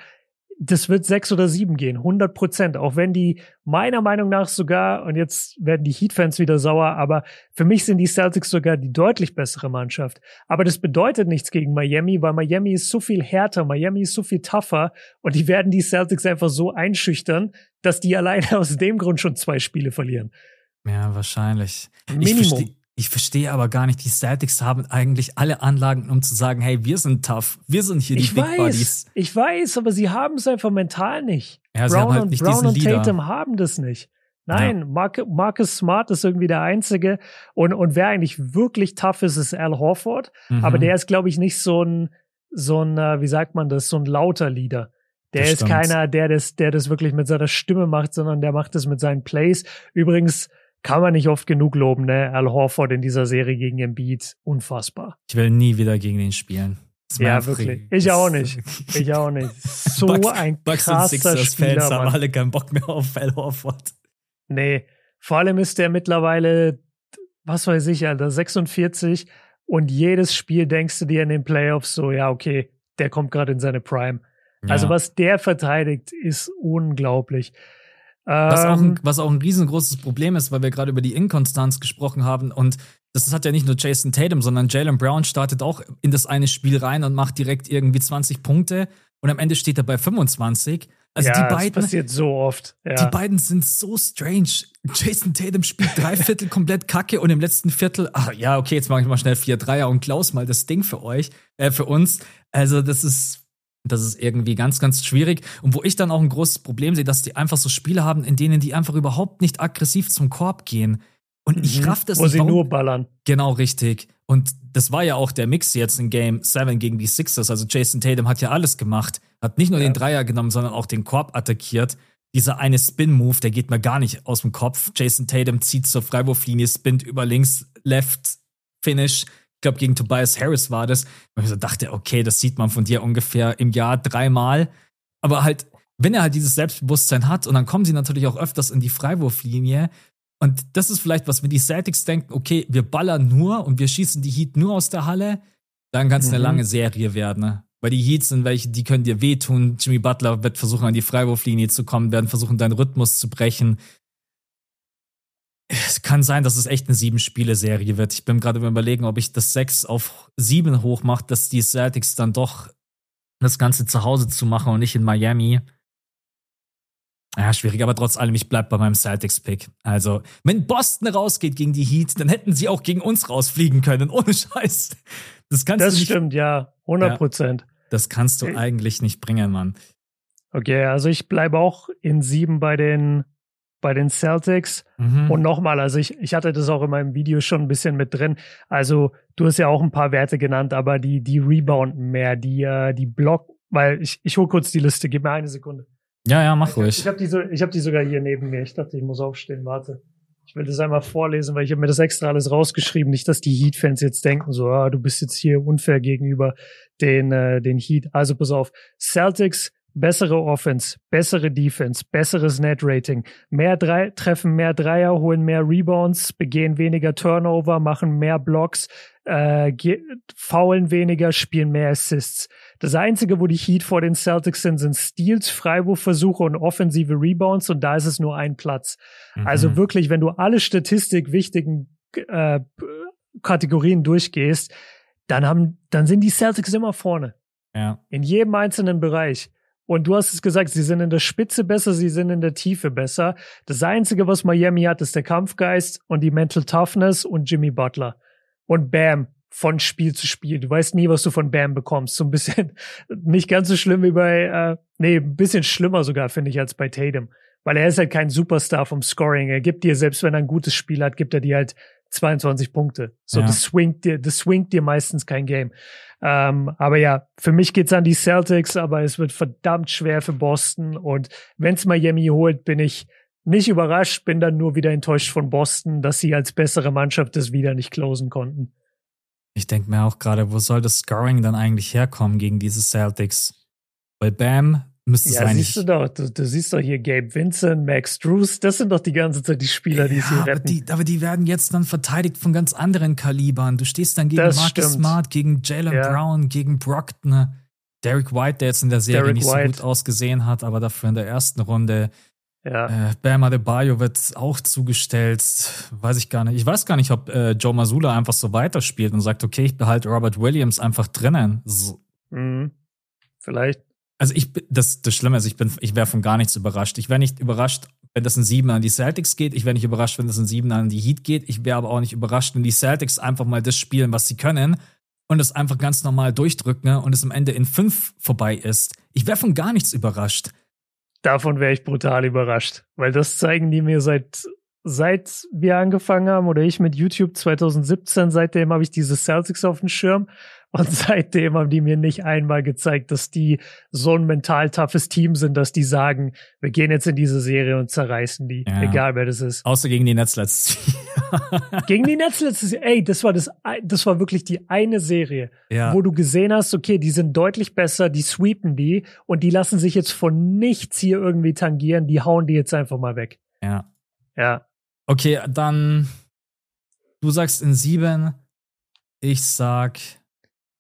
das wird sechs oder sieben gehen, 100 Prozent. Auch wenn die meiner Meinung nach sogar, und jetzt werden die Heat-Fans wieder sauer, aber für mich sind die Celtics sogar die deutlich bessere Mannschaft. Aber das bedeutet nichts gegen Miami, weil Miami ist so viel härter, Miami ist so viel tougher und die werden die Celtics einfach so einschüchtern, dass die alleine aus dem Grund schon zwei Spiele verlieren. Ja, wahrscheinlich. Minimum. Ich verstehe aber gar nicht, die Celtics haben eigentlich alle Anlagen, um zu sagen, hey, wir sind tough, wir sind hier die ich Big weiß, Buddies. Ich weiß, aber sie haben es einfach mental nicht. Ja, Brown halt und, Brown und Tatum haben das nicht. Nein, ja. Mark, Marcus Smart ist irgendwie der Einzige. Und, und wer eigentlich wirklich tough ist, ist Al Horford. Mhm. Aber der ist, glaube ich, nicht so ein, so ein, äh, wie sagt man das, so ein lauter Leader. Der das ist stimmt. keiner, der das, der das wirklich mit seiner Stimme macht, sondern der macht das mit seinen Plays. Übrigens, kann man nicht oft genug loben, ne? Al Horford in dieser Serie gegen Embiid, unfassbar. Ich will nie wieder gegen ihn spielen. Ja, wirklich. Ich auch nicht. Ich auch nicht. So Bugs, ein Bugs krasser und Sixers Spieler, Fans haben alle keinen Bock mehr auf Al Horford. Nee, vor allem ist der mittlerweile, was weiß ich, Alter, 46 und jedes Spiel denkst du dir in den Playoffs so, ja, okay, der kommt gerade in seine Prime. Ja. Also was der verteidigt, ist unglaublich. Was auch, ein, ähm. was auch ein riesengroßes Problem ist, weil wir gerade über die Inkonstanz gesprochen haben und das hat ja nicht nur Jason Tatum, sondern Jalen Brown startet auch in das eine Spiel rein und macht direkt irgendwie 20 Punkte und am Ende steht er bei 25. Also ja, die beiden, das passiert so oft. Ja. Die beiden sind so strange. Jason Tatum spielt drei Viertel komplett Kacke und im letzten Viertel, ach ja, okay, jetzt mache ich mal schnell vier Dreier und klaus mal das Ding für euch, äh, für uns. Also das ist das ist irgendwie ganz, ganz schwierig. Und wo ich dann auch ein großes Problem sehe, dass die einfach so Spiele haben, in denen die einfach überhaupt nicht aggressiv zum Korb gehen. Und mhm. ich raff das Wo nicht. Sie nur ballern. Genau, richtig. Und das war ja auch der Mix jetzt in Game 7 gegen die Sixers. Also Jason Tatum hat ja alles gemacht. Hat nicht nur ja. den Dreier genommen, sondern auch den Korb attackiert. dieser eine Spin-Move, der geht mir gar nicht aus dem Kopf. Jason Tatum zieht zur Freiwurflinie, spinnt über links, left, finish. Ich glaube, gegen Tobias Harris war das. Und ich so dachte, okay, das sieht man von dir ungefähr im Jahr dreimal. Aber halt, wenn er halt dieses Selbstbewusstsein hat, und dann kommen sie natürlich auch öfters in die Freiwurflinie. Und das ist vielleicht, was wenn die Celtics denken, okay, wir ballern nur und wir schießen die Heat nur aus der Halle, dann kann es mhm. eine lange Serie werden. Ne? Weil die Heats sind welche, die können dir wehtun. Jimmy Butler wird versuchen, an die Freiwurflinie zu kommen, werden versuchen, deinen Rhythmus zu brechen. Es kann sein, dass es echt eine Sieben-Spiele-Serie wird. Ich bin gerade überlegen, ob ich das sechs auf sieben hochmache, dass die Celtics dann doch das Ganze zu Hause zu machen und nicht in Miami. Ja, schwierig, aber trotz allem, ich bleib bei meinem Celtics-Pick. Also, wenn Boston rausgeht gegen die Heat, dann hätten sie auch gegen uns rausfliegen können, ohne Scheiß. Das kannst das du nicht, stimmt, ja, 100 Prozent. Ja. Das kannst du eigentlich nicht bringen, Mann. Okay, also ich bleibe auch in sieben bei den, bei den Celtics. Mhm. Und nochmal, also ich, ich hatte das auch in meinem Video schon ein bisschen mit drin. Also du hast ja auch ein paar Werte genannt, aber die, die rebounden mehr, die, äh, die Block, weil ich, ich hole kurz die Liste, gib mir eine Sekunde. Ja, ja, mach ruhig. Ich habe die, so, ich hab die sogar hier neben mir. Ich dachte, ich muss aufstehen, warte. Ich will das einmal vorlesen, weil ich habe mir das extra alles rausgeschrieben. Nicht, dass die Heat-Fans jetzt denken, so, ah, du bist jetzt hier unfair gegenüber den, äh, den Heat. Also pass auf. Celtics, bessere Offense, bessere Defense, besseres Net-Rating, mehr drei, treffen mehr Dreier, holen mehr Rebounds, begehen weniger Turnover, machen mehr Blocks, äh, faulen weniger, spielen mehr Assists. Das Einzige, wo die Heat vor den Celtics sind, sind Steals, Freiwurfversuche und offensive Rebounds und da ist es nur ein Platz. Mhm. Also wirklich, wenn du alle Statistik wichtigen äh, Kategorien durchgehst, dann haben, dann sind die Celtics immer vorne. Ja. In jedem einzelnen Bereich. Und du hast es gesagt, sie sind in der Spitze besser, sie sind in der Tiefe besser. Das Einzige, was Miami hat, ist der Kampfgeist und die Mental Toughness und Jimmy Butler. Und bam, von Spiel zu Spiel. Du weißt nie, was du von Bam bekommst. So ein bisschen, nicht ganz so schlimm wie bei, äh, nee, ein bisschen schlimmer sogar, finde ich, als bei Tatum. Weil er ist halt kein Superstar vom Scoring. Er gibt dir, selbst wenn er ein gutes Spiel hat, gibt er dir halt 22 Punkte. So, ja. das swingt dir, das swingt dir meistens kein Game. Ähm, aber ja, für mich geht's an die Celtics, aber es wird verdammt schwer für Boston. Und wenn's Miami holt, bin ich nicht überrascht, bin dann nur wieder enttäuscht von Boston, dass sie als bessere Mannschaft das wieder nicht closen konnten. Ich denke mir auch gerade, wo soll das Scoring dann eigentlich herkommen gegen diese Celtics? Weil Bam müsste es ja, eigentlich. Siehst du doch, du, du, siehst doch hier Gabe Vincent, Max Drews, das sind doch die ganze Zeit die Spieler, die ja, sie retten. Aber die, aber die werden jetzt dann verteidigt von ganz anderen Kalibern. Du stehst dann gegen das Marcus stimmt. Smart, gegen Jalen ja. Brown, gegen Brockton, Derek White, der jetzt in der Serie Derek nicht White. so gut ausgesehen hat, aber dafür in der ersten Runde. Ja. Äh, Bam Adebayo wird auch zugestellt, weiß ich gar nicht. Ich weiß gar nicht, ob äh, Joe Masula einfach so weiterspielt und sagt, okay, ich behalte Robert Williams einfach drinnen. So. Mhm. Vielleicht. Also ich, das, das Schlimme ist, ich bin, ich wäre von gar nichts überrascht. Ich wäre nicht überrascht, wenn das ein 7 an die Celtics geht. Ich wäre nicht überrascht, wenn das ein 7 an die Heat geht. Ich wäre aber auch nicht überrascht, wenn die Celtics einfach mal das spielen, was sie können und es einfach ganz normal durchdrücken und es am Ende in 5 vorbei ist. Ich wäre von gar nichts überrascht. Davon wäre ich brutal überrascht, weil das zeigen die mir seit seit wir angefangen haben oder ich mit YouTube 2017, seitdem habe ich diese Celtics auf dem Schirm und seitdem haben die mir nicht einmal gezeigt, dass die so ein mental toughes Team sind, dass die sagen, wir gehen jetzt in diese Serie und zerreißen die, ja. egal wer das ist. Außer gegen die Netzlets. gegen die Netzlets, ey, das war das, das war wirklich die eine Serie, ja. wo du gesehen hast, okay, die sind deutlich besser, die sweepen die und die lassen sich jetzt von nichts hier irgendwie tangieren, die hauen die jetzt einfach mal weg. Ja. Ja. Okay, dann du sagst in sieben, ich sag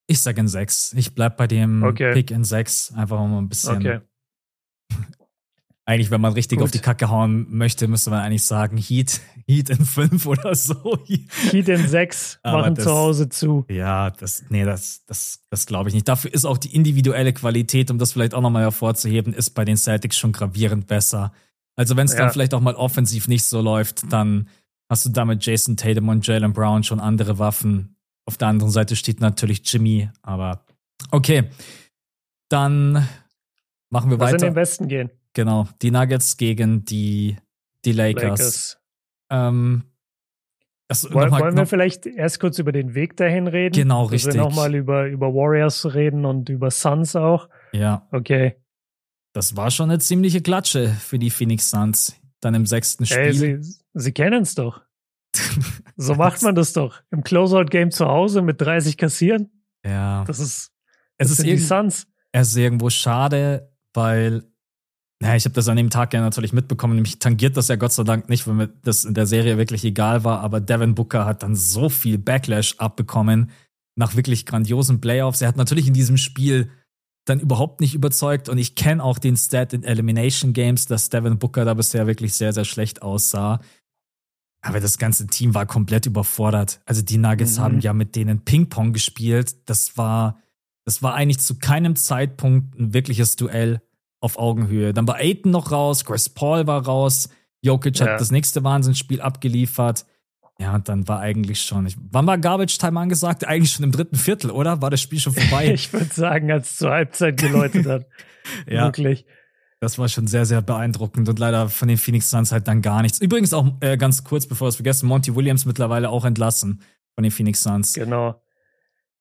ich sag in sechs. Ich bleib bei dem okay. Pick in sechs, einfach um ein bisschen. Okay. Eigentlich, wenn man richtig Gut. auf die Kacke hauen möchte, müsste man eigentlich sagen, Heat, Heat in fünf oder so. Heat in sechs machen das, zu Hause zu. Ja, das, nee, das, das, das glaube ich nicht. Dafür ist auch die individuelle Qualität, um das vielleicht auch nochmal hervorzuheben, ist bei den Celtics schon gravierend besser. Also wenn es ja. dann vielleicht auch mal offensiv nicht so läuft, dann hast du damit Jason Tatum und Jalen Brown schon andere Waffen, auf der anderen Seite steht natürlich Jimmy, aber okay. Dann machen wir Lass weiter. in den Westen gehen. Genau, die Nuggets gegen die, die Lakers. Lakers. Ähm, wollen, mal, wollen wir vielleicht erst kurz über den Weg dahin reden? Genau, richtig. Dass wir nochmal über, über Warriors reden und über Suns auch. Ja. Okay. Das war schon eine ziemliche Klatsche für die Phoenix Suns. Dann im sechsten Spiel. Ey, sie, sie kennen es doch. So macht man das doch. Im Closeout-Game zu Hause mit 30 kassieren. Ja. Das ist, das es ist die Suns. Es ist irgendwo schade, weil naja, ich habe das an dem Tag ja natürlich mitbekommen. Mich tangiert das ja Gott sei Dank nicht, weil mir das in der Serie wirklich egal war. Aber Devin Booker hat dann so viel Backlash abbekommen nach wirklich grandiosen Playoffs. Er hat natürlich in diesem Spiel dann überhaupt nicht überzeugt. Und ich kenne auch den Stat in Elimination Games, dass Devin Booker da bisher wirklich sehr, sehr schlecht aussah. Aber das ganze Team war komplett überfordert. Also die Nuggets mhm. haben ja mit denen Ping-Pong gespielt. Das war, das war eigentlich zu keinem Zeitpunkt ein wirkliches Duell auf Augenhöhe. Dann war Aiton noch raus, Chris Paul war raus, Jokic ja. hat das nächste Wahnsinnsspiel abgeliefert. Ja, und dann war eigentlich schon. Ich, wann war Garbage Time angesagt? Eigentlich schon im dritten Viertel, oder? War das Spiel schon vorbei? ich würde sagen, als es zur Halbzeit geläutet hat. ja. Wirklich. Das war schon sehr, sehr beeindruckend und leider von den Phoenix Suns halt dann gar nichts. Übrigens auch äh, ganz kurz, bevor wir es vergessen, Monty Williams mittlerweile auch entlassen von den Phoenix Suns. Genau.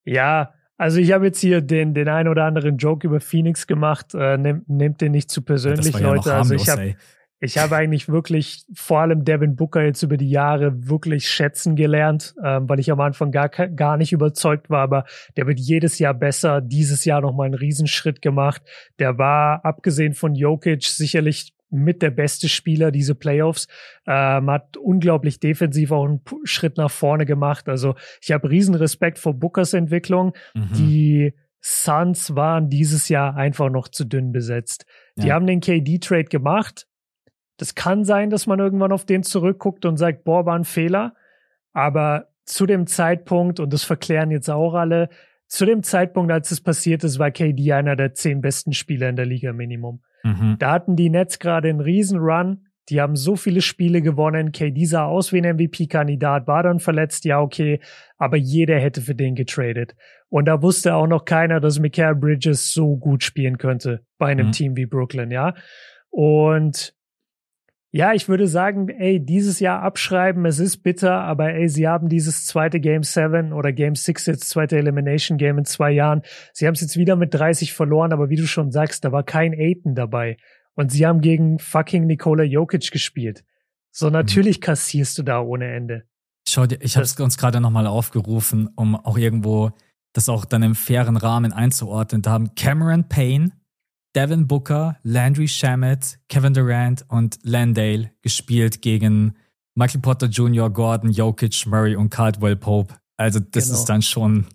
Ja, also ich habe jetzt hier den, den einen oder anderen Joke über Phoenix gemacht. Äh, nehmt, nehmt den nicht zu persönlich, ja Leute. also ich habe ich habe eigentlich wirklich vor allem Devin Booker jetzt über die Jahre wirklich schätzen gelernt, ähm, weil ich am Anfang gar, gar nicht überzeugt war, aber der wird jedes Jahr besser, dieses Jahr nochmal einen Riesenschritt gemacht. Der war, abgesehen von Jokic, sicherlich mit der beste Spieler diese Playoffs, ähm, hat unglaublich defensiv auch einen Schritt nach vorne gemacht. Also ich habe riesen Respekt vor Bookers Entwicklung. Mhm. Die Suns waren dieses Jahr einfach noch zu dünn besetzt. Die ja. haben den KD-Trade gemacht, das kann sein, dass man irgendwann auf den zurückguckt und sagt, boah, war ein Fehler. Aber zu dem Zeitpunkt, und das verklären jetzt auch alle, zu dem Zeitpunkt, als es passiert ist, war KD einer der zehn besten Spieler in der Liga Minimum. Mhm. Da hatten die Nets gerade einen riesen Run. Die haben so viele Spiele gewonnen. KD sah aus wie ein MVP-Kandidat, war dann verletzt, ja, okay. Aber jeder hätte für den getradet. Und da wusste auch noch keiner, dass Michael Bridges so gut spielen könnte bei einem mhm. Team wie Brooklyn, ja. Und ja, ich würde sagen, ey, dieses Jahr abschreiben, es ist bitter, aber ey, sie haben dieses zweite Game 7 oder Game 6 jetzt, zweite Elimination Game in zwei Jahren. Sie haben es jetzt wieder mit 30 verloren, aber wie du schon sagst, da war kein Aiden dabei. Und sie haben gegen fucking Nikola Jokic gespielt. So, mhm. natürlich kassierst du da ohne Ende. Schau dir, ich habe es uns gerade nochmal aufgerufen, um auch irgendwo das auch dann im fairen Rahmen einzuordnen. Da haben Cameron Payne, Devin Booker, Landry Shamet, Kevin Durant und Landale gespielt gegen Michael Potter Jr., Gordon, Jokic, Murray und Caldwell Pope. Also das genau. ist dann schon.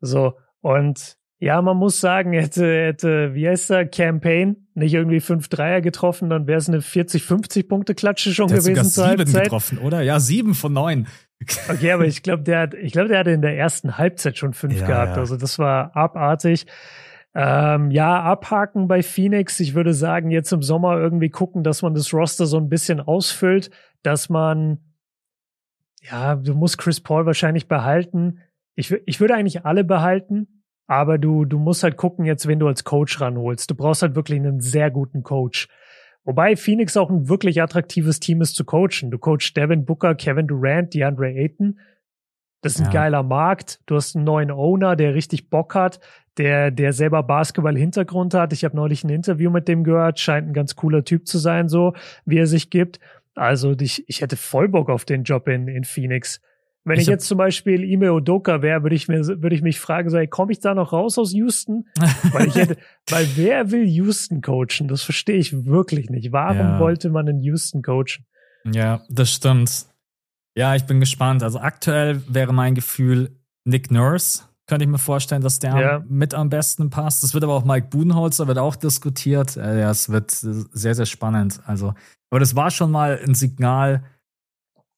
So, und ja, man muss sagen, hätte, hätte, wie heißt der, Campaign nicht irgendwie fünf Dreier getroffen, dann wäre es eine 40-50 Punkte Klatsche schon der gewesen zur sieben Halbzeit. getroffen, oder? Ja, sieben von neun. Okay, aber ich glaube, der hat, ich glaube, der hatte in der ersten Halbzeit schon fünf ja, gehabt. Ja. Also das war abartig. Ähm, ja, abhaken bei Phoenix. Ich würde sagen, jetzt im Sommer irgendwie gucken, dass man das Roster so ein bisschen ausfüllt, dass man, ja, du musst Chris Paul wahrscheinlich behalten. Ich, ich würde eigentlich alle behalten, aber du, du musst halt gucken jetzt, wen du als Coach ranholst. Du brauchst halt wirklich einen sehr guten Coach. Wobei Phoenix auch ein wirklich attraktives Team ist zu coachen. Du coachst Devin Booker, Kevin Durant, DeAndre Ayton. Das ist ein ja. geiler Markt. Du hast einen neuen Owner, der richtig Bock hat, der, der selber Basketball-Hintergrund hat. Ich habe neulich ein Interview mit dem gehört. Scheint ein ganz cooler Typ zu sein, so wie er sich gibt. Also ich, ich hätte voll Bock auf den Job in, in Phoenix. Wenn ich, ich jetzt zum Beispiel Ime Odoka wäre, würde ich mir, würde ich mich fragen, so, komme ich da noch raus aus Houston? weil ich hätte, weil wer will Houston coachen? Das verstehe ich wirklich nicht. Warum ja. wollte man in Houston coachen? Ja, das stimmt. Ja, ich bin gespannt. Also aktuell wäre mein Gefühl Nick Nurse. Könnte ich mir vorstellen, dass der ja. mit am besten passt. Das wird aber auch Mike Budenholzer wird auch diskutiert. Äh, ja, es wird sehr, sehr spannend. Also, aber das war schon mal ein Signal.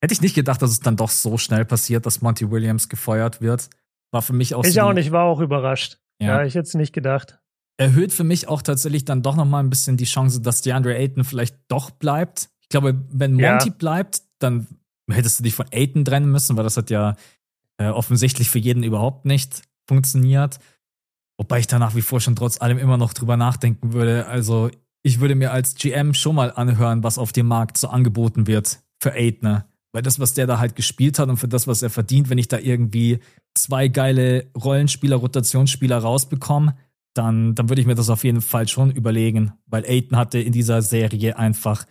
Hätte ich nicht gedacht, dass es dann doch so schnell passiert, dass Monty Williams gefeuert wird. War für mich auch Ich so auch nicht, war auch überrascht. Ja, ja ich hätte es nicht gedacht. Erhöht für mich auch tatsächlich dann doch noch mal ein bisschen die Chance, dass DeAndre Ayton vielleicht doch bleibt. Ich glaube, wenn Monty ja. bleibt, dann hättest du dich von Aiden trennen müssen, weil das hat ja äh, offensichtlich für jeden überhaupt nicht funktioniert. Wobei ich da nach wie vor schon trotz allem immer noch drüber nachdenken würde. Also ich würde mir als GM schon mal anhören, was auf dem Markt so angeboten wird für Aidner. Weil das, was der da halt gespielt hat und für das, was er verdient, wenn ich da irgendwie zwei geile Rollenspieler, Rotationsspieler rausbekomme, dann, dann würde ich mir das auf jeden Fall schon überlegen, weil Aiton hatte in dieser Serie einfach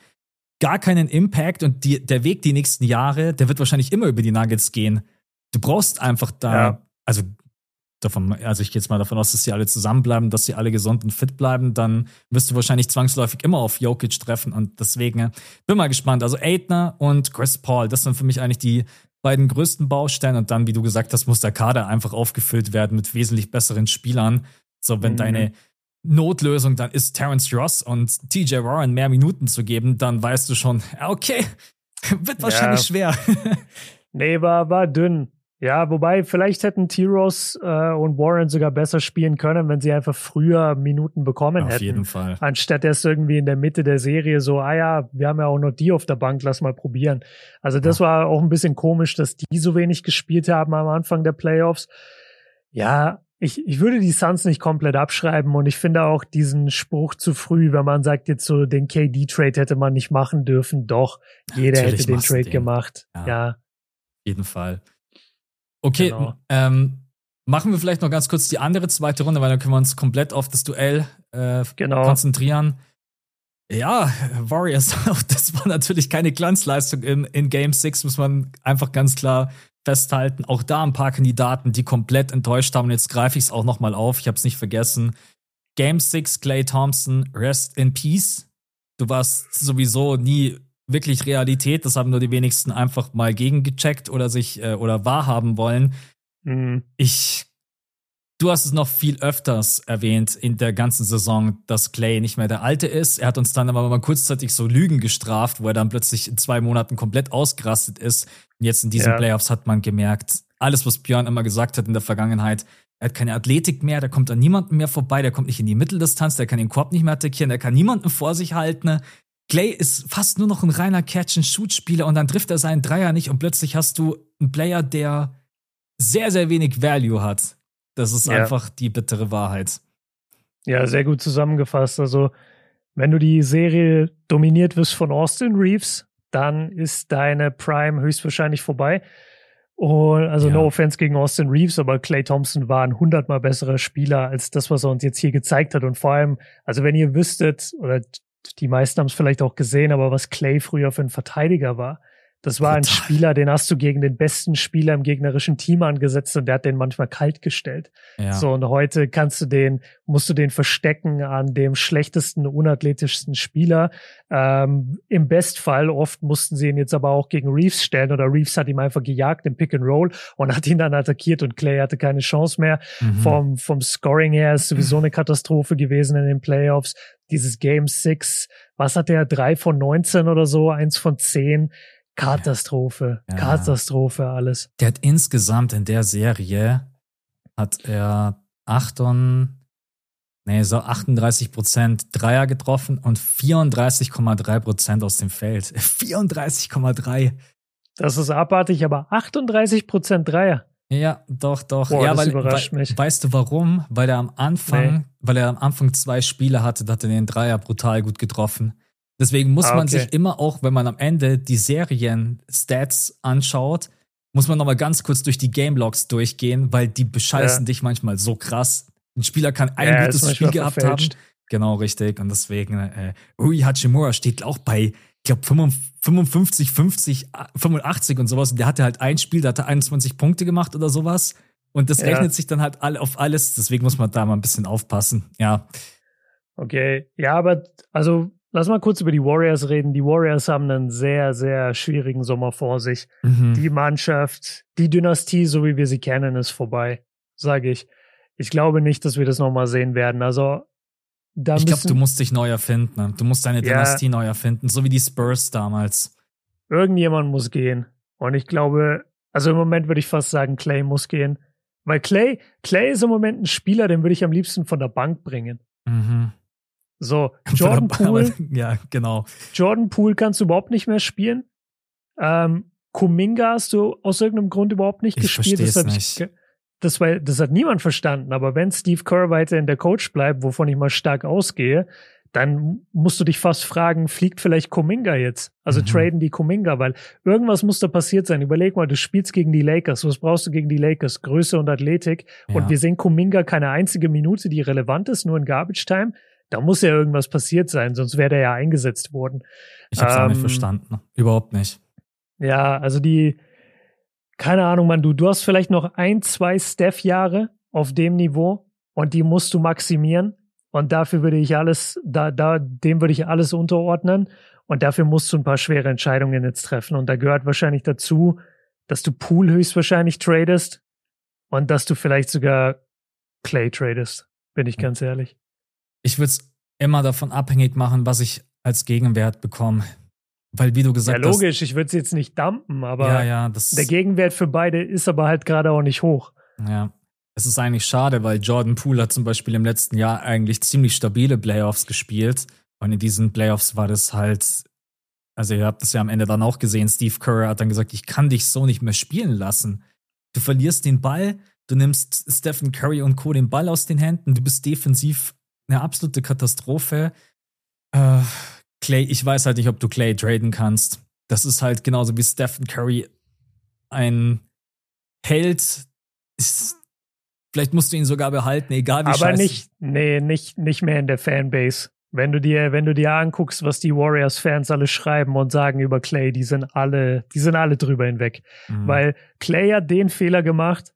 gar keinen Impact und die, der Weg die nächsten Jahre, der wird wahrscheinlich immer über die Nuggets gehen. Du brauchst einfach da, ja. also davon, also ich gehe jetzt mal davon aus, dass sie alle zusammenbleiben, dass sie alle gesund und fit bleiben, dann wirst du wahrscheinlich zwangsläufig immer auf Jokic treffen und deswegen äh, bin mal gespannt. Also Aidner und Chris Paul, das sind für mich eigentlich die beiden größten Baustellen und dann, wie du gesagt hast, muss der Kader einfach aufgefüllt werden mit wesentlich besseren Spielern. So, wenn mhm. deine Notlösung dann ist, Terence Ross und TJ Warren mehr Minuten zu geben, dann weißt du schon, okay, wird wahrscheinlich ja. schwer. nee, war, war dünn. Ja, wobei vielleicht hätten T-Ross äh, und Warren sogar besser spielen können, wenn sie einfach früher Minuten bekommen auf hätten. Auf jeden Fall. Anstatt erst irgendwie in der Mitte der Serie so, ah ja, wir haben ja auch noch die auf der Bank, lass mal probieren. Also das ja. war auch ein bisschen komisch, dass die so wenig gespielt haben am Anfang der Playoffs. Ja, ich, ich würde die Suns nicht komplett abschreiben und ich finde auch diesen Spruch zu früh, wenn man sagt, jetzt so den KD-Trade hätte man nicht machen dürfen. Doch, jeder Natürlich hätte den Trade den. gemacht. Ja. ja. Auf jeden Fall. Okay, genau. ähm, machen wir vielleicht noch ganz kurz die andere zweite Runde, weil dann können wir uns komplett auf das Duell äh, genau. konzentrieren. Ja, Warriors, das war natürlich keine Glanzleistung in, in Game 6, muss man einfach ganz klar festhalten. Auch da ein paar Kandidaten, die komplett enttäuscht haben. Und jetzt greife ich es auch nochmal auf, ich habe es nicht vergessen. Game 6, Clay Thompson, Rest in Peace. Du warst sowieso nie wirklich Realität. Das haben nur die wenigsten einfach mal gegengecheckt oder sich äh, oder wahrhaben wollen. Mhm. Ich, du hast es noch viel öfters erwähnt in der ganzen Saison, dass Clay nicht mehr der Alte ist. Er hat uns dann aber mal kurzzeitig so Lügen gestraft, wo er dann plötzlich in zwei Monaten komplett ausgerastet ist. Und jetzt in diesen ja. Playoffs hat man gemerkt, alles, was Björn immer gesagt hat in der Vergangenheit, er hat keine Athletik mehr, der kommt an niemanden mehr vorbei, der kommt nicht in die Mitteldistanz, der kann den Korb nicht mehr attackieren, der kann niemanden vor sich halten. Clay ist fast nur noch ein reiner Catch-and-Shoot-Spieler und dann trifft er seinen Dreier nicht und plötzlich hast du einen Player, der sehr, sehr wenig Value hat. Das ist ja. einfach die bittere Wahrheit. Ja, sehr gut zusammengefasst. Also, wenn du die Serie dominiert wirst von Austin Reeves, dann ist deine Prime höchstwahrscheinlich vorbei. Und also ja. no offense gegen Austin Reeves, aber Clay Thompson war ein hundertmal besserer Spieler als das, was er uns jetzt hier gezeigt hat. Und vor allem, also wenn ihr wüsstet, oder die meisten haben es vielleicht auch gesehen, aber was Clay früher für ein Verteidiger war, das war Total. ein Spieler, den hast du gegen den besten Spieler im gegnerischen Team angesetzt und der hat den manchmal kalt gestellt. Ja. So, und heute kannst du den, musst du den verstecken an dem schlechtesten, unathletischsten Spieler. Ähm, Im Bestfall, oft mussten sie ihn jetzt aber auch gegen Reeves stellen oder Reeves hat ihm einfach gejagt im Pick and Roll und hat ihn dann attackiert und Clay hatte keine Chance mehr. Mhm. Vom, vom Scoring her ist sowieso eine Katastrophe gewesen in den Playoffs. Dieses Game 6, was hat der? Drei von 19 oder so, eins von zehn Katastrophe, ja. Katastrophe alles. Der hat insgesamt in der Serie hat er 8 und, nee, so 38 Prozent Dreier getroffen und 34,3 Prozent aus dem Feld. 34,3. Das ist abartig, aber 38 Prozent Dreier. Ja, doch, doch. Boah, ja, weil, überrascht weil, mich. Weißt du warum? Weil er am Anfang, nee. weil er am Anfang zwei Spiele hatte, da hat er den Dreier brutal gut getroffen. Deswegen muss ah, man sich immer auch, wenn man am Ende die Serien-Stats anschaut, muss man nochmal ganz kurz durch die Game-Logs durchgehen, weil die bescheißen ja. dich manchmal so krass. Ein Spieler kann ein ja, gutes Spiel gehabt verfälscht. haben. Genau, richtig. Und deswegen, äh, Rui Hachimura steht auch bei, ich glaube, 55, 50, 85 und sowas. Und der hatte halt ein Spiel, da hat er 21 Punkte gemacht oder sowas. Und das ja. rechnet sich dann halt alle auf alles. Deswegen muss man da mal ein bisschen aufpassen. Ja. Okay. Ja, aber also Lass mal kurz über die Warriors reden. Die Warriors haben einen sehr, sehr schwierigen Sommer vor sich. Mhm. Die Mannschaft, die Dynastie, so wie wir sie kennen, ist vorbei, sage ich. Ich glaube nicht, dass wir das nochmal sehen werden. Also da Ich glaube, du musst dich neu erfinden. Du musst deine Dynastie ja, neu erfinden, so wie die Spurs damals. Irgendjemand muss gehen. Und ich glaube, also im Moment würde ich fast sagen, Clay muss gehen. Weil Clay, Clay ist im Moment ein Spieler, den würde ich am liebsten von der Bank bringen. Mhm. So, Jordan Poole. ja, genau. Jordan Poole kannst du überhaupt nicht mehr spielen. Ähm, Kuminga hast du aus irgendeinem Grund überhaupt nicht ich gespielt. Das, nicht. Ich, das, war, das hat niemand verstanden. Aber wenn Steve Kerr weiter in der Coach bleibt, wovon ich mal stark ausgehe, dann musst du dich fast fragen, fliegt vielleicht Kuminga jetzt? Also mhm. traden die Kuminga, weil irgendwas muss da passiert sein. Überleg mal, du spielst gegen die Lakers. Was brauchst du gegen die Lakers? Größe und Athletik. Ja. Und wir sehen Kuminga keine einzige Minute, die relevant ist, nur in Garbage Time. Da muss ja irgendwas passiert sein, sonst wäre der ja eingesetzt worden. Ich hab's ähm, auch nicht ähm, verstanden. Überhaupt nicht. Ja, also die, keine Ahnung, man, du, du hast vielleicht noch ein, zwei Steph-Jahre auf dem Niveau und die musst du maximieren. Und dafür würde ich alles, da, da, dem würde ich alles unterordnen. Und dafür musst du ein paar schwere Entscheidungen jetzt treffen. Und da gehört wahrscheinlich dazu, dass du Pool höchstwahrscheinlich tradest und dass du vielleicht sogar Clay tradest, bin ich ganz ehrlich. Ich würde es immer davon abhängig machen, was ich als Gegenwert bekomme. Weil, wie du gesagt hast. Ja, logisch, hast, ich würde es jetzt nicht dumpen, aber ja, ja, der Gegenwert für beide ist aber halt gerade auch nicht hoch. Ja, es ist eigentlich schade, weil Jordan Poole hat zum Beispiel im letzten Jahr eigentlich ziemlich stabile Playoffs gespielt. Und in diesen Playoffs war das halt, also ihr habt das ja am Ende dann auch gesehen, Steve Kerr hat dann gesagt, ich kann dich so nicht mehr spielen lassen. Du verlierst den Ball, du nimmst Stephen Curry und Co. den Ball aus den Händen, du bist defensiv eine absolute Katastrophe. Äh, Clay, ich weiß halt nicht, ob du Clay traden kannst. Das ist halt genauso wie Stephen Curry ein Held. Ist, Vielleicht musst du ihn sogar behalten, egal wie Aber scheiße. nicht, nee, nicht, nicht mehr in der Fanbase. Wenn du dir, wenn du dir anguckst, was die Warriors-Fans alle schreiben und sagen über Clay, die sind alle, die sind alle drüber hinweg. Mhm. Weil Clay hat den Fehler gemacht,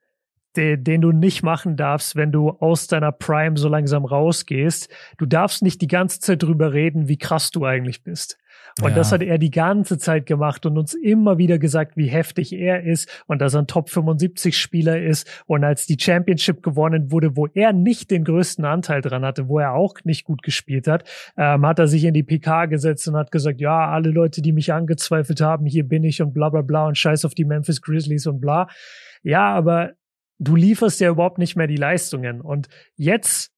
den, den du nicht machen darfst, wenn du aus deiner Prime so langsam rausgehst. Du darfst nicht die ganze Zeit drüber reden, wie krass du eigentlich bist. Und ja. das hat er die ganze Zeit gemacht und uns immer wieder gesagt, wie heftig er ist und dass er ein Top 75 Spieler ist. Und als die Championship gewonnen wurde, wo er nicht den größten Anteil dran hatte, wo er auch nicht gut gespielt hat, ähm, hat er sich in die PK gesetzt und hat gesagt, ja, alle Leute, die mich angezweifelt haben, hier bin ich und bla bla bla und scheiß auf die Memphis Grizzlies und bla. Ja, aber du lieferst ja überhaupt nicht mehr die Leistungen. Und jetzt,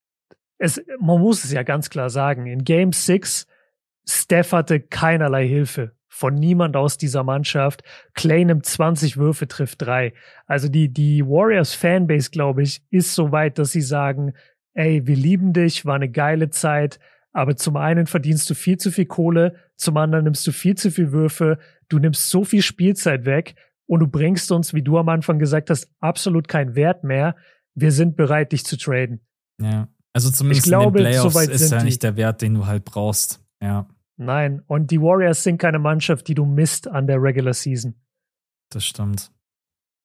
es, man muss es ja ganz klar sagen, in Game 6 Steph hatte keinerlei Hilfe von niemand aus dieser Mannschaft. Clay nimmt 20 Würfe, trifft drei. Also die, die Warriors Fanbase, glaube ich, ist so weit, dass sie sagen, ey, wir lieben dich, war eine geile Zeit, aber zum einen verdienst du viel zu viel Kohle, zum anderen nimmst du viel zu viel Würfe, du nimmst so viel Spielzeit weg und du bringst uns, wie du am Anfang gesagt hast, absolut keinen Wert mehr. Wir sind bereit, dich zu traden. Ja. Also zumindest ich glaube, in den Playoffs ist ja nicht der Wert, den du halt brauchst. Ja. Nein, und die Warriors sind keine Mannschaft, die du misst an der Regular Season. Das stimmt.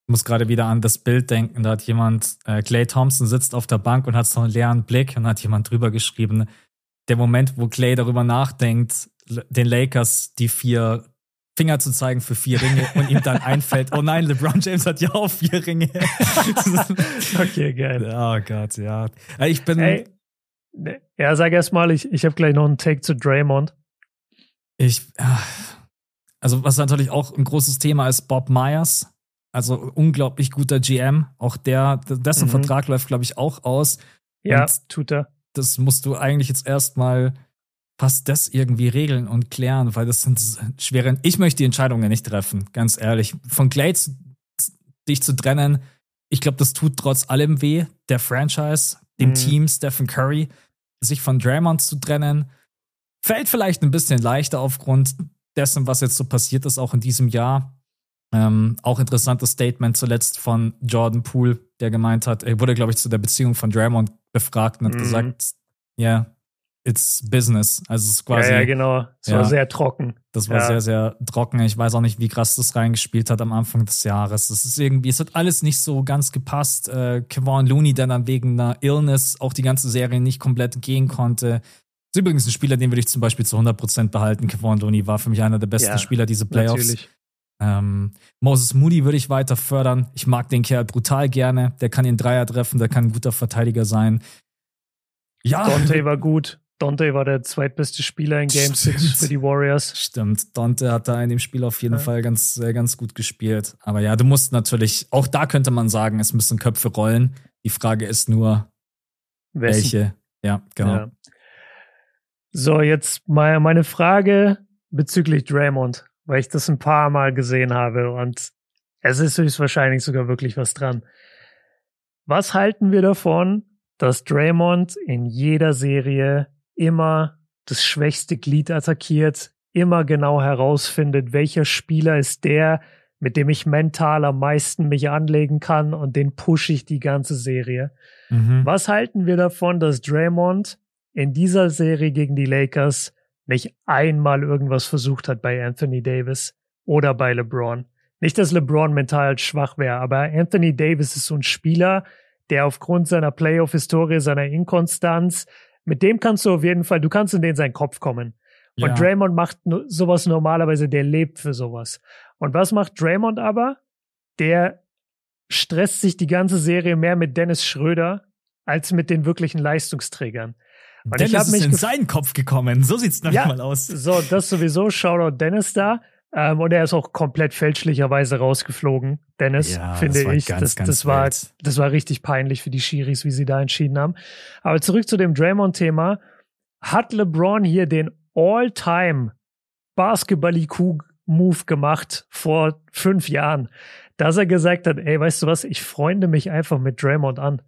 Ich muss gerade wieder an das Bild denken. Da hat jemand, äh, Clay Thompson sitzt auf der Bank und hat so einen leeren Blick und hat jemand drüber geschrieben, der Moment, wo Clay darüber nachdenkt, den Lakers die vier Finger zu zeigen für vier Ringe und ihm dann einfällt, oh nein, LeBron James hat ja auch vier Ringe. okay, geil. Oh Gott, ja. Ich bin. Hey, ja, sag erst mal, ich, ich habe gleich noch einen Take zu Draymond. Ich, also was natürlich auch ein großes Thema ist, Bob Myers. Also unglaublich guter GM. Auch der, dessen mhm. Vertrag läuft, glaube ich, auch aus. Ja, und tut er. Das musst du eigentlich jetzt erstmal fast das irgendwie regeln und klären, weil das sind schwere. Ich möchte die Entscheidungen nicht treffen, ganz ehrlich. Von Clay zu, dich zu trennen, ich glaube, das tut trotz allem weh, der Franchise, dem mhm. Team, Stephen Curry, sich von Draymond zu trennen Fällt vielleicht ein bisschen leichter aufgrund dessen, was jetzt so passiert ist, auch in diesem Jahr. Ähm, auch interessantes Statement zuletzt von Jordan Poole, der gemeint hat, er wurde, glaube ich, zu der Beziehung von Draymond befragt und hat mhm. gesagt, ja, yeah, it's business. Also es ist quasi. Ja, ja genau. Es ja, war sehr trocken. Das war ja. sehr, sehr trocken. Ich weiß auch nicht, wie krass das reingespielt hat am Anfang des Jahres. Es ist irgendwie, es hat alles nicht so ganz gepasst. Äh, Kevon Looney, der dann wegen einer Illness auch die ganze Serie nicht komplett gehen konnte. Ist übrigens ein Spieler, den würde ich zum Beispiel zu 100% behalten. Kevon Looney war für mich einer der besten ja, Spieler dieser Playoffs. Natürlich. Ähm, Moses Moody würde ich weiter fördern. Ich mag den Kerl brutal gerne. Der kann den Dreier treffen, der kann ein guter Verteidiger sein. Ja. Dante war gut. Dante war der zweitbeste Spieler in Game 6 für die Warriors. Stimmt. Dante hat da in dem Spiel auf jeden ja. Fall ganz, ganz gut gespielt. Aber ja, du musst natürlich, auch da könnte man sagen, es müssen Köpfe rollen. Die Frage ist nur, Wessen? welche. Ja, genau. Ja. So, jetzt mal meine Frage bezüglich Draymond, weil ich das ein paar Mal gesehen habe und es ist höchstwahrscheinlich sogar wirklich was dran. Was halten wir davon, dass Draymond in jeder Serie immer das schwächste Glied attackiert, immer genau herausfindet, welcher Spieler ist der, mit dem ich mental am meisten mich anlegen kann und den pushe ich die ganze Serie. Mhm. Was halten wir davon, dass Draymond in dieser Serie gegen die Lakers nicht einmal irgendwas versucht hat bei Anthony Davis oder bei LeBron? Nicht, dass LeBron mental schwach wäre, aber Anthony Davis ist so ein Spieler, der aufgrund seiner Playoff-Historie, seiner Inkonstanz, mit dem kannst du auf jeden Fall, du kannst in den seinen Kopf kommen. Und ja. Draymond macht sowas normalerweise, der lebt für sowas. Und was macht Draymond aber? Der stresst sich die ganze Serie mehr mit Dennis Schröder als mit den wirklichen Leistungsträgern. Und Dennis ich ist in seinen Kopf gekommen. So sieht's noch ja, mal aus. So, das sowieso. Shoutout Dennis da. Ähm, und er ist auch komplett fälschlicherweise rausgeflogen, Dennis, ja, finde das ich. Ganz, das, ganz das, war, das war richtig peinlich für die Schiris, wie sie da entschieden haben. Aber zurück zu dem Draymond-Thema. Hat LeBron hier den All-Time Basketball-IQ-Move gemacht vor fünf Jahren, dass er gesagt hat, ey, weißt du was, ich freunde mich einfach mit Draymond an.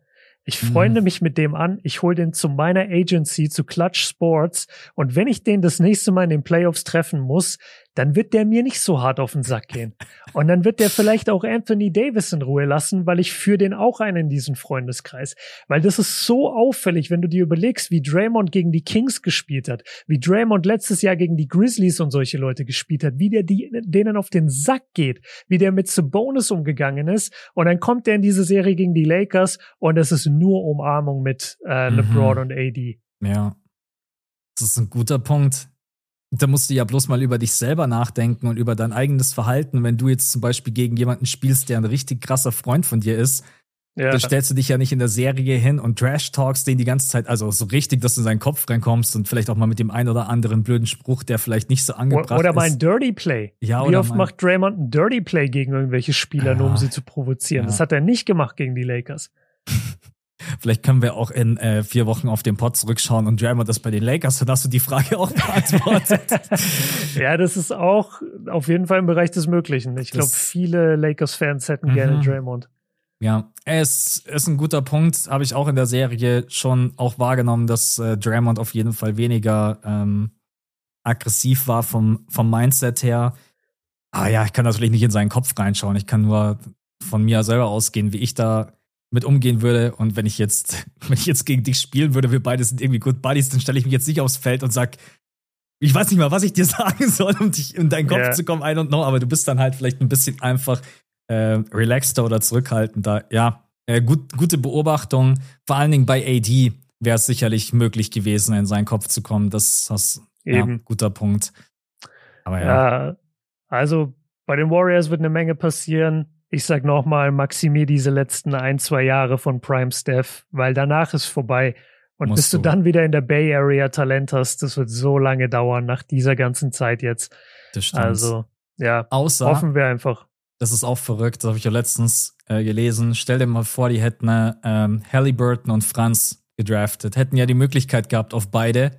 Ich freunde mhm. mich mit dem an, ich hole den zu meiner Agency, zu Clutch Sports und wenn ich den das nächste Mal in den Playoffs treffen muss, dann wird der mir nicht so hart auf den Sack gehen. Und dann wird der vielleicht auch Anthony Davis in Ruhe lassen, weil ich führe den auch ein in diesen Freundeskreis. Weil das ist so auffällig, wenn du dir überlegst, wie Draymond gegen die Kings gespielt hat, wie Draymond letztes Jahr gegen die Grizzlies und solche Leute gespielt hat, wie der die, denen auf den Sack geht, wie der mit Sabonis umgegangen ist. Und dann kommt der in diese Serie gegen die Lakers und es ist nur Umarmung mit äh, LeBron mhm. und AD. Ja. Das ist ein guter Punkt da musst du ja bloß mal über dich selber nachdenken und über dein eigenes Verhalten. Wenn du jetzt zum Beispiel gegen jemanden spielst, der ein richtig krasser Freund von dir ist, ja. dann stellst du dich ja nicht in der Serie hin und Trash-Talks den die ganze Zeit, also so richtig, dass du in seinen Kopf reinkommst und vielleicht auch mal mit dem einen oder anderen blöden Spruch, der vielleicht nicht so angebracht ist. Oder mal ein Dirty Play. Ja, Wie oft macht Draymond ein Dirty Play gegen irgendwelche Spieler, ja. nur um sie zu provozieren? Ja. Das hat er nicht gemacht gegen die Lakers. Vielleicht können wir auch in äh, vier Wochen auf den Pod zurückschauen und Draymond das bei den Lakers, dann hast du die Frage auch beantwortet. ja, das ist auch auf jeden Fall im Bereich des Möglichen. Ich glaube, viele Lakers-Fans hätten mhm. gerne Draymond. Ja, es ist ein guter Punkt. Habe ich auch in der Serie schon auch wahrgenommen, dass äh, Draymond auf jeden Fall weniger ähm, aggressiv war vom, vom Mindset her. Ah ja, ich kann natürlich nicht in seinen Kopf reinschauen. Ich kann nur von mir selber ausgehen, wie ich da mit umgehen würde. Und wenn ich jetzt, wenn ich jetzt gegen dich spielen würde, wir beide sind irgendwie Good Buddies, dann stelle ich mich jetzt nicht aufs Feld und sag, ich weiß nicht mal, was ich dir sagen soll, um dich in deinen Kopf yeah. zu kommen, I don't know, aber du bist dann halt vielleicht ein bisschen einfach äh, relaxter oder zurückhaltender. Ja, äh, gut, gute Beobachtung. Vor allen Dingen bei AD wäre es sicherlich möglich gewesen, in seinen Kopf zu kommen. Das ist ja, guter Punkt. Aber ja. ja. Also bei den Warriors wird eine Menge passieren ich sag nochmal, maximier diese letzten ein, zwei Jahre von Prime Steph, weil danach ist vorbei. Und bis du, dann wieder in der Bay Area Talent hast, das wird so lange dauern nach dieser ganzen Zeit jetzt. Das stimmt. Also, ja, Außer, hoffen wir einfach. Das ist auch verrückt, das habe ich ja letztens äh, gelesen. Stell dir mal vor, die hätten äh, ähm, Halliburton und Franz gedraftet, hätten ja die Möglichkeit gehabt auf beide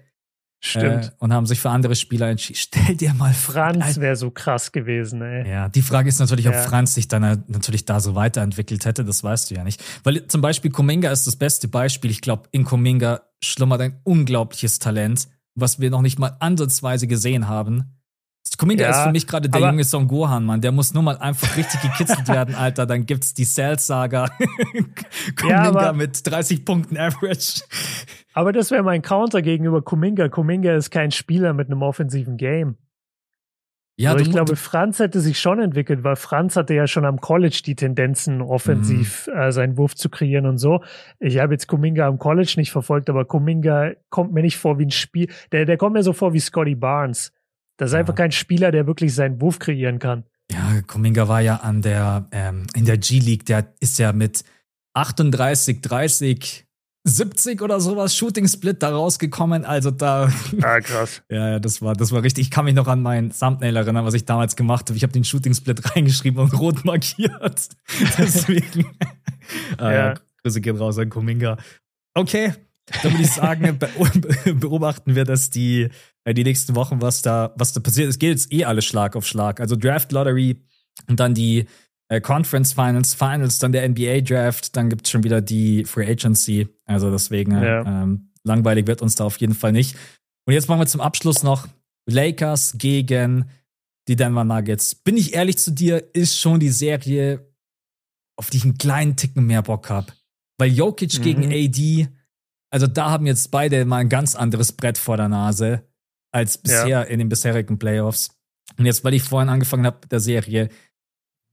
Stimmt. Äh, und haben sich für andere Spieler entschieden. Stell dir mal Franz wäre so krass gewesen, ey. Ja, die Frage ist natürlich, ob ja. Franz sich dann halt natürlich da so weiterentwickelt hätte, das weißt du ja nicht. Weil zum Beispiel Kuminga ist das beste Beispiel. Ich glaube, in Kuminga schlummert ein unglaubliches Talent, was wir noch nicht mal ansatzweise gesehen haben. Kuminga ja, ist für mich gerade der junge Son Gohan, Mann. Der muss nur mal einfach richtig gekitzelt werden, Alter. Dann gibt's die Cell-Saga. Kuminga ja, mit 30 Punkten Average. Aber das wäre mein Counter gegenüber Kuminga. Kuminga ist kein Spieler mit einem offensiven Game. Ja, also ich glaube, Franz hätte sich schon entwickelt, weil Franz hatte ja schon am College die Tendenzen, offensiv mhm. äh, seinen Wurf zu kreieren und so. Ich habe jetzt Kuminga am College nicht verfolgt, aber Kuminga kommt mir nicht vor wie ein Spiel. Der, der kommt mir so vor wie Scotty Barnes. Das ist ja. einfach kein Spieler, der wirklich seinen Wurf kreieren kann. Ja, Kuminga war ja an der, ähm, in der G-League, der ist ja mit 38, 30 70 oder sowas Shooting Split da rausgekommen. Also da. Ah, krass. ja, ja, das war, das war richtig. Ich kann mich noch an mein Thumbnail erinnern, was ich damals gemacht habe. Ich habe den Shooting Split reingeschrieben und rot markiert. Deswegen. ah, ja. Grüße gehen raus an Kuminga. Okay, dann würde ich sagen, beobachten wir das die, äh, die nächsten Wochen, was da, was da passiert. Es geht jetzt eh alles Schlag auf Schlag. Also Draft Lottery und dann die äh, Conference Finals, Finals, dann der NBA Draft, dann gibt es schon wieder die Free Agency. Also deswegen, ja. ähm, langweilig wird uns da auf jeden Fall nicht. Und jetzt machen wir zum Abschluss noch Lakers gegen die Denver Nuggets. Bin ich ehrlich zu dir, ist schon die Serie, auf die ich einen kleinen Ticken mehr Bock habe. Weil Jokic mhm. gegen AD, also da haben jetzt beide mal ein ganz anderes Brett vor der Nase als bisher ja. in den bisherigen Playoffs. Und jetzt, weil ich vorhin angefangen habe mit der Serie,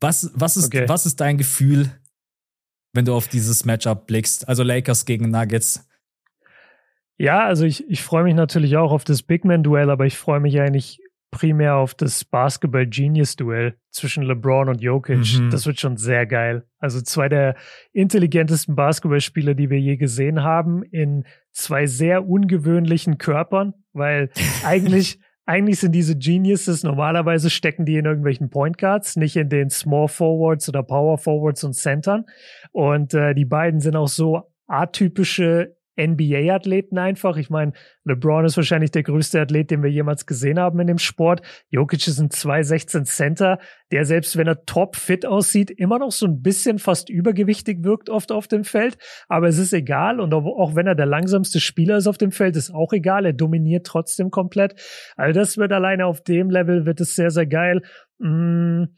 was, was, ist, okay. was ist dein Gefühl, wenn du auf dieses Matchup blickst? Also Lakers gegen Nuggets. Ja, also ich, ich freue mich natürlich auch auf das Big Man-Duell, aber ich freue mich eigentlich primär auf das Basketball-Genius-Duell zwischen LeBron und Jokic. Mhm. Das wird schon sehr geil. Also zwei der intelligentesten Basketballspieler, die wir je gesehen haben, in zwei sehr ungewöhnlichen Körpern, weil eigentlich eigentlich sind diese Geniuses, normalerweise stecken die in irgendwelchen Point Guards, nicht in den Small Forwards oder Power Forwards und Centern. Und äh, die beiden sind auch so atypische NBA-Athleten einfach. Ich meine, LeBron ist wahrscheinlich der größte Athlet, den wir jemals gesehen haben in dem Sport. Jokic ist ein 216 Center, der selbst wenn er top fit aussieht, immer noch so ein bisschen fast übergewichtig wirkt oft auf dem Feld. Aber es ist egal. Und auch wenn er der langsamste Spieler ist auf dem Feld, ist auch egal. Er dominiert trotzdem komplett. Also das wird alleine auf dem Level wird es sehr, sehr geil. Mmh.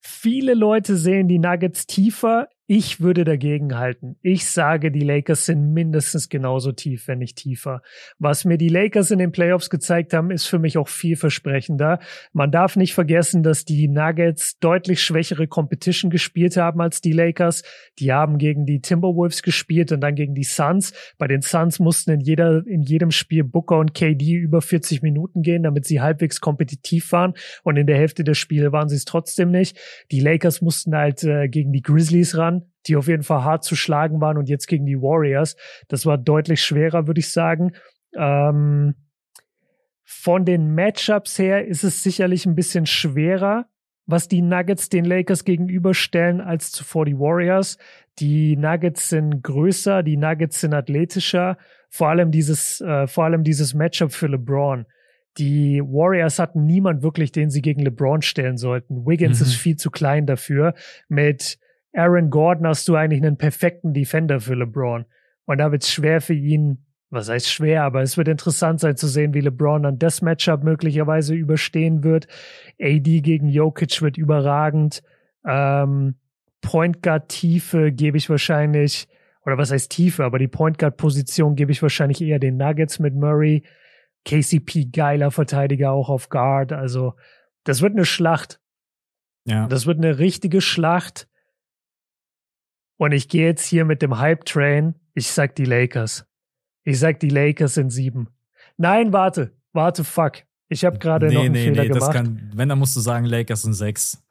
Viele Leute sehen die Nuggets tiefer. Ich würde dagegen halten. Ich sage, die Lakers sind mindestens genauso tief, wenn nicht tiefer. Was mir die Lakers in den Playoffs gezeigt haben, ist für mich auch vielversprechender. Man darf nicht vergessen, dass die Nuggets deutlich schwächere Competition gespielt haben als die Lakers. Die haben gegen die Timberwolves gespielt und dann gegen die Suns. Bei den Suns mussten in jeder, in jedem Spiel Booker und KD über 40 Minuten gehen, damit sie halbwegs kompetitiv waren. Und in der Hälfte der Spiele waren sie es trotzdem nicht. Die Lakers mussten halt äh, gegen die Grizzlies ran die auf jeden Fall hart zu schlagen waren und jetzt gegen die Warriors. Das war deutlich schwerer, würde ich sagen. Ähm, von den Matchups her ist es sicherlich ein bisschen schwerer, was die Nuggets den Lakers gegenüberstellen als zuvor die Warriors. Die Nuggets sind größer, die Nuggets sind athletischer. Vor allem dieses, äh, vor allem dieses Matchup für LeBron. Die Warriors hatten niemand wirklich, den sie gegen LeBron stellen sollten. Wiggins mhm. ist viel zu klein dafür. Mit Aaron Gordon hast du eigentlich einen perfekten Defender für LeBron. Und da wird es schwer für ihn, was heißt schwer, aber es wird interessant sein zu sehen, wie LeBron dann das Matchup möglicherweise überstehen wird. AD gegen Jokic wird überragend. Ähm, Point Guard Tiefe gebe ich wahrscheinlich, oder was heißt Tiefe, aber die Point Guard Position gebe ich wahrscheinlich eher den Nuggets mit Murray. KCP geiler Verteidiger auch auf Guard. Also das wird eine Schlacht. Ja. Das wird eine richtige Schlacht. Und ich gehe jetzt hier mit dem Hype-Train. Ich sag die Lakers. Ich sag die Lakers sind sieben. Nein, warte. Warte, fuck. Ich habe gerade nee, noch einen nee, Fehler nee, gemacht. Kann, wenn, dann musst du sagen, Lakers sind sechs.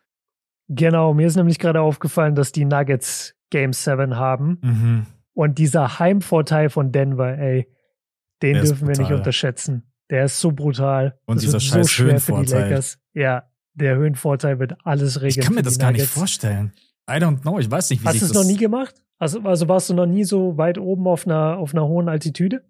Genau, mir ist nämlich gerade aufgefallen, dass die Nuggets Game 7 haben. Mhm. Und dieser Heimvorteil von Denver, ey, den Der dürfen wir nicht unterschätzen. Der ist so brutal. Und das dieser scheiß so Höhenvorteil. für die Lakers. Ja, der Höhenvorteil wird alles regeln. Ich kann mir das gar nicht vorstellen. I don't know, ich weiß nicht, wie Hast du es noch nie gemacht? Also, also warst du noch nie so weit oben auf einer, auf einer hohen Altitude?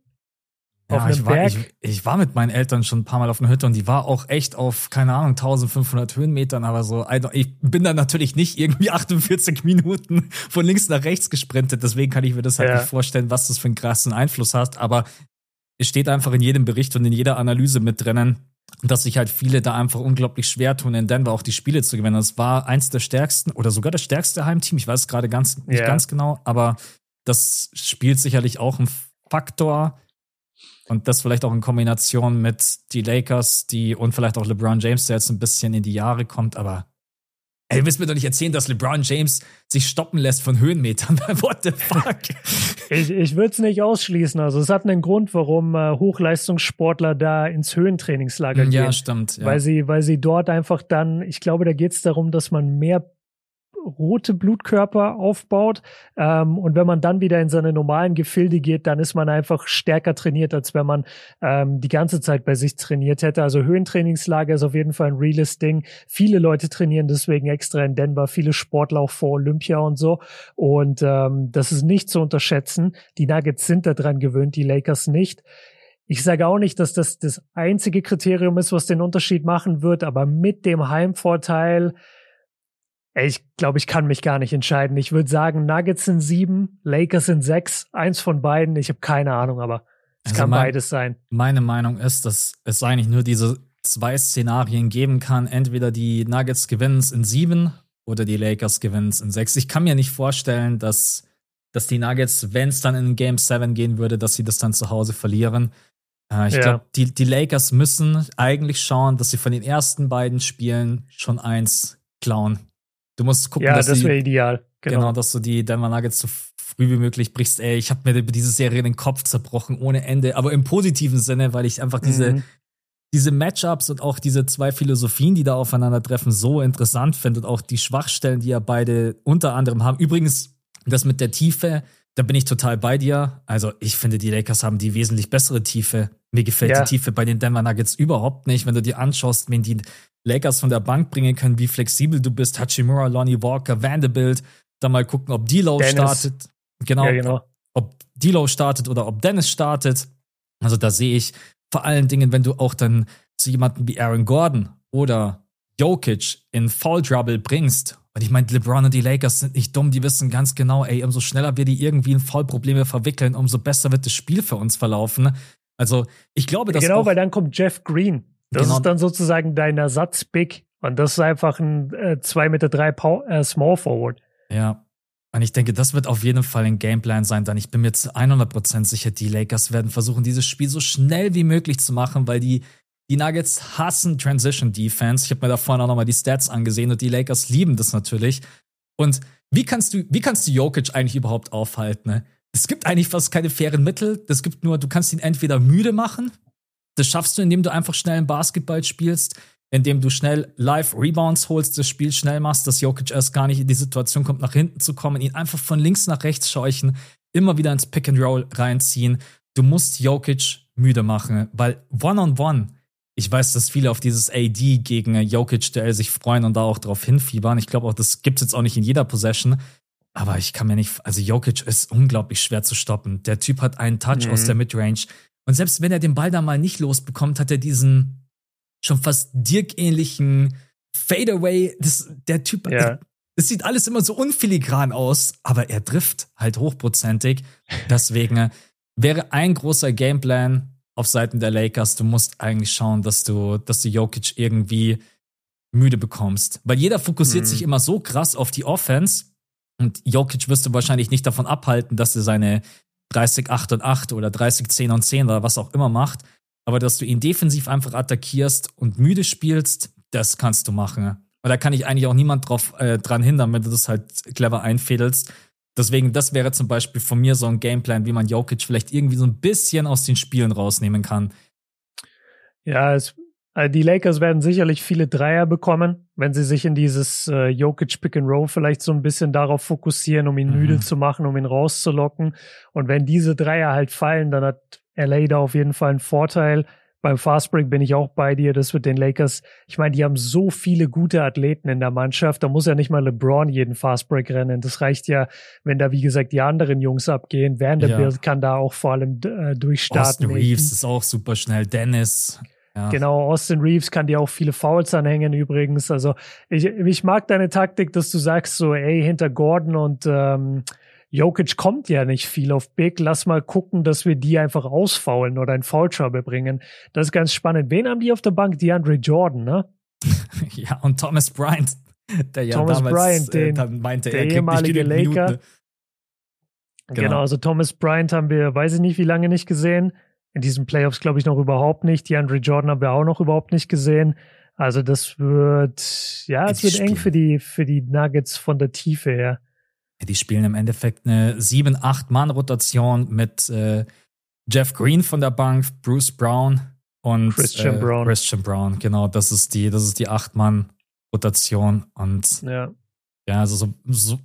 Ja, auf einem ich, war, Berg? Ich, ich, war mit meinen Eltern schon ein paar Mal auf einer Hütte und die war auch echt auf, keine Ahnung, 1500 Höhenmetern, aber so, ich bin da natürlich nicht irgendwie 48 Minuten von links nach rechts gesprintet, deswegen kann ich mir das halt ja. nicht vorstellen, was das für einen krassen Einfluss hat, aber es steht einfach in jedem Bericht und in jeder Analyse mit drinnen, dass sich halt viele da einfach unglaublich schwer tun, in Denver auch die Spiele zu gewinnen. Das war eins der stärksten oder sogar das stärkste Heimteam. Ich weiß es gerade ganz, nicht yeah. ganz genau, aber das spielt sicherlich auch ein Faktor. Und das vielleicht auch in Kombination mit die Lakers, die und vielleicht auch LeBron James, der jetzt ein bisschen in die Jahre kommt, aber Ey, du willst mir doch nicht erzählen, dass LeBron James sich stoppen lässt von Höhenmetern. What the fuck? ich ich würde es nicht ausschließen. Also es hat einen Grund, warum äh, Hochleistungssportler da ins Höhentrainingslager ja, gehen. Ja, stimmt. Ja. Weil sie, weil sie dort einfach dann, ich glaube, da geht es darum, dass man mehr rote Blutkörper aufbaut. Ähm, und wenn man dann wieder in seine normalen Gefilde geht, dann ist man einfach stärker trainiert, als wenn man ähm, die ganze Zeit bei sich trainiert hätte. Also Höhentrainingslager ist auf jeden Fall ein reales Ding. Viele Leute trainieren deswegen extra in Denver, viele Sportler auch vor Olympia und so. Und ähm, das ist nicht zu unterschätzen. Die Nuggets sind daran gewöhnt, die Lakers nicht. Ich sage auch nicht, dass das das einzige Kriterium ist, was den Unterschied machen wird, aber mit dem Heimvorteil ich glaube, ich kann mich gar nicht entscheiden. Ich würde sagen, Nuggets sind sieben, Lakers sind sechs, eins von beiden. Ich habe keine Ahnung, aber Es also kann mein, beides sein. Meine Meinung ist, dass es eigentlich nur diese zwei Szenarien geben kann. Entweder die Nuggets gewinnen es in sieben oder die Lakers gewinnen es in sechs. Ich kann mir nicht vorstellen, dass, dass die Nuggets, wenn es dann in Game 7 gehen würde, dass sie das dann zu Hause verlieren. Äh, ich ja. glaube, die, die Lakers müssen eigentlich schauen, dass sie von den ersten beiden Spielen schon eins klauen. Du musst gucken, ja, dass das wäre ideal. Genau. genau. dass du die Denver Nuggets so früh wie möglich brichst. Ey, ich habe mir diese Serie den Kopf zerbrochen ohne Ende, aber im positiven Sinne, weil ich einfach diese mhm diese Matchups und auch diese zwei Philosophien, die da aufeinandertreffen, so interessant finde und auch die Schwachstellen, die ja beide unter anderem haben. Übrigens, das mit der Tiefe, da bin ich total bei dir. Also, ich finde, die Lakers haben die wesentlich bessere Tiefe. Mir gefällt ja. die Tiefe bei den Denver Nuggets überhaupt nicht. Wenn du dir anschaust, wen die Lakers von der Bank bringen können, wie flexibel du bist, Hachimura, Lonnie Walker, Vanderbilt, dann mal gucken, ob D'Lo startet. Genau, ja, genau. Ob D'Lo startet oder ob Dennis startet. Also, da sehe ich vor allen Dingen, wenn du auch dann zu jemandem wie Aaron Gordon oder Jokic in Foul Trouble bringst. Und ich meine, LeBron und die Lakers sind nicht dumm, die wissen ganz genau, ey, umso schneller wir die irgendwie in Foul-Probleme verwickeln, umso besser wird das Spiel für uns verlaufen. Also, ich glaube, dass. Genau, weil dann kommt Jeff Green. Das genau. ist dann sozusagen dein Ersatz-Big. Und das ist einfach ein äh, 2 Meter 3 äh, Small Forward. Ja, und ich denke, das wird auf jeden Fall ein Gameplan sein, denn ich bin mir zu 100% sicher, die Lakers werden versuchen, dieses Spiel so schnell wie möglich zu machen, weil die, die Nuggets hassen Transition Defense. Ich habe mir da vorhin auch nochmal die Stats angesehen und die Lakers lieben das natürlich. Und wie kannst du, wie kannst du Jokic eigentlich überhaupt aufhalten? Ne? Es gibt eigentlich fast keine fairen Mittel. Es gibt nur, du kannst ihn entweder müde machen. Das schaffst du, indem du einfach schnell einen Basketball spielst indem du schnell Live-Rebounds holst, das Spiel schnell machst, dass Jokic erst gar nicht in die Situation kommt, nach hinten zu kommen, ihn einfach von links nach rechts scheuchen, immer wieder ins Pick and Roll reinziehen. Du musst Jokic müde machen, weil One-on-One, -on -one, ich weiß, dass viele auf dieses AD gegen Jokic-Duell sich freuen und da auch drauf hinfiebern. Ich glaube auch, das gibt's jetzt auch nicht in jeder Possession. Aber ich kann mir nicht, also Jokic ist unglaublich schwer zu stoppen. Der Typ hat einen Touch mhm. aus der Midrange. Und selbst wenn er den Ball da mal nicht losbekommt, hat er diesen, schon fast Dirk-ähnlichen Fadeaway. Das, der Typ, ja. es sieht alles immer so unfiligran aus, aber er trifft halt hochprozentig. Deswegen wäre ein großer Gameplan auf Seiten der Lakers. Du musst eigentlich schauen, dass du, dass du Jokic irgendwie müde bekommst. Weil jeder fokussiert mhm. sich immer so krass auf die Offense. Und Jokic wirst du wahrscheinlich nicht davon abhalten, dass er seine 30, 8 und 8 oder 30, 10 und 10 oder was auch immer macht. Aber dass du ihn defensiv einfach attackierst und müde spielst, das kannst du machen. Und da kann ich eigentlich auch niemand drauf, äh, dran hindern, wenn du das halt clever einfädelst. Deswegen, das wäre zum Beispiel von mir so ein Gameplan, wie man Jokic vielleicht irgendwie so ein bisschen aus den Spielen rausnehmen kann. Ja, es, die Lakers werden sicherlich viele Dreier bekommen, wenn sie sich in dieses äh, Jokic Pick and Roll vielleicht so ein bisschen darauf fokussieren, um ihn mhm. müde zu machen, um ihn rauszulocken. Und wenn diese Dreier halt fallen, dann hat LA da auf jeden Fall einen Vorteil. Beim Fastbreak bin ich auch bei dir. Das wird den Lakers, ich meine, die haben so viele gute Athleten in der Mannschaft. Da muss ja nicht mal LeBron jeden Fastbreak rennen. Das reicht ja, wenn da, wie gesagt, die anderen Jungs abgehen. Vanderbilt ja. kann da auch vor allem äh, durchstarten. Austin Reeves ist auch super schnell. Dennis. Ja. Genau, Austin Reeves kann dir auch viele Fouls anhängen übrigens. Also ich, ich mag deine Taktik, dass du sagst so, ey, hinter Gordon und ähm, Jokic kommt ja nicht viel auf Big. Lass mal gucken, dass wir die einfach ausfaulen oder in Foul Trouble bringen. Das ist ganz spannend. Wen haben die auf der Bank? DeAndre Jordan, ne? ja, und Thomas Bryant, der ja Thomas damals Bryant, äh, den, äh, meinte, der ehemalige Laker. Minuten. Genau. genau, also Thomas Bryant haben wir, weiß ich nicht, wie lange nicht gesehen. In diesen Playoffs glaube ich noch überhaupt nicht. DeAndre Jordan haben wir auch noch überhaupt nicht gesehen. Also das wird, ja, es wird eng für die, für die Nuggets von der Tiefe her. Die spielen im Endeffekt eine 7-8-Mann-Rotation mit äh, Jeff Green von der Bank, Bruce Brown und Christian äh, Brown. Christian Brown, genau, das ist die, das ist die 8-Mann-Rotation. Und ja, ja also so, so,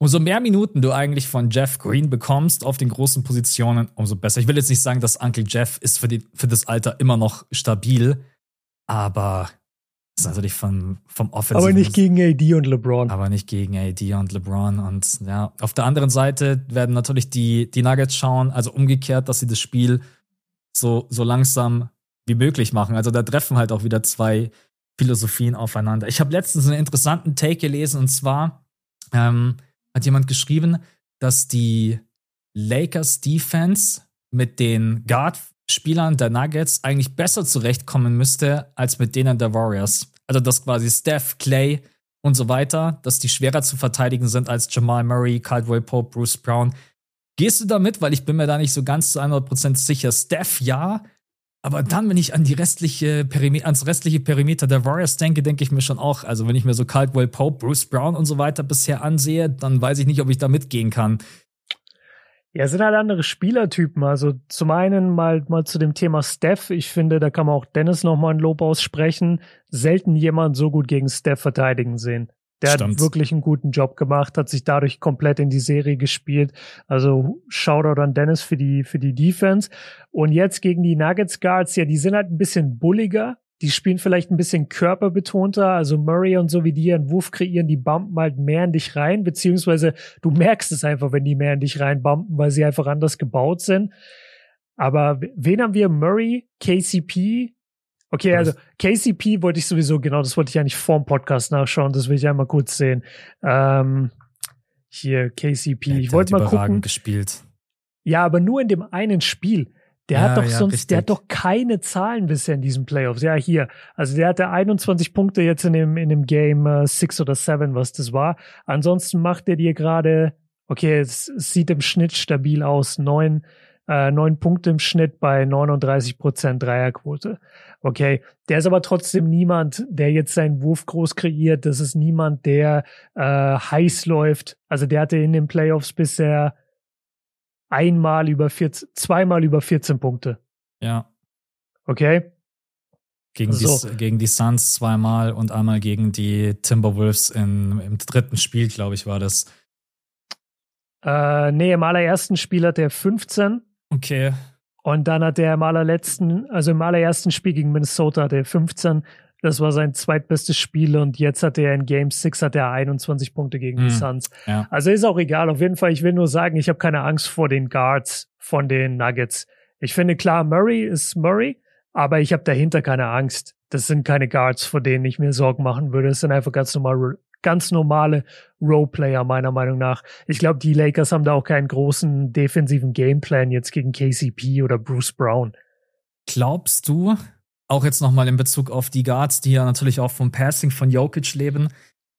umso mehr Minuten du eigentlich von Jeff Green bekommst auf den großen Positionen, umso besser. Ich will jetzt nicht sagen, dass Uncle Jeff ist für, die, für das Alter immer noch stabil, aber ist natürlich vom, vom Offensiven. Aber nicht gegen AD und LeBron. Aber nicht gegen AD und LeBron. Und ja, auf der anderen Seite werden natürlich die, die Nuggets schauen, also umgekehrt, dass sie das Spiel so, so langsam wie möglich machen. Also da treffen halt auch wieder zwei Philosophien aufeinander. Ich habe letztens einen interessanten Take gelesen und zwar ähm, hat jemand geschrieben, dass die Lakers Defense mit den Guard-Spielern der Nuggets eigentlich besser zurechtkommen müsste als mit denen der Warriors. Also dass quasi Steph, Clay und so weiter, dass die schwerer zu verteidigen sind als Jamal Murray, Caldwell Pope, Bruce Brown. Gehst du damit? Weil ich bin mir da nicht so ganz zu 100% sicher. Steph ja, aber dann, wenn ich an die restliche ans restliche Perimeter der Warriors denke, denke ich mir schon auch, also wenn ich mir so Caldwell Pope, Bruce Brown und so weiter bisher ansehe, dann weiß ich nicht, ob ich da mitgehen kann. Ja, es sind halt andere Spielertypen. Also zum einen mal, mal zu dem Thema Steph. Ich finde, da kann man auch Dennis nochmal ein Lob aussprechen. Selten jemand so gut gegen Steph verteidigen sehen. Der Stimmt. hat wirklich einen guten Job gemacht, hat sich dadurch komplett in die Serie gespielt. Also Shoutout an Dennis für die, für die Defense. Und jetzt gegen die Nuggets Guards, ja, die sind halt ein bisschen bulliger. Die spielen vielleicht ein bisschen körperbetonter. Also Murray und so wie die ihren Wurf kreieren, die bumpen halt mehr in dich rein, beziehungsweise du merkst es einfach, wenn die mehr in dich rein bumpen, weil sie einfach anders gebaut sind. Aber wen haben wir? Murray, KCP, Okay, also KCP wollte ich sowieso, genau, das wollte ich eigentlich vorm Podcast nachschauen, das will ich einmal kurz sehen. Ähm, hier, KCP. Ja, ich wollte mal gucken. gespielt. Ja, aber nur in dem einen Spiel. Der ja, hat doch ja, sonst, richtig. der hat doch keine Zahlen bisher in diesen Playoffs. Ja, hier. Also der hatte 21 Punkte jetzt in dem, in dem Game äh, 6 oder 7, was das war. Ansonsten macht er dir gerade, okay, es, sieht im Schnitt stabil aus. Neun, äh, neun Punkte im Schnitt bei 39 Prozent Dreierquote. Okay, der ist aber trotzdem niemand, der jetzt seinen Wurf groß kreiert. Das ist niemand, der äh, heiß läuft. Also der hatte in den Playoffs bisher einmal über 14, zweimal über 14 Punkte. Ja. Okay. Gegen, so. die, gegen die Suns zweimal und einmal gegen die Timberwolves in, im dritten Spiel, glaube ich, war das. Äh, nee, im allerersten Spiel hat er 15 Okay. Und dann hat er im allerletzten, also im allerersten Spiel gegen Minnesota hat er 15. Das war sein zweitbestes Spiel und jetzt hat er in Game 6 hat er 21 Punkte gegen hm, die Suns. Ja. Also ist auch egal. Auf jeden Fall, ich will nur sagen, ich habe keine Angst vor den Guards von den Nuggets. Ich finde klar, Murray ist Murray, aber ich habe dahinter keine Angst. Das sind keine Guards, vor denen ich mir Sorgen machen würde. Das sind einfach ganz normal ganz normale Roleplayer, meiner Meinung nach. Ich glaube, die Lakers haben da auch keinen großen defensiven Gameplan jetzt gegen KCP oder Bruce Brown. Glaubst du, auch jetzt nochmal in Bezug auf die Guards, die ja natürlich auch vom Passing von Jokic leben,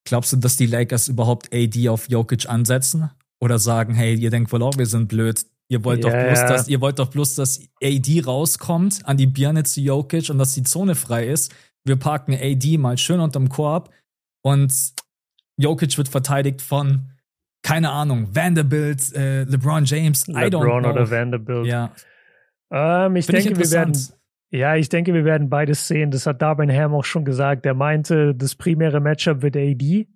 glaubst du, dass die Lakers überhaupt AD auf Jokic ansetzen? Oder sagen, hey, ihr denkt wohl auch, wir sind blöd. Ihr wollt yeah. doch bloß, dass, ihr wollt doch bloß, dass AD rauskommt an die Birne zu Jokic und dass die Zone frei ist. Wir parken AD mal schön unterm Korb und Jokic wird verteidigt von, keine Ahnung, Vanderbilt, äh, LeBron James, LeBron I don't know. oder Vanderbilt. Ja. Ähm, ich Find denke, ich wir werden. Ja, ich denke, wir werden beides sehen. Das hat Darwin Ham auch schon gesagt. Er meinte, das primäre Matchup wird AD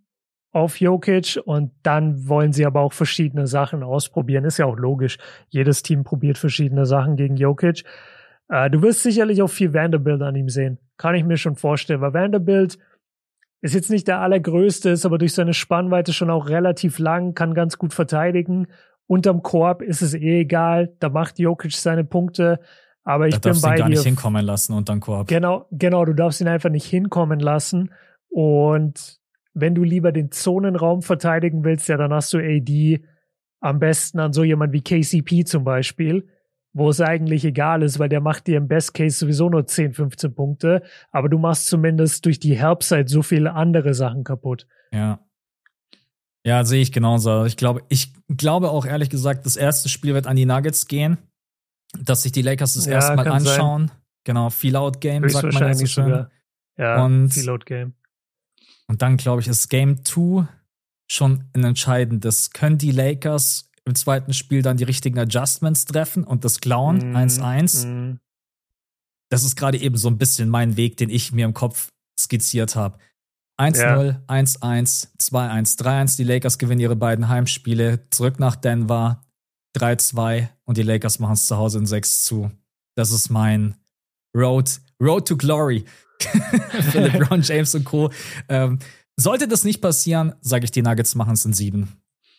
auf Jokic und dann wollen sie aber auch verschiedene Sachen ausprobieren. Ist ja auch logisch. Jedes Team probiert verschiedene Sachen gegen Jokic. Äh, du wirst sicherlich auch viel Vanderbilt an ihm sehen. Kann ich mir schon vorstellen, weil Vanderbilt ist jetzt nicht der allergrößte, ist aber durch seine Spannweite schon auch relativ lang, kann ganz gut verteidigen. Unterm Korb ist es eh egal, da macht Jokic seine Punkte. Aber ich da bin bei ihn gar dir. nicht hinkommen lassen unterm Korb. Genau, genau, du darfst ihn einfach nicht hinkommen lassen. Und wenn du lieber den Zonenraum verteidigen willst, ja, dann hast du AD am besten an so jemand wie KCP zum Beispiel, wo es eigentlich egal ist, weil der macht dir im Best Case sowieso nur 10, 15 Punkte, aber du machst zumindest durch die Helpside so viele andere Sachen kaputt. Ja. Ja, sehe ich genauso. Ich glaube, ich glaube auch ehrlich gesagt, das erste Spiel wird an die Nuggets gehen, dass sich die Lakers das ja, erstmal anschauen. Sein. Genau, Feel-Out Game, sagt man ja so schön. Sogar. Ja, und, Feel-Out Game. Und dann, glaube ich, ist Game 2 schon ein entscheidendes. Können die Lakers im zweiten Spiel dann die richtigen Adjustments treffen und das klauen, 1-1. Mm, mm. Das ist gerade eben so ein bisschen mein Weg, den ich mir im Kopf skizziert habe. 1-0, 1-1, 2-1, 3-1. Die Lakers gewinnen ihre beiden Heimspiele. Zurück nach Denver. 3-2 und die Lakers machen es zu Hause in 6 zu. Das ist mein Road, Road to Glory für LeBron James und Co. Ähm, sollte das nicht passieren, sage ich, die Nuggets machen es in 7.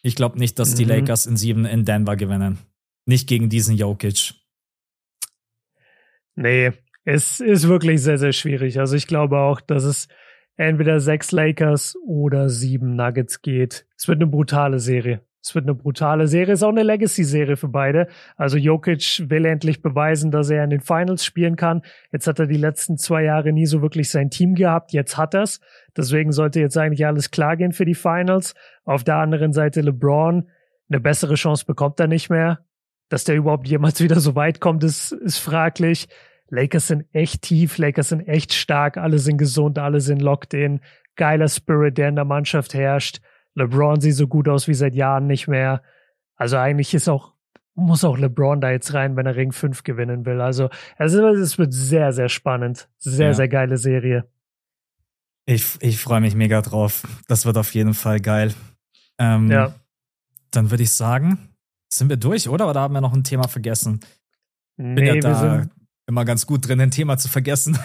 Ich glaube nicht, dass mhm. die Lakers in sieben in Denver gewinnen. Nicht gegen diesen Jokic. Nee, es ist wirklich sehr, sehr schwierig. Also ich glaube auch, dass es entweder sechs Lakers oder sieben Nuggets geht. Es wird eine brutale Serie. Es wird eine brutale Serie, ist auch eine Legacy-Serie für beide. Also Jokic will endlich beweisen, dass er in den Finals spielen kann. Jetzt hat er die letzten zwei Jahre nie so wirklich sein Team gehabt. Jetzt hat er's. Deswegen sollte jetzt eigentlich alles klar gehen für die Finals. Auf der anderen Seite LeBron. Eine bessere Chance bekommt er nicht mehr. Dass der überhaupt jemals wieder so weit kommt, ist, ist fraglich. Lakers sind echt tief, Lakers sind echt stark, alle sind gesund, alle sind locked in. Geiler Spirit, der in der Mannschaft herrscht. LeBron sieht so gut aus wie seit Jahren nicht mehr. Also eigentlich ist auch, muss auch LeBron da jetzt rein, wenn er Ring 5 gewinnen will. Also, es wird sehr, sehr spannend. Sehr, ja. sehr geile Serie. Ich, ich freue mich mega drauf. Das wird auf jeden Fall geil. Ähm, ja. Dann würde ich sagen, sind wir durch, oder? Oder haben wir noch ein Thema vergessen? Bin nee, ja da, wir sind, immer ganz gut drin, ein Thema zu vergessen.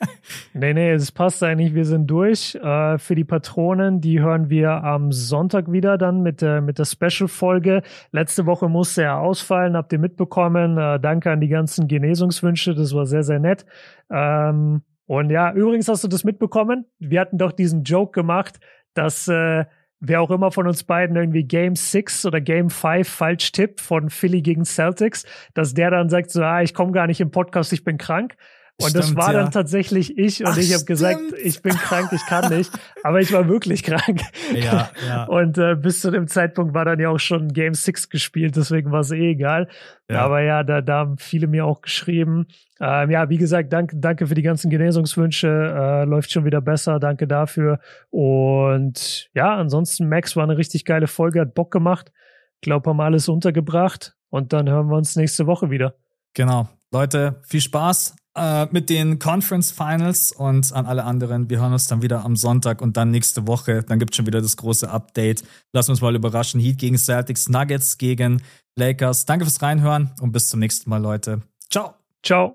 nee, nee, es passt eigentlich. Wir sind durch. Äh, für die Patronen, die hören wir am Sonntag wieder dann mit, äh, mit der Special-Folge. Letzte Woche musste er ausfallen, habt ihr mitbekommen. Äh, danke an die ganzen Genesungswünsche, das war sehr, sehr nett. Ähm, und ja, übrigens hast du das mitbekommen. Wir hatten doch diesen Joke gemacht, dass äh, wer auch immer von uns beiden irgendwie Game 6 oder Game 5 falsch tippt von Philly gegen Celtics, dass der dann sagt so, ah, ich komme gar nicht im Podcast, ich bin krank. Und Stimmt, das war ja. dann tatsächlich ich und Ach, ich habe gesagt, ich bin krank, ich kann nicht, aber ich war wirklich krank. Ja, ja. Und äh, bis zu dem Zeitpunkt war dann ja auch schon Game 6 gespielt, deswegen war es eh egal. Ja. Aber ja, da, da haben viele mir auch geschrieben. Ähm, ja, wie gesagt, danke, danke für die ganzen Genesungswünsche. Äh, läuft schon wieder besser, danke dafür. Und ja, ansonsten, Max war eine richtig geile Folge, hat Bock gemacht. Ich glaube, haben alles untergebracht. Und dann hören wir uns nächste Woche wieder. Genau. Leute, viel Spaß äh, mit den Conference Finals und an alle anderen. Wir hören uns dann wieder am Sonntag und dann nächste Woche. Dann gibt es schon wieder das große Update. Wir uns mal überraschen. Heat gegen Celtics, Nuggets gegen Lakers. Danke fürs Reinhören und bis zum nächsten Mal, Leute. Ciao. Ciao.